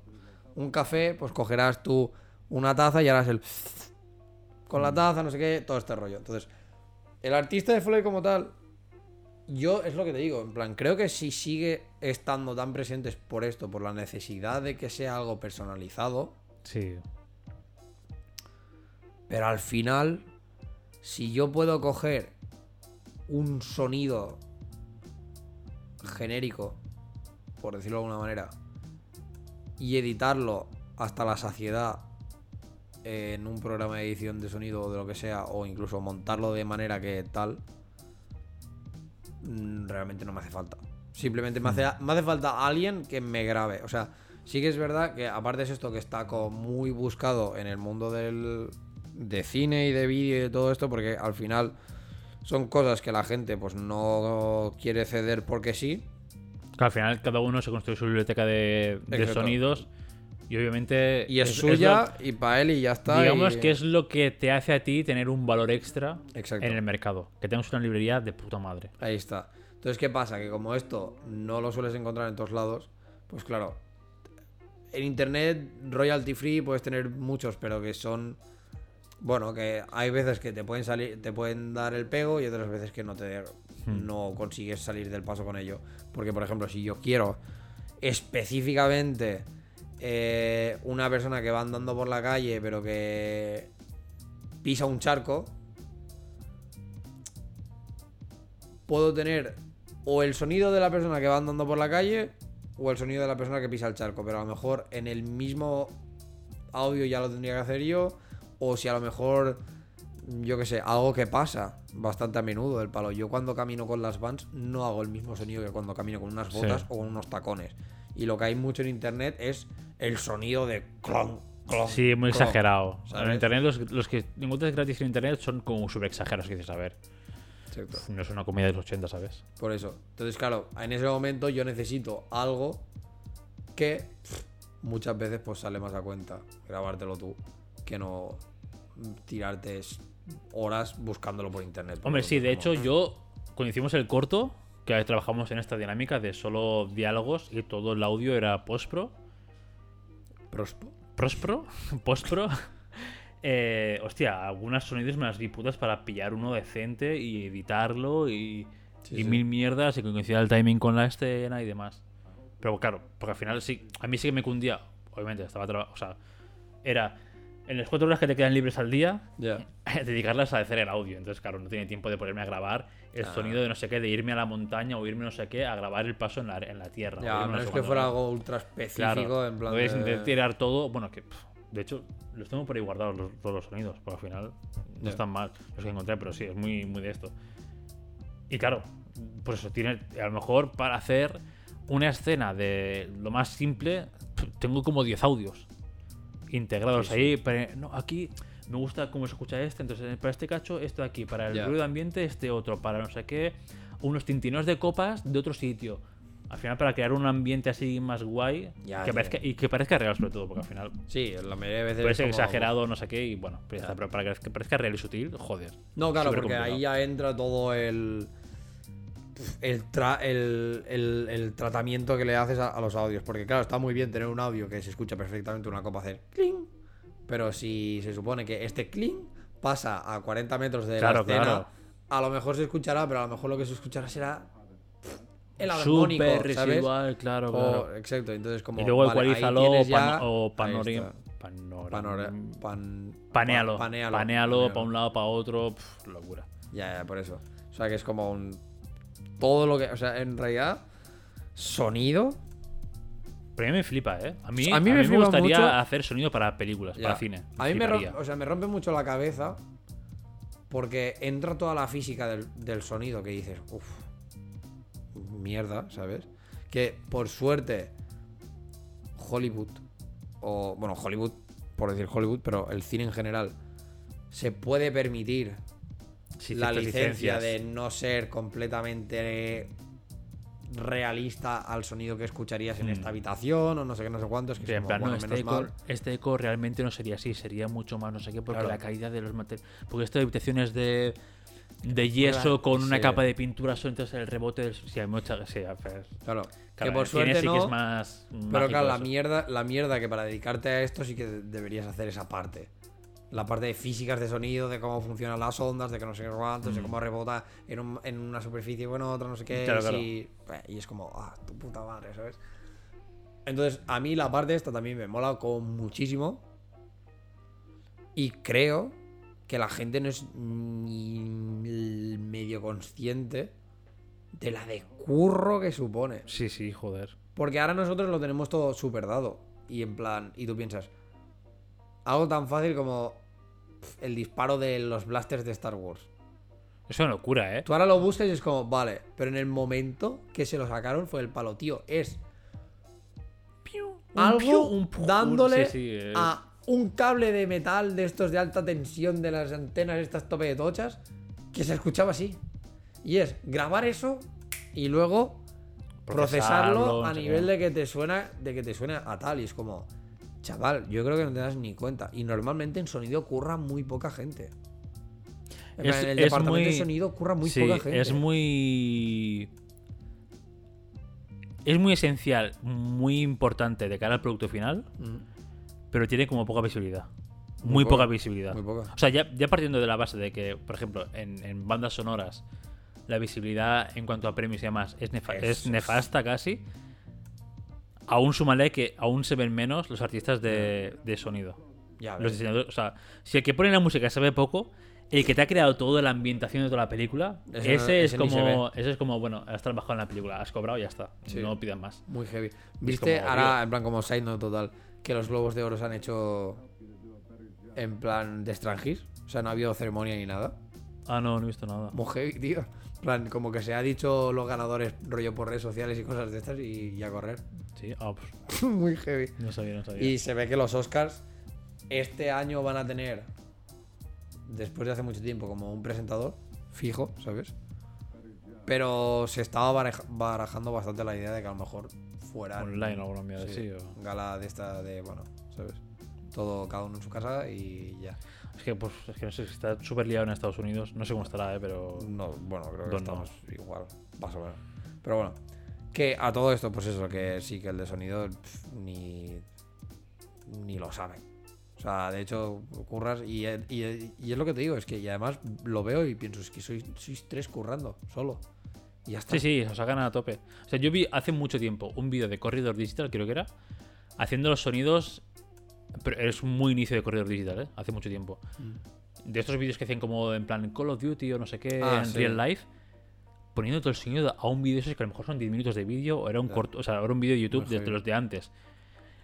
un café, pues cogerás tú una taza y harás el... Con la taza, no sé qué, todo este rollo. Entonces, el artista de foley como tal, yo es lo que te digo, en plan, creo que si sigue estando tan presentes por esto, por la necesidad de que sea algo personalizado, Sí. pero al final, si yo puedo coger un sonido genérico, por decirlo de alguna manera, y editarlo hasta la saciedad en un programa de edición de sonido o de lo que sea, o incluso montarlo de manera que tal, mm, realmente no me hace falta. Simplemente me hace, me hace falta alguien que me grabe. O sea, sí que es verdad que aparte es esto que está como muy buscado en el mundo del, de cine y de vídeo y de todo esto, porque al final son cosas que la gente pues no quiere ceder porque sí. Que al final cada uno se construye su biblioteca de, sonidos y obviamente Y es, es suya y para él y ya está. digamos y- que es lo que te hace a ti tener un valor extra Exacto. en el mercado. Que tengas una librería de puta madre. Ahí está. Entonces, ¿qué pasa? Que como esto no lo sueles encontrar en todos lados, pues claro, en internet royalty free puedes tener muchos, pero que son bueno, que hay veces que te pueden salir, te pueden dar el pego y otras veces que no te no consigues salir del paso con ello. Porque, por ejemplo, si yo quiero específicamente eh, una persona que va andando por la calle, pero que pisa un charco, puedo tener o el sonido de la persona que va andando por la calle o el sonido de la persona que pisa el charco, pero a lo mejor en el mismo audio ya lo tendría que hacer yo, o si a lo mejor, yo que sé, algo que pasa bastante a menudo del palo. Yo cuando camino con las vans no hago el mismo sonido que cuando camino con unas Sí. botas o con unos tacones. Y lo que hay mucho en internet es el sonido de clon, clon. Sí, muy clon. exagerado. ¿sabes? En internet, los, los que encuentras gratis en internet son como súper exagerados. Que dices, a ver, Exacto. no es una comedia de los 80, ¿sabes? Por eso. Entonces, claro, en ese momento yo necesito algo que muchas veces pues sale más a cuenta grabártelo tú que no tirarte horas buscándolo por internet. Hombre, sí, de hecho, yo, cuando hicimos el corto, que trabajamos en esta dinámica de solo diálogos y todo el audio era post-pro, Prospo. Prospro, Postpro. Eh, hostia, algunas sonidos me las di putas para pillar uno decente y editarlo y, Sí, y sí. mil mierdas y que coincida el timing con la escena y demás. Pero claro, porque al final sí, a mí sí que me cundía, obviamente, estaba trabajando, o sea, era en las cuatro horas que te quedan libres al día, Ya. dedicarlas a hacer el audio. Entonces, claro, no tiene tiempo de ponerme a grabar el Ah. sonido de no sé qué, de irme a la montaña o irme no sé qué, a grabar el paso en la, en la tierra. Ya, a menos que fuera algo ultra específico, Claro, en plan. de- intentar tirar todo. Bueno, que pff, de hecho los tengo por ahí guardados los, todos los sonidos, porque al final no están mal los que encontré, pero sí, es muy, muy de esto. Y claro, por eso tiene, a lo mejor para hacer una escena de lo más simple, tengo como 10 audios integrados Sí, ahí. pero no, aquí me gusta cómo se escucha este, entonces para este cacho, esto de aquí, para el Ya. ruido ambiente, este otro, para no sé qué, unos tintinos de copas de otro sitio. Al final, para crear un ambiente así más guay Ya, que parezca- y que parezca real, sobre todo, porque al final Sí, la mayoría de veces. puede ser como- exagerado, no sé qué, y bueno, pero, para que parezca real y sutil, joder. No, claro, porque ahí ya entra todo el. El, tra- el, el- el tratamiento que le haces a, a los audios. Porque, claro, está muy bien tener un audio que se escucha perfectamente una copa hacer cling. Pero si se supone que este cling pasa a 40 metros de Claro, la escena, claro. a lo mejor se escuchará, pero a lo mejor lo que se escuchará será. El armónico, Súper ¿sabes? residual, claro, O- claro. exacto, entonces como. y luego vale, ecualízalo o, ya- pan- o ahí panori- está. panora- Panora- pan- panealo, pa- panealo, panealo, para un lado, para otro, locura. Ya, ya, por eso. O sea, que es como un. Todo lo que. O sea, en realidad. Sonido. Pero a mí me flipa, ¿eh? A mí, A a mí mí me gustaría mucho- hacer sonido para películas, ya. para cine. A mí me, rompe, o sea, me rompe mucho la cabeza. Porque entra toda la física del, del sonido que dices. Uff. Mierda, ¿sabes? Que por suerte. Hollywood. O. Bueno, Hollywood. Por decir Hollywood, pero el cine en general. Se puede permitir Sí, la licencia licencias. de no ser completamente realista al sonido que escucharías en Mm. esta habitación o no sé qué, no sé cuántos. Que Sí, como, plan, no, bueno, este menos eco, mal. este eco realmente no sería así, sería mucho más no sé qué, porque Claro. la calidad de los materiales. Porque esto de habitaciones de, de yeso Claro, con una capa de pintura, solo entonces el rebote del. Sí, hay mucha. Sí, a ver, Claro. claro, que por suerte sí no. que es más. Pero claro, la mierda, la mierda que para dedicarte a esto sí que deberías hacer esa parte. La parte de físicas de sonido, de cómo funcionan las ondas, de que no sé cuántos, de cómo rebota en, un- en una superficie o en otra, no sé qué. Mm. Claro, y, es como, ah, tu puta madre, ¿sabes? Entonces, a mí la parte esta también me mola con muchísimo. Y creo que la gente no es ni medio consciente de la de curro que supone. Sí, sí, joder. Porque ahora nosotros lo tenemos todo súper dado. Y en plan, y tú piensas, algo tan fácil como el disparo de los blasters de Star Wars. Es una locura, ¿eh? Tú ahora lo buscas y es como, vale, pero en el momento que se lo sacaron fue el palo, tío. Es algo un dándole sí, sí, es- a un cable de metal de estos de alta tensión de las antenas, estas tope de tochas, que se escuchaba así. Y es grabar eso y luego procesarlo, Procesarlo, a nivel de que te suena de que te suena a tal y es como chaval yo creo que no te das ni cuenta y normalmente en sonido curra muy poca gente en, Es- plan, en el departamento de muy- sonido curra muy sí, poca gente es muy. Es muy esencial, muy importante de cara al producto final, Mm, pero tiene como poca visibilidad. Muy Muy, poca, poca visibilidad. muy poca. O sea, ya, ya partiendo de la base de que, por ejemplo, en, en bandas sonoras, la visibilidad en cuanto a premios y demás es, nefa- Es- es nefasta casi. Aún súmale que aún se ven menos los artistas de, de sonido. ya Los diseñadores, o sea, si el que pone la música sabe poco, el que te ha creado toda la ambientación de toda la película, Ese no- ese, es como, ese es como, bueno, has trabajado en la película, has cobrado y ya está. Sí. No pidan más. muy heavy viste como, ahora en plan como side note total que los globos de oro se han hecho en plan de extranjis o sea no ha habido ceremonia ni nada Ah, no, no he visto nada. muy heavy tío plan como que se ha dicho los ganadores rollo por redes sociales y cosas de estas y, y a correr Sí, ah, pues, muy heavy no sabía, no sabía. Y se ve que los Oscars este año van a tener, después de hace mucho tiempo, como un presentador fijo, ¿sabes? Pero se estaba barajando bastante la idea de que a lo mejor fuera Online o alguna mierda sí, o- gala de esta de, bueno, ¿sabes? Todo cada uno en su casa y ya. Es que, pues, es que no sé si está súper liado en Estados Unidos. No sé cómo estará, eh, pero. No, bueno, creo que estamos igual, más o menos. Pero bueno, que a todo esto, pues eso, que sí, que el de sonido ni, ni lo saben. O sea, de hecho, curras y, y- y es lo que te digo, es que y además lo veo y pienso, es que sois, sois tres currando, solo. Y ya está. Sí, sí, os sacan a tope. O sea, yo vi hace mucho tiempo un vídeo de Corridor Digital, creo que era, haciendo los sonidos. Pero es muy inicio de Corridor Digital, ¿eh? Hace mucho tiempo. De estos vídeos que hacen como en plan Call of Duty o no sé qué, Ah, en sí. real life, poniendo todo el sonido a un vídeo ese que a lo mejor son 10 minutos de vídeo o era un Claro. corto, o sea, era un vídeo de YouTube de heavy. los de antes.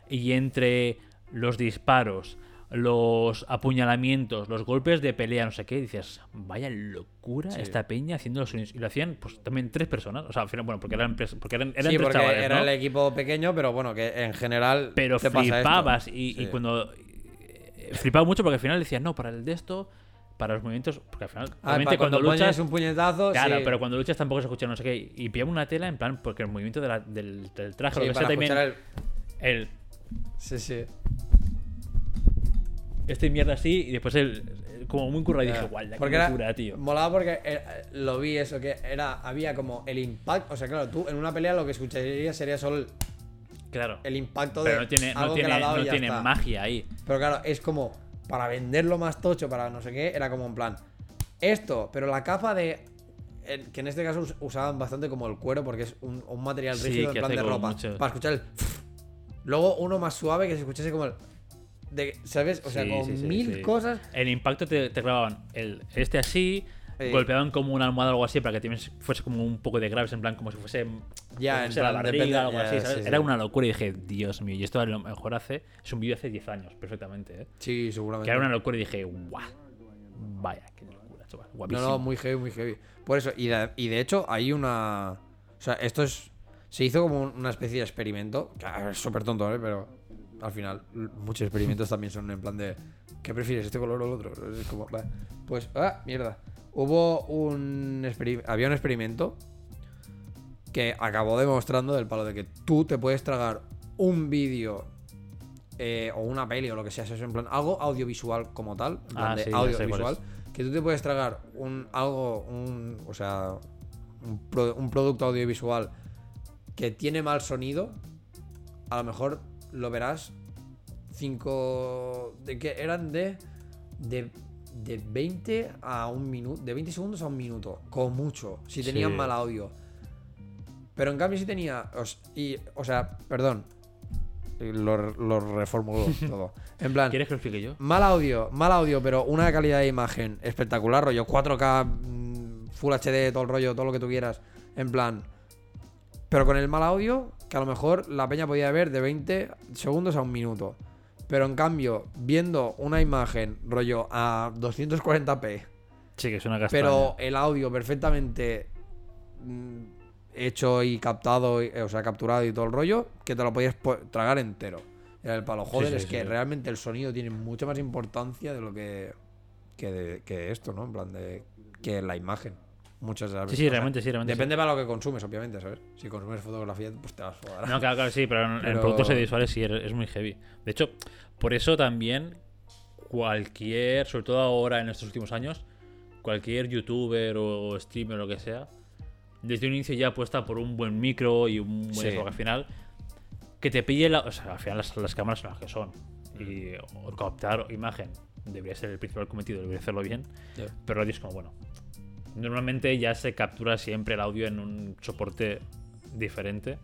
Y entre los disparos, los apuñalamientos, los golpes de pelea, no sé qué, dices, vaya locura Sí. esta peña haciendo los sonidos. Y lo hacían pues también tres personas. O sea, al final, bueno, porque eran, porque eran, eran Sí, tres porque chavales, era ¿no? el equipo pequeño, pero bueno, que en general. Pero te flipabas y, y Sí. cuando... eh, Flipaba mucho porque al final decían, no, para el de esto, para los movimientos, porque al final, Ah, obviamente cuando, cuando, luchas... un puñetazo. Claro, pero cuando luchas tampoco se escucha no sé qué. Y pillaba una tela en plan, porque el movimiento de la- del, del traje, lo que sea también. escuchar el. el- Sí, sí. Este mierda así, y después el- como muy currado. Y dije, guau, la Porque era- locura, tío. Molaba porque eh, lo vi eso, que era había como el impacto. O sea, claro, tú en una pelea lo que escucharías sería solo el, Claro. el impacto Pero de no tiene, no algo que le tiene, ha dado no y ya tiene está. magia ahí. Pero claro, es como para venderlo más tocho, para no sé qué, era como en plan esto, pero la capa de que en este caso us- usaban bastante como el cuero porque es un, un material Sí, rígido en plan de ropa. mucho- Para escuchar el luego uno más suave que se escuchase como el de, ¿sabes? O sea, Sí, como sí, sí, mil cosas. El impacto te, te grababan el, este así, Sí. golpeaban como una almohada o algo así para que también fuese como un poco de graves, en plan como si fuese, Ya, en la plan, barriga algo ya, así, sí, ¿sabes? Era una locura y dije, Dios mío, y esto a lo mejor hace, es un vídeo hace 10 años, perfectamente, ¿eh? Sí, seguramente. Que era una locura y dije, guau, vaya, qué locura, chaval, No, guapísimo. no, muy heavy, muy heavy. Por eso, y de, y de hecho hay una... O sea, esto es... Se hizo como una especie de experimento, es súper tonto, ¿eh? Pero al final muchos experimentos también son en plan de... ¿Qué prefieres, este color o el otro? Es como... Pues, ah, mierda. Hubo un... Había un experimento que acabó demostrando del palo de que tú te puedes tragar un vídeo eh, o una peli o lo que sea, eso es en plan algo audiovisual como tal, en plan Ah, de sí, audiovisual, que tú te puedes tragar un algo, un, o sea, un, pro- un producto audiovisual que tiene mal sonido, a lo mejor lo verás 5 de que eran de de de 20 a un minuto, de 20 segundos a un minuto, como mucho, si tenían Sí. mal audio. Pero en cambio si tenía, os- y, o sea, perdón, lo, lo reformulo todo. En plan, ¿Quieres que lo explique yo? Mal audio, mal audio, pero una calidad de imagen espectacular, rollo 4K, mm, Full HD, todo el rollo, todo lo que tú quieras. En plan. Pero con el mal audio, que a lo mejor la peña podía ver de 20 segundos a un minuto. Pero en cambio, viendo una imagen, rollo a 240p, Sí, que es una castaña. pero el audio perfectamente mm, hecho y captado, y- o sea, capturado y todo el rollo, que te lo podías po- tragar entero. Era el palo. Joder, sí, es que realmente el sonido tiene mucha más importancia de lo que, que, de- que esto, ¿no? En plan de que la imagen. Muchas de las Sí, veces. sí, O sea, realmente, sí, realmente. sí. Depende para lo que consumes, obviamente, ¿sabes? Si consumes fotografía, pues te vas a joder. No, claro, claro, sí, pero en, en Pero- productos audiovisuales sí es, es muy heavy. De hecho, por eso también cualquier, sobre todo ahora en estos últimos años, cualquier youtuber o streamer o lo que sea, desde un inicio ya apuesta por un buen micro y un buen Sí. al final que te pille la, o sea, al final las, las cámaras son las que son y o captar imagen debería ser el principal cometido, debería hacerlo bien, Ya. pero audio es como bueno. Normalmente ya se captura siempre el audio en un soporte diferente.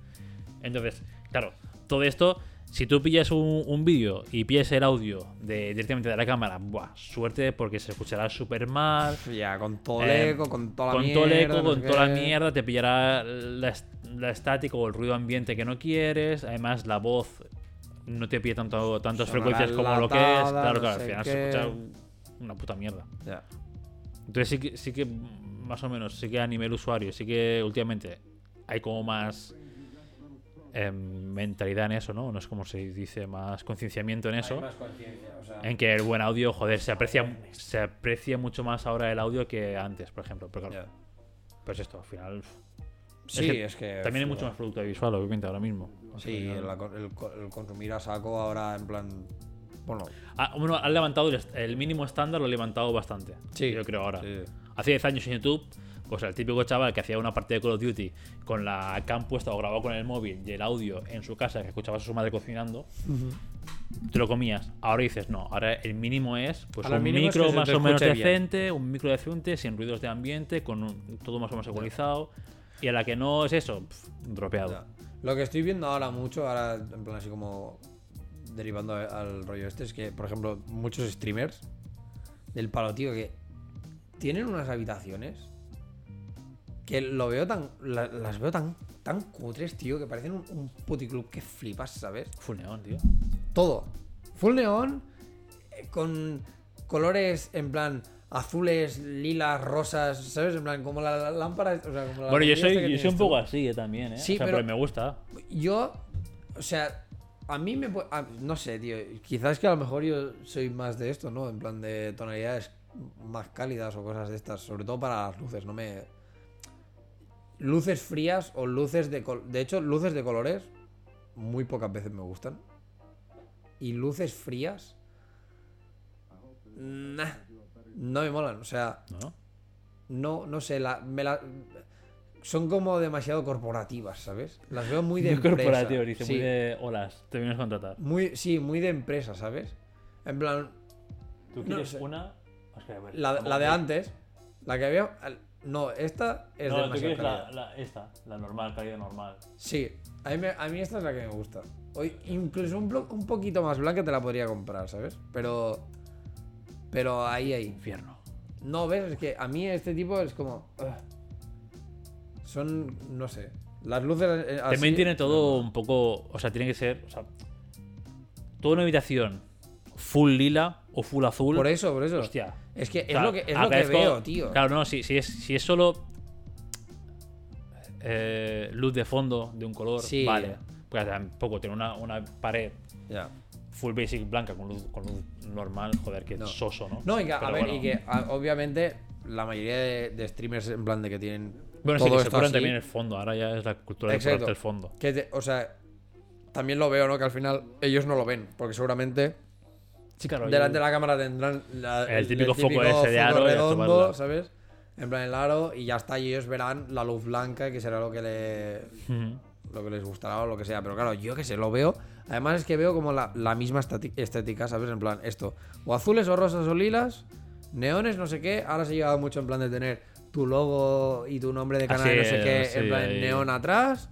Entonces, claro, todo esto, si tú pillas un, un vídeo y pillas el audio de, directamente de la cámara, buah, suerte porque se escuchará súper mal. Ya, con todo el Eh, eco, con toda la con mierda. todo el eco, con toda la mierda, te pillará la, la estática o el ruido ambiente que no quieres. Además, la voz no te pilla tanto, tantas Sonará frecuencias como lo que es. Claro, no claro, al final se escucha una puta mierda. Ya. Entonces sí que, sí que más o menos, sí que a nivel usuario, sí que últimamente hay como más em, mentalidad en eso, ¿no? No es como se dice, más concienciamiento en eso. Hay más conciencia, o sea, En que el buen audio, joder, se aprecia, se aprecia mucho más ahora el audio que antes, por ejemplo. Pero claro, ya. pues esto, al final. Sí, que es que. También hay mucho más producto visual, obviamente, ahora mismo. Sí, el, co- el consumir a saco ahora en plan. Bueno, Ah, bueno, han levantado el, el mínimo estándar, lo han levantado bastante. Sí, Yo creo ahora. sí. Hace 10 años en YouTube, pues el típico chaval que hacía una partida de Call of Duty con la cam puesta o grabado con el móvil y el audio en su casa que escuchaba a su madre cocinando, te lo comías. Ahora dices, no, ahora el mínimo es pues Ahora un mínimo es micro que más o menos bien. decente, un micro decente, sin ruidos de ambiente, con un- todo más o menos ecualizado. Y a la que no es eso, pf, dropeado. Ya. Lo que estoy viendo ahora mucho, ahora en plan así como derivando al rollo este, es que, por ejemplo, muchos streamers del palo, tío, que tienen unas habitaciones que lo veo tan. la- las veo tan, tan cutres, tío, que parecen un, un puticlub que flipas, ¿sabes? Full neón, tío. Todo. Full neón, eh, con colores en plan azules, lilas, rosas, ¿sabes? En plan, como la, la lámpara. O sea, como la Bueno, yo soy, yo soy un tú. poco así eh, también, ¿eh? Sí, O sea, pero- me gusta. Yo, o sea, a mí me a- No sé, tío. Quizás que a lo mejor yo soy más de esto, ¿no? En plan de tonalidades más cálidas o cosas de estas. Sobre todo para las luces, no me. Luces frías o luces de. col- De hecho, luces de colores muy pocas veces me gustan. Y luces frías. Nah, no me molan. O sea, ¿No? no, no sé, la, me la- son como demasiado corporativas, ¿sabes? Las veo muy de Muy empresa. corporativo, dice, sí, muy de olas, te vienes a contratar. muy- sí, muy de empresa, ¿sabes? En plan, ¿Tú No quieres sé. una? La, ¿cómo la de antes, la que había... No, esta es No, tú quieres la, esta, la normal, calidad normal. Sí, a mí, me- a mí esta es la que me gusta. Hoy, incluso un, blo- un poquito más blanca te la podría comprar, ¿sabes? Pero... Pero ahí, ahí. Infierno. No, ves, es que a mí este tipo es como. Son. No sé. Las luces. eh, así- También tiene todo un poco. O sea, tiene que ser. O sea, toda una habitación full lila o full azul. Por eso, por eso. Hostia. Es que es lo que, es lo que veo, tío. Claro, no, si, si, es, si es solo eh, luz de fondo de un color, Sí. vale. Pues tampoco tiene una, una pared full basic blanca con luz, con luz normal, joder, que No. soso, ¿no? No, y que, a ver, bueno. y que a- obviamente la mayoría de, de streamers en plan de que tienen. Bueno, sí, todo que se así, también el fondo. Ahora ya es la cultura de curarte el fondo. que te- o sea, también lo veo, ¿no? Que al final ellos no lo ven. Porque seguramente Sí, claro. Delante yo- de la cámara tendrán la- El típico foco ese de aro redondo. ¿sabes? En plan el aro y ya está, y ellos verán la luz blanca, que será lo que le lo que les gustará o lo que sea. Pero claro, yo que sé, lo veo. Además es que veo como la, la misma estética, ¿sabes? En plan, esto. O azules o rosas o lilas, neones, no sé qué. Ahora se lleva mucho en plan de tener tu logo y tu nombre de canal, Así no sé qué, es, en plan neón atrás.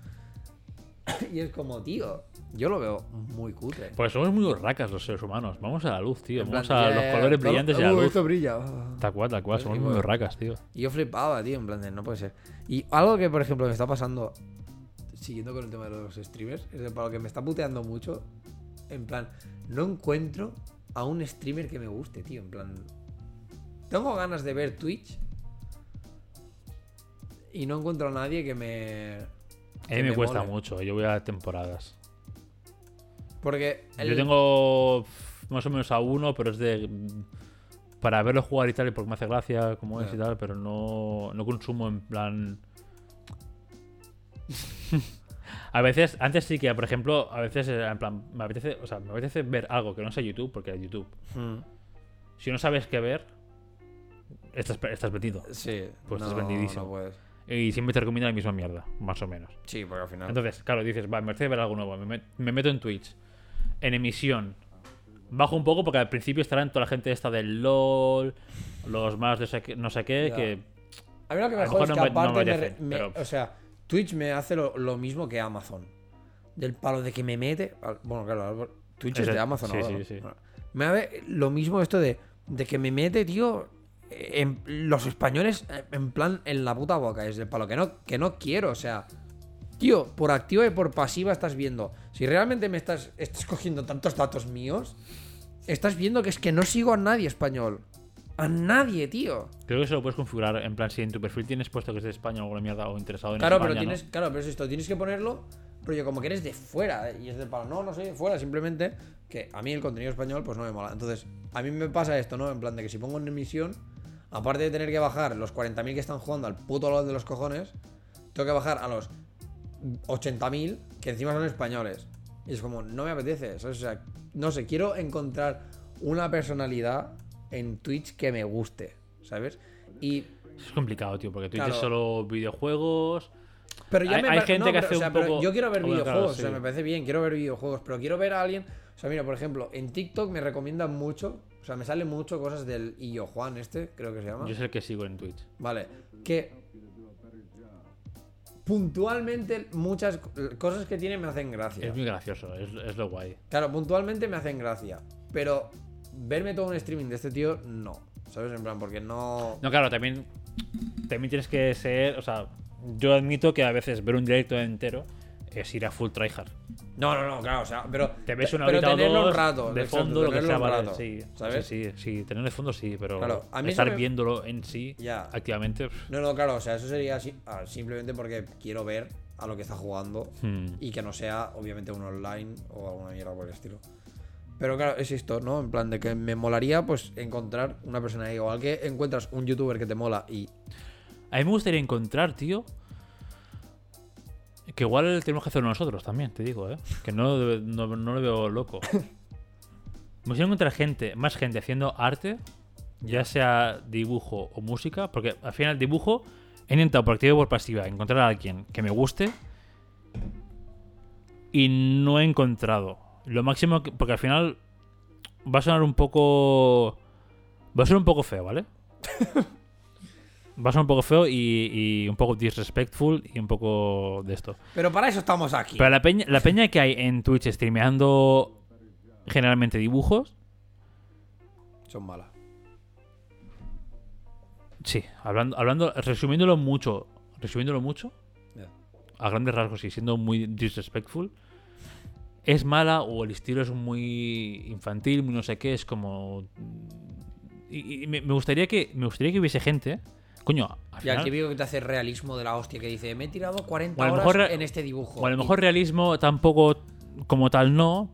y es como, tío, yo lo veo muy cutre. Porque somos muy urracas los seres humanos. Vamos a la luz, tío. En plan, Vamos a los colores todo- brillantes y a la uh, luz. esto brilla. Tal cual, tal cual. Somos muy urracas, tío. Y yo flipaba, tío, en plan de, no puede ser. Y algo que, por ejemplo, me está pasando, siguiendo con el tema de los streamers, es de para lo que me está puteando mucho, en plan, no encuentro a un streamer que me guste, tío, en plan... Tengo ganas de ver Twitch y no encuentro a nadie que me... A que mí me, cuesta mucho. Yo voy a temporadas. Porque... el- Yo tengo más o menos a uno, pero es de. Para verlo jugar y tal, y porque me hace gracia, como es y tal, pero no, no consumo en plan. a veces, antes sí que, por ejemplo, a veces en plan, me apetece, o sea, me apetece ver algo que no sea YouTube, porque YouTube. Hmm, Si no sabes qué ver, estás, estás metido. Sí, Pues no, estás vendidísimo. no puedes. Y siempre te recomienda la misma mierda, más o menos. Sí, porque al final... Entonces, claro, dices, va, me apetece ver algo nuevo. Me, met- me meto en Twitch. En emisión. Bajo un poco porque al principio estarán toda la gente esta del LOL, los más de no sé qué, Ya. que A mí lo que me jode es que no aparte me pero- O sea, Twitch me hace lo, lo mismo que Amazon. Del palo de que me mete... Bueno, claro, Twitch es, Es de Amazon sí, ahora, sí, ¿no? sí. Bueno, Me hace lo mismo esto de, de que me mete, tío... En los españoles, en plan, en la puta boca. Es del palo que no, que no quiero, o sea... Tío, por activa y por pasiva estás viendo. Si realmente me estás, estás cogiendo tantos datos míos, estás viendo que es que no sigo a nadie español. A nadie, tío. creo que eso lo puedes configurar. En plan, si en tu perfil tienes puesto que es de España o alguna mierda o interesado en Claro, España, pero ¿no? tienes, claro, pero es esto, tienes que ponerlo, pero yo como que eres de fuera, ¿eh? y es del palo, no, no soy de fuera, simplemente que a mí el contenido español pues no me mola. Entonces, a mí me pasa esto, ¿no? En plan de que si pongo en emisión, aparte de tener que bajar los 40.000 que están jugando al puto LOL de los cojones, tengo que bajar a los 80.000 que encima son españoles. Y es como, no me apetece, ¿sabes? O sea, no sé, quiero encontrar una personalidad en Twitch que me guste, ¿sabes? Y Es complicado, tío, porque Twitch Claro. es solo videojuegos. Pero ya Hay- me hay gente no, que pero, hace o sea, un poco- Yo quiero ver Bueno, claro, videojuegos, o sea, me parece bien, quiero ver videojuegos, pero quiero ver a alguien. O sea, mira, por ejemplo, en TikTok me recomiendan mucho, o sea, me salen mucho cosas del Illo Juan, este, creo que se llama. Yo es el que sigo en Twitch. Vale, que puntualmente muchas cosas que tiene me hacen gracia. Es muy gracioso, es, es lo guay. Claro, puntualmente me hacen gracia, pero verme todo un streaming de este tío, no. ¿Sabes? En plan, porque no. No, claro, también, también tienes que ser. O sea, yo admito que a veces ver un directo entero es ir a full tryhard. No, no, no, claro, o sea, pero. Te ves una pero horita o tenerlo dos un rato, de exacto, fondo, lo que tenerlo sea, vale, rato, sí, ¿sabes? Sí, sí, sí, tenerlo de fondo sí, pero Claro, a mí estar me- viéndolo en sí Ya. activamente. No, no, claro, o sea, eso sería si- ah, simplemente porque quiero ver a lo que está jugando hmm. y que no sea, obviamente, un online o alguna mierda por el estilo. Pero claro, es esto, ¿no? En plan de que me molaría, pues, encontrar una persona. Igual que encuentras un youtuber que te mola y. A mí me gustaría encontrar, tío. Que igual tenemos que hacerlo nosotros también, te digo, ¿eh? Que no, no, no lo veo loco. Me gustaría encontrar gente, más gente haciendo arte, ya sea dibujo o música, porque al final dibujo he intentado por activa y por pasiva encontrar a alguien que me guste y no he encontrado. Lo máximo, que- porque al final va a sonar un poco... Va a sonar un poco feo, ¿vale? Va a sonar un poco feo y, y un poco disrespectful y un poco de esto. Pero para eso estamos aquí. Pero la peña, la peña que hay en Twitch streameando generalmente dibujos, Son malas. sí, hablando, hablando, resumiéndolo mucho, resumiéndolo mucho, a grandes rasgos y siendo muy disrespectful, es mala o el estilo es muy infantil, muy no sé qué, es como... Y, y me, me gustaría que me gustaría que hubiese gente, coño, al Y al típico que te hace realismo de la hostia que dice, me he tirado 40 O a lo horas mejor en este dibujo. O a lo Y- mejor realismo tampoco como tal no.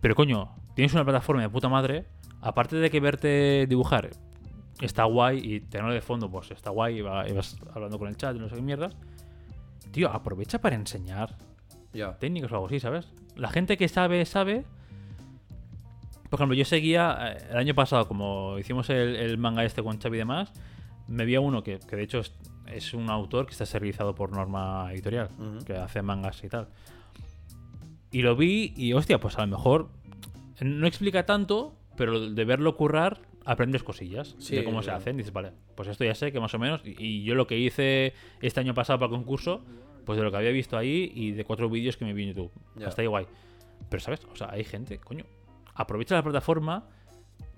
Pero coño, tienes una plataforma de puta madre. Aparte de que verte dibujar está guay y tenerlo de fondo, pues está guay y, va- y vas hablando con el chat y no sé qué mierdas. Tío, aprovecha para enseñar Ya. técnicas o algo así, ¿sabes? La gente que sabe, sabe. Por ejemplo, yo seguía eh, el año pasado, como hicimos el, el manga este con Xavi y demás, me vi a uno que, que de hecho es, es un autor que está servizado por norma editorial, que hace mangas y tal. Y lo vi y, hostia, pues a lo mejor no explica tanto, pero de verlo currar aprendes cosillas Sí, de cómo se hacen. Dices, vale, pues esto ya sé que más o menos. Y, y yo lo que hice este año pasado para el concurso, pues de lo que había visto ahí y de cuatro vídeos que me vi en YouTube. Ya. Está ahí guay. Pero, ¿sabes? O sea, hay gente, coño, aprovecha la plataforma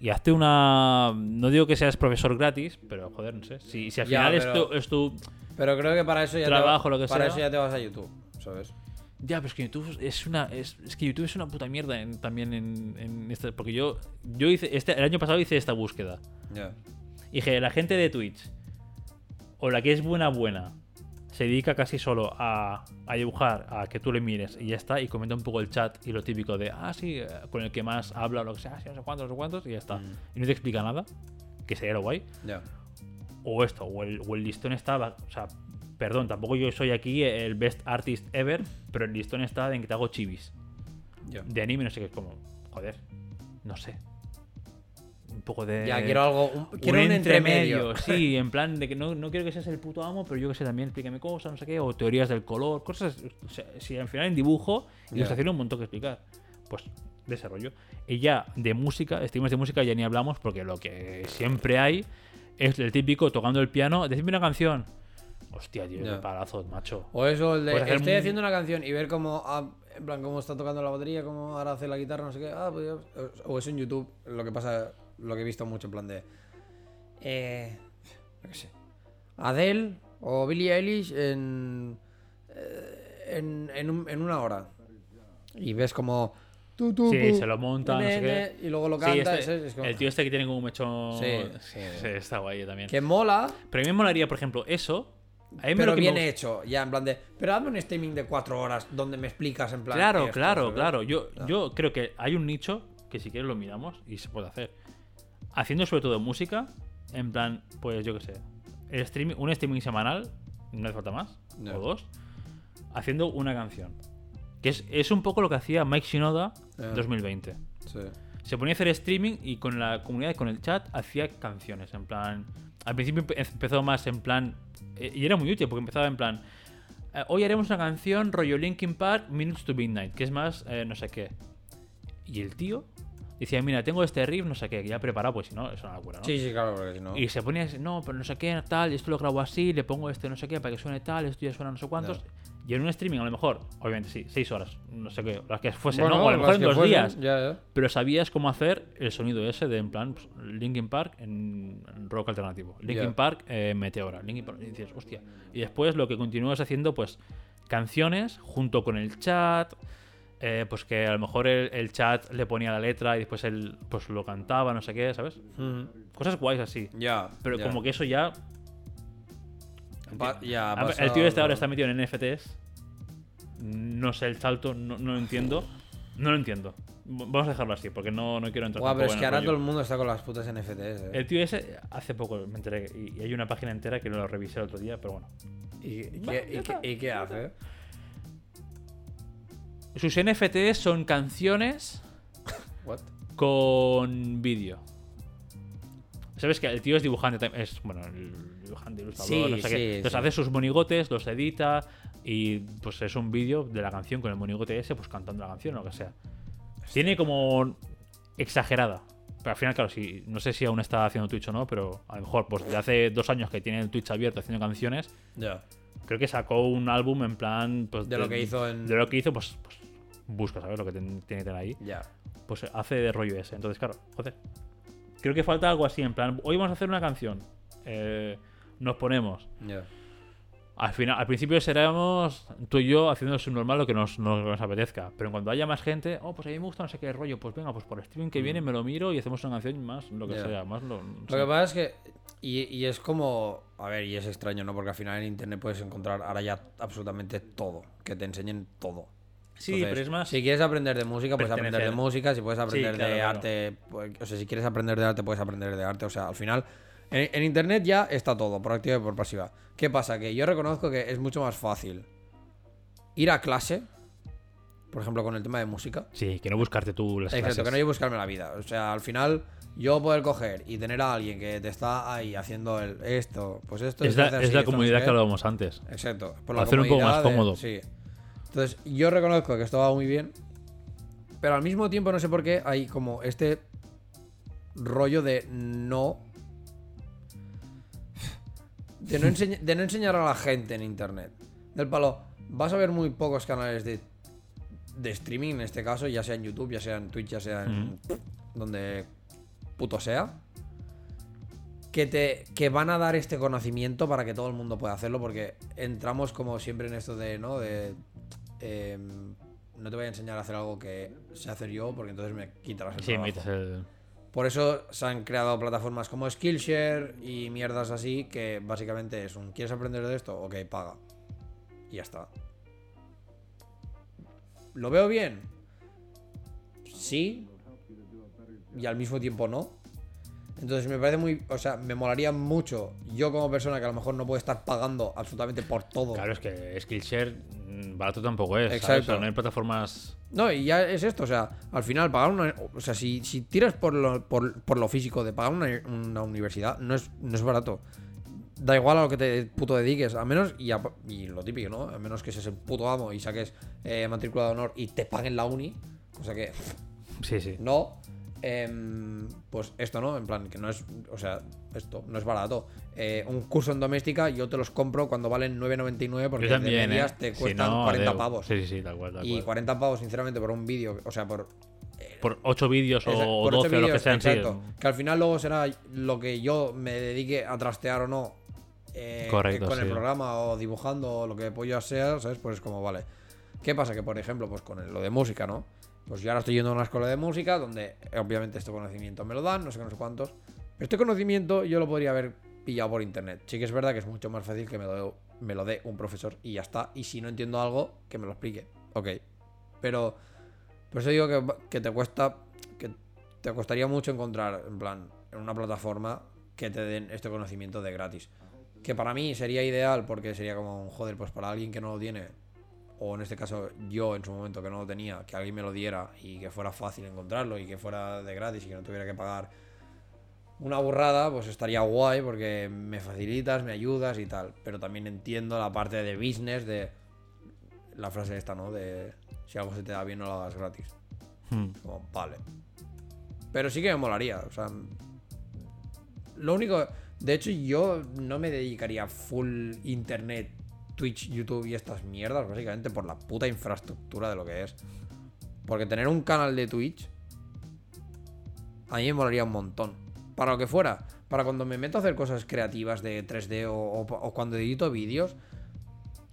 y hazte una. No digo que seas profesor gratis, pero joder, no sé. Si, si al Ya, final es, pero- tu, es tu- Pero creo que para eso ya Trabajo, te, lo que para sea. eso ya te vas a YouTube, ¿sabes? Ya, pero es que YouTube es una. Es, es que YouTube es una puta mierda en- también en, en este. Porque yo. Yo hice. Este, el año pasado hice esta búsqueda. Ya. Dije, la gente de Twitch. O la que es buena, buena. Se dedica casi solo a, a dibujar, a que tú le mires y ya está, y comenta un poco el chat y lo típico de, ah, sí, eh, con el que más habla o lo que sea, sí, no sé cuántos, no sé cuántos, y ya está. Mm. Y no te explica nada, que sería lo guay. Ya. O esto, o el, o el listón está, o sea, perdón, tampoco yo soy aquí el best artist ever, pero el listón está en que te hago chivis. Ya. De anime, no sé qué, es como, joder, no sé. Un poco de. Ya, quiero algo. un- quiero un entremedio. Sí, en plan de que no, no quiero que seas el puto amo, pero yo que sé, también explícame cosas, no sé qué, o teorías del color, cosas. o sea, si al final en dibujo, Ya. ilustración un montón que explicar. Pues desarrollo. Y ya de música, streamers de música ya ni hablamos, porque lo que siempre hay es el típico tocando el piano, decidme una canción. Hostia, tío, Ya. qué palazos, macho. O eso, el de estoy haciendo una canción y ver cómo, ah, en plan, cómo está tocando la batería, cómo ahora hace la guitarra, no sé qué. Ah, pues o eso en YouTube, lo que pasa, lo que he visto mucho en plan de. Eh. qué sé. Adele o Billie Eilish en. eh, en, en, un- en una hora. Y ves como. Sí, se lo monta, no sé qué. Y luego lo Sí, canta. este- ese es como- el tío este que tiene como un mechón. Sí, sí, sí. está guay también. Que mola, Pero a mí me molaría, por ejemplo, eso. A mí me pero me bien hecho. Ya, en plan de. Pero hazme un streaming de cuatro horas donde me explicas en plan. Claro, esto, claro, ¿sabes? claro. Yo, Ya. yo creo que hay un nicho que si quieres lo miramos y se puede hacer. Haciendo sobre todo música, en plan, pues yo qué sé, el streaming, un streaming semanal, no hace falta más, o dos, haciendo una canción. Que es, es un poco lo que hacía Mike Shinoda Ya. 2020. Sí. Se ponía a hacer streaming y con la comunidad, con el chat, hacía canciones. En plan. Al principio empe- empezó más en plan. eh, y era muy útil porque empezaba en plan. eh, hoy haremos una canción rollo Linkin Park Minutes to Midnight, que es más eh, no sé qué. Y el tío decía, mira, tengo este riff, no sé qué, que ya preparado, pues si no, es una locura, ¿no? Sí, sí, claro, porque si no. Y se ponía, no, pero no sé qué, tal, esto lo grabo así, le pongo este no sé qué para que suene tal, esto ya suena no sé cuántos. Y en un streaming, a lo mejor, obviamente sí, seis horas, no sé qué, las que fuesen, Bueno, ¿no? O a lo mejor en dos fuesen, días Ya, ya. pero sabías cómo hacer el sonido ese de en plan pues, Linkin Park en, rock alternativo, Linkin. Park eh, Meteora, Linkin Park, y dices, hostia. Y después lo que continúas haciendo, pues canciones junto con el chat, eh, pues que a lo mejor el, el chat le ponía la letra y después él pues lo cantaba, no sé qué, ¿sabes? Cosas guays así. Ya. Pero ya. como que eso ya. Pa- ya, ha Ah, el tío este ahora está metido en NFTs. No sé el salto, no, no lo entiendo. No lo entiendo. Vamos a dejarlo así, porque no, no quiero entrar Guau, pero es que ahora rollo. todo el mundo está con las putas NFTs. eh. El tío ese, hace poco me enteré, y, y hay una página entera que no lo revisé el otro día, pero bueno. ¿Y, y Va, qué, ya y está. qué- y qué hace? Sus NFTs son canciones What? con vídeo. ¿Sabes que el tío es dibujante? Es, bueno, el dibujante, ilustrador, Sí, no sé sí, qué. Entonces sí. hace sus monigotes, los edita y pues es un vídeo de la canción con el monigote ese, pues cantando la canción o lo que sea. Tiene como exagerada. Pero al final, claro, si, no sé si aún está haciendo Twitch o no, pero a lo mejor, pues de hace dos años que tiene el Twitch abierto haciendo canciones, Ya. Creo que sacó un álbum en plan. Pues, De lo que hizo en- De lo que hizo, pues, pues busca, ¿sabes? Lo que tiene que tener ahí. Ya. Pues hace de rollo ese. Entonces, claro, joder. Creo que falta algo así, en plan, hoy vamos a hacer una canción. Eh, nos ponemos. Ya. Al final, al principio seremos tú y yo haciendo su normal lo que nos, nos, nos apetezca. Pero cuando haya más gente, oh, pues a mí me gusta no sé qué rollo, pues venga, pues por el streaming que viene me lo miro y hacemos una canción más, lo que Mm. Sea, más lo. no Lo que pasa es que. Y, y es como. A ver, y es extraño, ¿no? Porque al final en internet puedes encontrar ahora ya absolutamente todo. Que te enseñen todo. Sí, Entonces, pero es más. Si quieres aprender de música, puedes aprender de música. Si puedes aprender claro, de claro. arte. pues, o sea, si quieres aprender de arte, puedes aprender de arte. O sea, al final. En, en internet ya está todo, por activa y por pasiva. ¿Qué pasa? Que yo reconozco que es mucho más fácil ir a clase por ejemplo, con el tema de música. Sí, que no buscarte tú las Exacto, clases. que no que buscarme la vida. O sea, al final, yo poder coger y tener a alguien que te está ahí haciendo el, esto, pues esto. es la, es así, la esto no sé que hablábamos antes. Exacto. Por Para hacer un poco más comodidad de- cómodo. sí. Entonces, yo reconozco que esto va muy bien. Pero al mismo tiempo, no sé por qué, hay como este rollo de no. De no, enseña- de no enseñar a la gente en internet. Del palo, vas a ver muy pocos canales de, de streaming en este caso, ya sea en YouTube, ya sea en Twitch, ya sea en. donde puto sea. Que, te, que van a dar este conocimiento para que todo el mundo pueda hacerlo, porque entramos como siempre en esto de, ¿no? De. em, no te voy a enseñar a hacer algo que sé hacer yo, porque entonces me quitarás el Sí, trabajo. el. Por eso se han creado plataformas como Skillshare y mierdas así, que básicamente es un ¿quieres aprender de esto? Ok, paga. Y ya está. ¿Lo veo bien? Sí. Y al mismo tiempo no. Entonces me parece muy. O sea, me molaría mucho. Yo como persona que a lo mejor no puede estar pagando absolutamente por todo. Claro, es que Skillshare mm, barato tampoco es. ¿sabes? Exacto. O sea, no hay plataformas. No, y ya es esto, o sea, al final pagar una... O sea, si, si tiras por lo, por, por lo físico de pagar una, una universidad, no es, no es barato. Da igual a lo que te puto dediques, a menos, y, a- y lo típico, ¿no? A menos que seas el puto amo y saques eh, matrícula de honor y te paguen la uni, cosa que Sí, sí. no, em, pues esto, ¿no? En plan, que no es, o sea, esto no es barato. Eh, un curso en doméstica yo te los compro cuando valen 9.99 porque también, de medias ¿eh? te Si cuestan no, 40 adeu. pavos. Sí, sí, sí, tal cual, tal Y cual. 40 pavos, sinceramente, por un vídeo, o sea, por Por 8 vídeos o por 12 ocho o lo que sean, sí. exacto. Que al final luego será lo que yo me dedique a trastear o no. eh, Correcto, con el sí. programa o dibujando o lo que pollo sea, ¿sabes? Pues es como, vale. ¿Qué pasa? Que por ejemplo, pues con lo de música, ¿no? Pues yo ahora estoy yendo a una escuela de música donde obviamente este conocimiento me lo dan, no sé no sé cuántos. Pero este conocimiento yo lo podría haber pillado por internet. Sí que es verdad que es mucho más fácil que me lo, me lo dé un profesor y ya está. Y si no entiendo algo, que me lo explique. Ok. Pero por eso digo que, que te cuesta. Que te costaría mucho encontrar, en plan, en una plataforma que te den este conocimiento de gratis. Que para mí sería ideal porque sería como, joder, pues para alguien que no lo tiene, o en este caso yo en su momento que no lo tenía, que alguien me lo diera y que fuera fácil encontrarlo y que fuera de gratis y que no tuviera que pagar una burrada, pues estaría guay porque me facilitas, me ayudas y tal. Pero también entiendo la parte de business de la frase esta, ¿no? De si algo se te da bien no lo hagas gratis. Hmm. Como, vale. Pero sí que me molaría. O sea. Lo único. De hecho, yo no me dedicaría full internet, Twitch, YouTube y estas mierdas, básicamente por la puta infraestructura de lo que es. Porque tener un canal de Twitch. A mí me molaría un montón. Para lo que fuera. Para cuando me meto a hacer cosas creativas de 3D o, o- o cuando edito vídeos.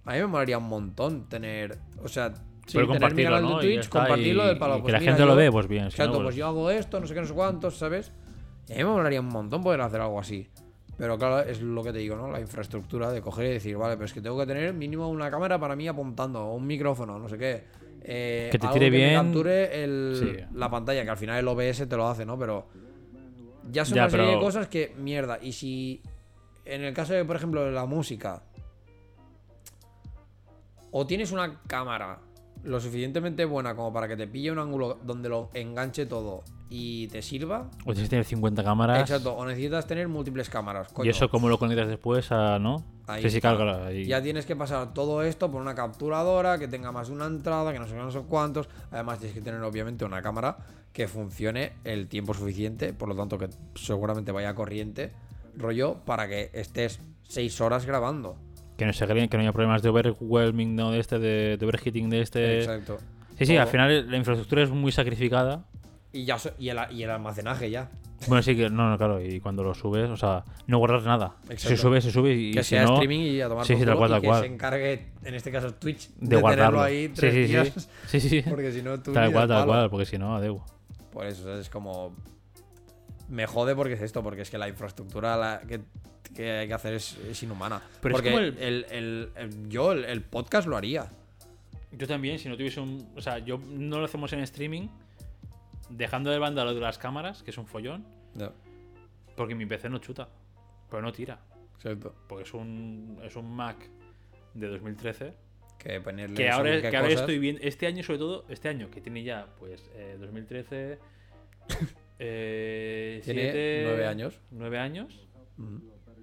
A mí me molaría un montón tener. O sea, sí, Pero tener mi compartirlo, canal de Twitch, compartirlo y- del palo. y que pues la mira, gente lo ve, pues bien. si Exacto, no, pues pues- yo hago esto, no sé qué, no sé cuántos, ¿sabes? Y a mí me molaría un montón poder hacer algo así. Pero claro, es lo que te digo, ¿no? La infraestructura de coger y decir, vale, pero es que tengo que tener mínimo una cámara para mí apuntando, o un micrófono, no sé qué. Eh, Que te algo tire me bien. capture el- Sí. la pantalla, que al final el OBS te lo hace, ¿no? Pero ya son Ya, una serie de cosas que, mierda, y si en el caso de, por ejemplo, de la música, o tienes una cámara lo suficientemente buena como para que te pille un ángulo donde lo enganche todo y te sirva. O tienes que tener 50 cámaras. Exacto, o necesitas tener múltiples cámaras. ¿Y eso cómo lo conectas después a, no? Ahí sí, sí. Ya tienes que pasar todo esto por una capturadora que tenga más de una entrada, que no sé no sé cuántos. Además, tienes que tener, obviamente, una cámara que funcione el tiempo suficiente, por lo tanto, que seguramente vaya a corriente, rollo, para que estés 6 horas grabando. Que no se que no haya problemas de overwhelming, ¿no? De este, de, de overheating de este. Exacto. Sí, sí, Todo. al final la infraestructura es muy sacrificada. Y, ya, so- y, el, y el almacenaje ya. Bueno, sí que, no, no, claro, y cuando lo subes, o sea, no guardas nada. Exacto. Se sube, se sube y que si sea no, streaming y a tomar Sí, sí, tal cual, y tal que cual. se encargue, en este caso, Twitch, de, de, tenerlo guardarlo. ahí sí, tres sí, días. sí, sí, sí. Porque si no, tú Tal cual, tal cual, porque si no, adeu. Por eso, es como. Me jode porque es esto, porque es que la infraestructura la- que, que hay que hacer es, es inhumana. Pero es porque como el, el- el- el- yo el, podcast lo haría. Yo también, si no tuviese un. O sea, yo no lo hacemos en streaming, dejando de banda lo de las cámaras, que es un follón, porque mi PC no chuta, pero no tira. exacto. Porque es un, es un Mac de 2013 que ponerle Que ahora, que ahora estoy viendo, este año sobre todo, este año que tiene ya, pues, eh, 2013, eh, Tiene siete- nueve años. Nueve años.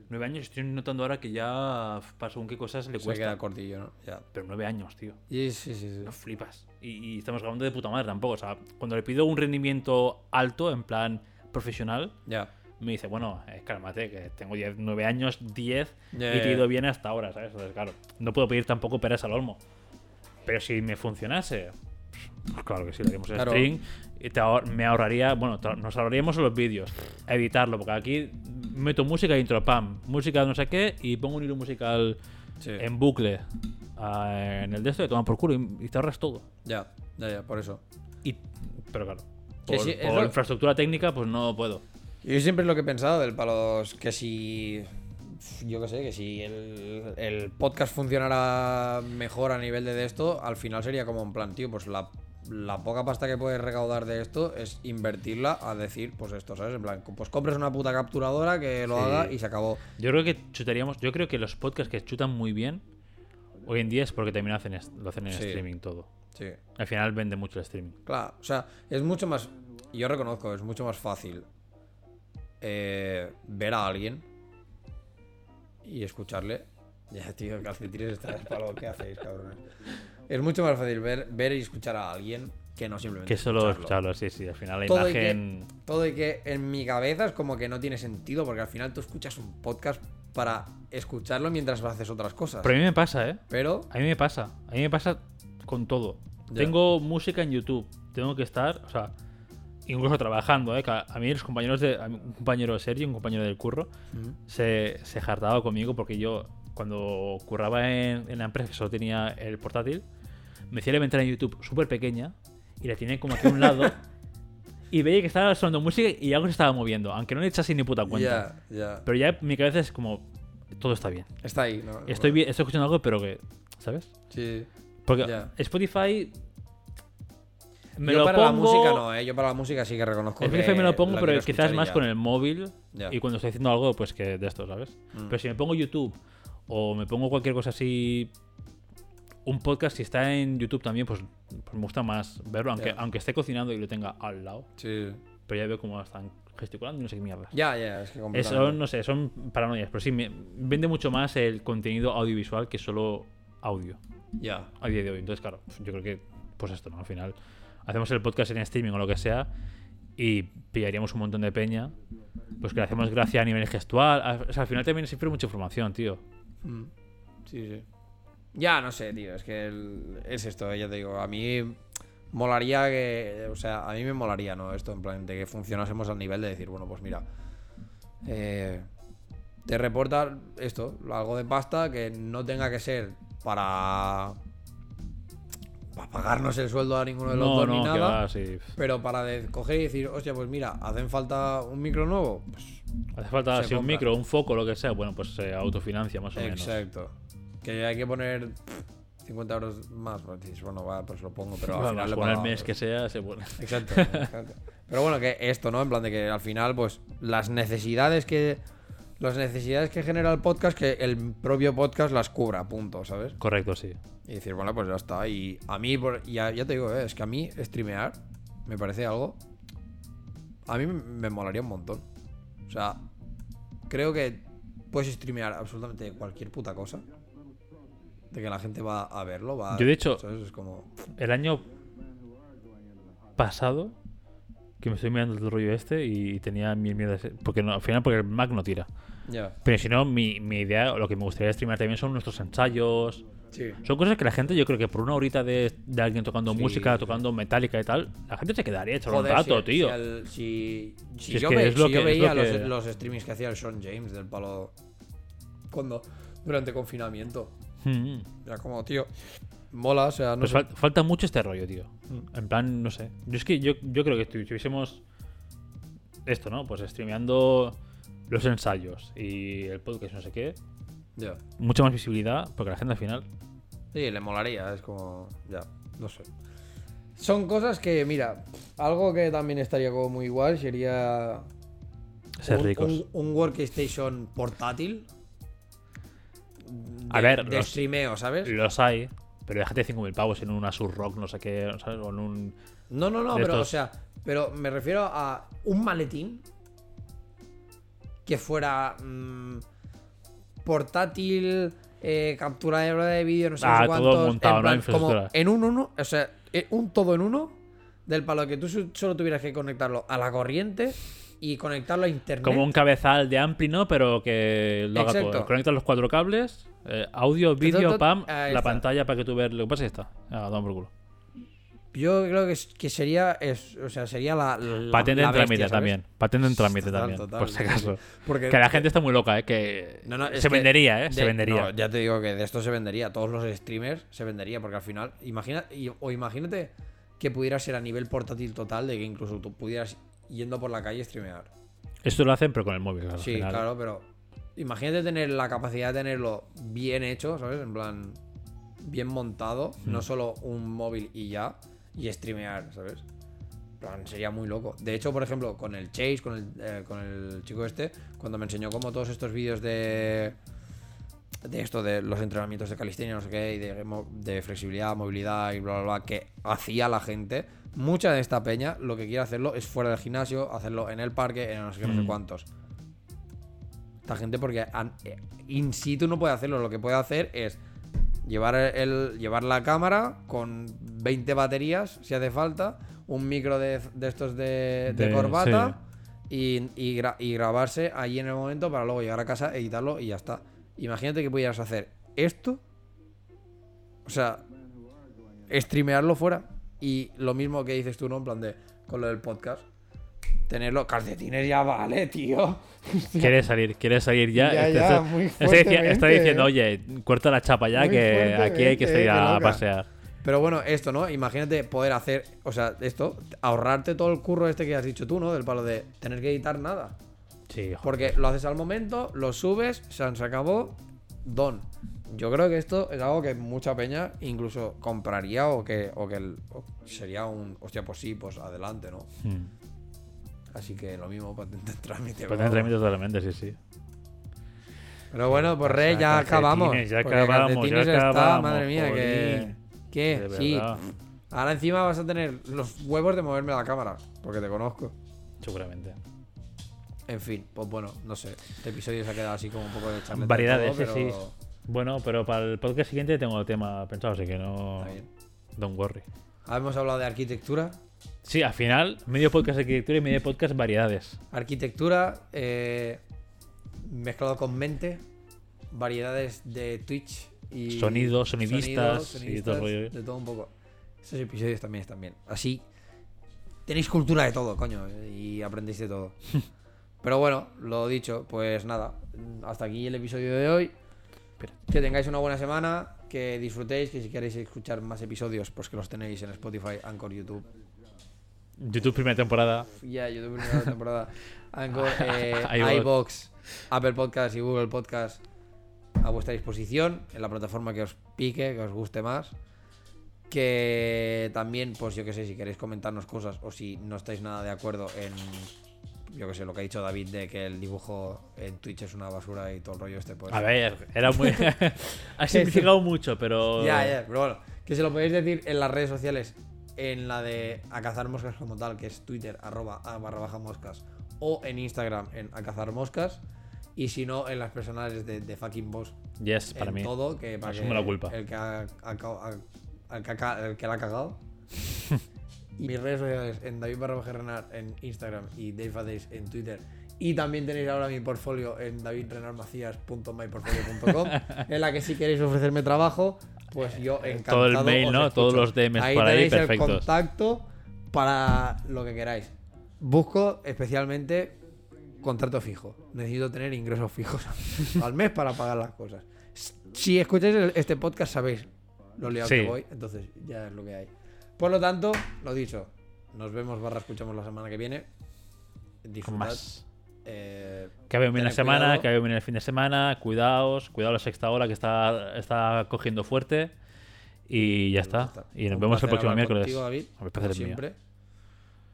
Nueve años, estoy notando ahora que ya para según qué cosas le Se cuesta. queda cortillo, ¿no? Ya. Pero nueve años, tío. Y sí, sí, sí. No flipas. Y, y estamos hablando de puta madre tampoco. O sea, cuando le pido un rendimiento alto, en plan profesional, Ya. me dice, bueno, eh, cálmate, que tengo 10, 9 años, 10, Ya, y te he ido bien hasta ahora, ¿sabes? Entonces, claro, no puedo pedir tampoco peras al olmo. Pero si me funcionase, pues claro que sí, le haríamos Claro. string. Y te ahor- me ahorraría, bueno, nos ahorraríamos los vídeos, editarlo, porque aquí meto música intro, pam, música no sé qué, y pongo un hilo musical Sí. en bucle ah, en el de esto, y toma por culo y, y te ahorras todo. Ya, ya, ya, por eso. Y, pero claro, por, sí, es por lo- infraestructura técnica, pues no puedo. Yo siempre es lo que he pensado del palo, que si. Yo qué sé, que si el, el podcast funcionara mejor a nivel de, de esto, al final sería como un plan, tío, pues la, la poca pasta que puedes recaudar de esto es invertirla a decir, pues esto, ¿sabes? En plan, pues compres una puta capturadora que lo Sí. haga y se acabó. Yo creo que chutaríamos. Yo creo que los podcasts que chutan muy bien hoy en día es porque también hacen lo hacen en Sí. streaming todo. Sí. Al final vende mucho el streaming. Claro, o sea, es mucho más. Yo reconozco, es mucho más fácil eh, ver a alguien y escucharle. Ya, tío, calcetines está el palo. ¿Qué hacéis, cabrones? Es mucho más fácil ver, ver y escuchar a alguien que no simplemente. Que solo escucharlo. escucharlo, sí, sí. Al final la Todo y, que, imagen. todo y que en mi cabeza es como que no tiene sentido porque al final tú escuchas un podcast para escucharlo mientras haces otras cosas. Pero a mí me pasa, ¿eh? Pero, A mí me pasa. A mí me pasa con todo. Ya. Tengo música en YouTube. Tengo que estar, o sea, incluso trabajando, ¿eh? Que A a mí los compañeros de. un compañero Sergio, un compañero del curro, se, se jartaba conmigo porque yo, cuando curraba en, en la empresa que solo tenía el portátil, me hacía la ventana en YouTube súper pequeña y la tenía como aquí a un lado. y veía que estaba sonando música y algo se estaba moviendo, aunque no le echase ni puta cuenta. ya, ya. Pero ya mi cabeza es como. Todo está bien. Está ahí, ¿no? Estoy, bien, estoy escuchando algo, pero que. ¿Sabes? Sí. Porque. Spotify. Me yo lo para la música no, ¿eh? Yo para la música sí que reconozco Spotify que me lo pongo, pero quizás más ya. con el móvil. Y cuando estoy haciendo algo, pues que de esto, ¿sabes? Mm. Pero si me pongo YouTube o me pongo cualquier cosa así. Un podcast, si está en YouTube también, pues, pues me gusta más verlo, aunque, aunque esté cocinando y lo tenga al lado. Sí. Pero ya veo cómo están gesticulando y no sé qué mierda. Ya, ya, es que Eso, completamente. no sé, son paranoias, pero sí, me vende mucho más el contenido audiovisual que solo audio Ya. a día de hoy. Entonces, claro, yo creo que, pues esto, ¿no? Al final, hacemos el podcast en streaming o lo que sea y pillaríamos un montón de peña. Pues que le hacemos gracia a nivel gestual. O sea, al final también siempre mucha información, tío. Mm. Sí, sí. Ya, no sé, tío. Es que el- es esto, ya te digo. A mí molaría que. O sea, a mí me molaría, ¿no? Esto, en plan, de que funcionásemos al nivel de decir, bueno, pues mira. eh, te reporta esto, algo de pasta que no tenga que ser para. Para pagarnos el sueldo a ninguno de los No, dos no, ni nada. va, sí. Pero para de- coger y decir, hostia, pues mira, hacen falta un micro nuevo. Pues Hace falta si un micro, un foco, lo que sea. Bueno, pues se autofinancia más o menos. Exacto. Que hay que poner pff, 50 euros más. Pues bueno, va, pues lo pongo, pero al final le el mes que sea, se pone. Exacto, exacto. Pero bueno, que esto, ¿no? En plan de que al final, pues, las necesidades que. Las necesidades que genera el podcast, que el propio podcast las cubra, punto, ¿sabes? Correcto, sí. Y decir, bueno, pues ya está. Y a mí, ya, ya te digo, eh, es que a mí streamear me parece algo. A mí me molaría un montón. O sea, creo que puedes streamear absolutamente cualquier puta cosa. De que la gente va a verlo, va Yo, de hecho- ¿sabes? Es como. El año pasado, que me estoy mirando el rollo este y tenía mil miedos. Porque no, al final, porque el Mac no tira. Ya. Pero si no, mi, mi idea, lo que me gustaría streamear también son nuestros ensayos. Sí. Son cosas que la gente, yo creo que por una horita de, de alguien tocando Sí, música, tocando metálica y tal, la gente se quedaría hecho un rato, si- tío. Si, si- si yo, que ve- es lo si yo que- es lo veía que- los, los streamings que hacía el Sean James del palo. Cuando. Durante confinamiento. Mm. Era como, tío. Mola, o sea, no Pues sé. fal- falta mucho este rollo, tío. Mm. En plan, no sé. Yo es que yo, yo creo que si tuviésemos esto, ¿no? Pues streameando los ensayos y el podcast, no sé qué, mucha más visibilidad, porque la gente al final. Sí, le molaría, es como. Ya, no sé. Son cosas que, mira, algo que también estaría como muy igual sería. Ser un, ricos. Un, un workstation portátil. A de- ver, de los- streameo, ¿sabes? Los hay, Pero déjate 5.000 pavos en un Asus Rock, no sé qué, ¿sabes? O en un. No, no, no, pero, estos- o sea, pero me refiero a un maletín que fuera mm, portátil, eh, captura de vídeo, no sé Ah, todo montado, en ¿no? plan, como Infraestructura. en un uno, o sea, eh, un todo en uno del palo que tú solo tuvieras que conectarlo a la corriente y conectarlo a internet. Como un cabezal de Ampli, ¿no? Pero que lo haga todo. Conectas los cuatro cables, eh, audio, vídeo, pam, ahí la pantalla para que tú veas lo que pasa y está. Ah, toma por culo. Yo creo que, que sería, es, o sea, sería la, la- Patente la en bestia, trámite ¿sabes? también. Patente en trámite Total, también. total, por si acaso. Porque Que la gente está muy loca, ¿eh? Que No, no, es se vendería, ¿eh? Se de- vendería. no, ya te digo que de esto se vendería. Todos los streamers se vendería. Porque al final, imagina, o imagínate que pudiera ser a nivel portátil total, de que incluso tú pudieras yendo por la calle streamear. Esto lo hacen, pero con el móvil, claro. sí, claro, pero imagínate tener la capacidad de tenerlo bien hecho, ¿sabes? En plan, bien montado, Mm. no solo un móvil y ya, y streamear, ¿sabes? Plan, sería muy loco. De hecho, por ejemplo, con el Chase, con el, eh, con el chico este, cuando me enseñó como todos estos vídeos de de esto de los entrenamientos de calistenia, no sé qué, y de, flexibilidad, movilidad y bla, bla, bla, que hacía la gente, mucha de esta peña lo que quiere hacerlo es fuera del gimnasio, hacerlo en el parque, en no sé qué, no sé Mm. cuántos. Esta gente porque eh, in situ no puede hacerlo, lo que puede hacer es llevar, el, llevar la cámara con 20 baterías, si hace falta, un micro de, de estos de, de De- corbata y, y gra- y grabarse allí en el momento para luego llegar a casa, editarlo y ya está. Imagínate que pudieras hacer esto, o sea, streamearlo fuera y lo mismo que dices tú, ¿no? En plan de con lo del podcast. Tenerlo, calcetines ya vale, tío. Quiere salir, quiere salir ya. Ya, Este- ya, este- este está diciendo, eh. oye, corta la chapa ya, Muy que aquí hay que fuertemente, salir eh, a pasear. Pero bueno, esto, ¿no? Imagínate poder hacer, o sea, esto, ahorrarte todo el curro este que has dicho tú, ¿no? Del palo de tener que editar nada. Sí, joder. Porque lo haces al momento, lo subes, se, se acabó, don. Yo creo que esto es algo que mucha peña incluso compraría o que, o que el- o sería un, hostia, pues sí, pues adelante, ¿no? Hmm. Así que lo mismo, patente en trámite. Pues vamos. trámite totalmente, sí, sí. Pero bueno, pues re, ya acabamos. ya acabamos, ya calcetines está, acabamos, madre mía, que... ¿Qué? Sí. Ahora encima vas a tener los huevos de moverme la cámara, porque te conozco. Seguramente. En fin, pues bueno, no sé. Este episodio se ha quedado así como un poco de charleta. y Variedades, todo, sí, pero sí. Bueno, pero para el podcast siguiente tengo el tema pensado, así que no. Don't worry. Hemos hablado de arquitectura. Sí, al final, medio podcast de arquitectura y medio podcast variedades. Arquitectura eh, mezclado con mente. Variedades de Twitch y. Sonidos, sonidistas y todo el rollo. De todo un poco. Esos episodios también están bien. Así. Tenéis cultura de todo, coño. Y aprendéis de todo. Pero bueno, lo dicho, pues nada. Hasta aquí el episodio de hoy. Que tengáis una buena semana, que disfrutéis, que si queréis escuchar más episodios, pues que los tenéis en Spotify, Anchor, YouTube. YouTube primera temporada. Ya, YouTube primera temporada. Anchor, eh, iVoox, Apple Podcast y Google Podcast a vuestra disposición en la plataforma que os pique, que os guste más. Que también, pues yo que sé, si queréis comentarnos cosas o si no estáis nada de acuerdo en, yo que sé, lo que ha dicho David de que el dibujo en Twitch es una basura y todo el rollo este, pues... A ver, era muy. ha simplificado mucho, pero. Ya, ya, pero bueno, que se lo podéis decir en las redes sociales, en la de a cazar moscas como tal, que es Twitter, arroba a barra baja moscas, o en Instagram en a cazar moscas, y si no, en las personales de, de fucking boss, Yes, para en mí. todo, que para que la culpa. El que, ha, ha al que el que la ha cagado. y mis redes sociales en David barra en Instagram y Dave en Twitter. Y también tenéis ahora mi portfolio en davidrenarmacías.myportfolio.com en la que si queréis ofrecerme trabajo, pues yo encantado Todo el mail, ¿no? Todos los DMs ahí por ahí, tenéis el perfectos. contacto para lo que queráis. Busco especialmente contrato fijo. Necesito tener ingresos fijos al mes para pagar las cosas. Si escucháis el- este podcast sabéis lo liado Sí. que voy, entonces ya es lo que hay. Por lo tanto, lo dicho, nos vemos barra escuchamos la semana que viene. Disfrutad. más. Eh, Que había bien la semana, cuidado. que había bien el fin de semana. Cuidaos, cuidado la sexta hora que está, está cogiendo fuerte. Y ya está. Y nos Un vemos el próximo miércoles. contigo, David, como es mío. siempre.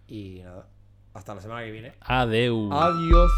Y nada, hasta la semana que viene. Adeu. Adiós.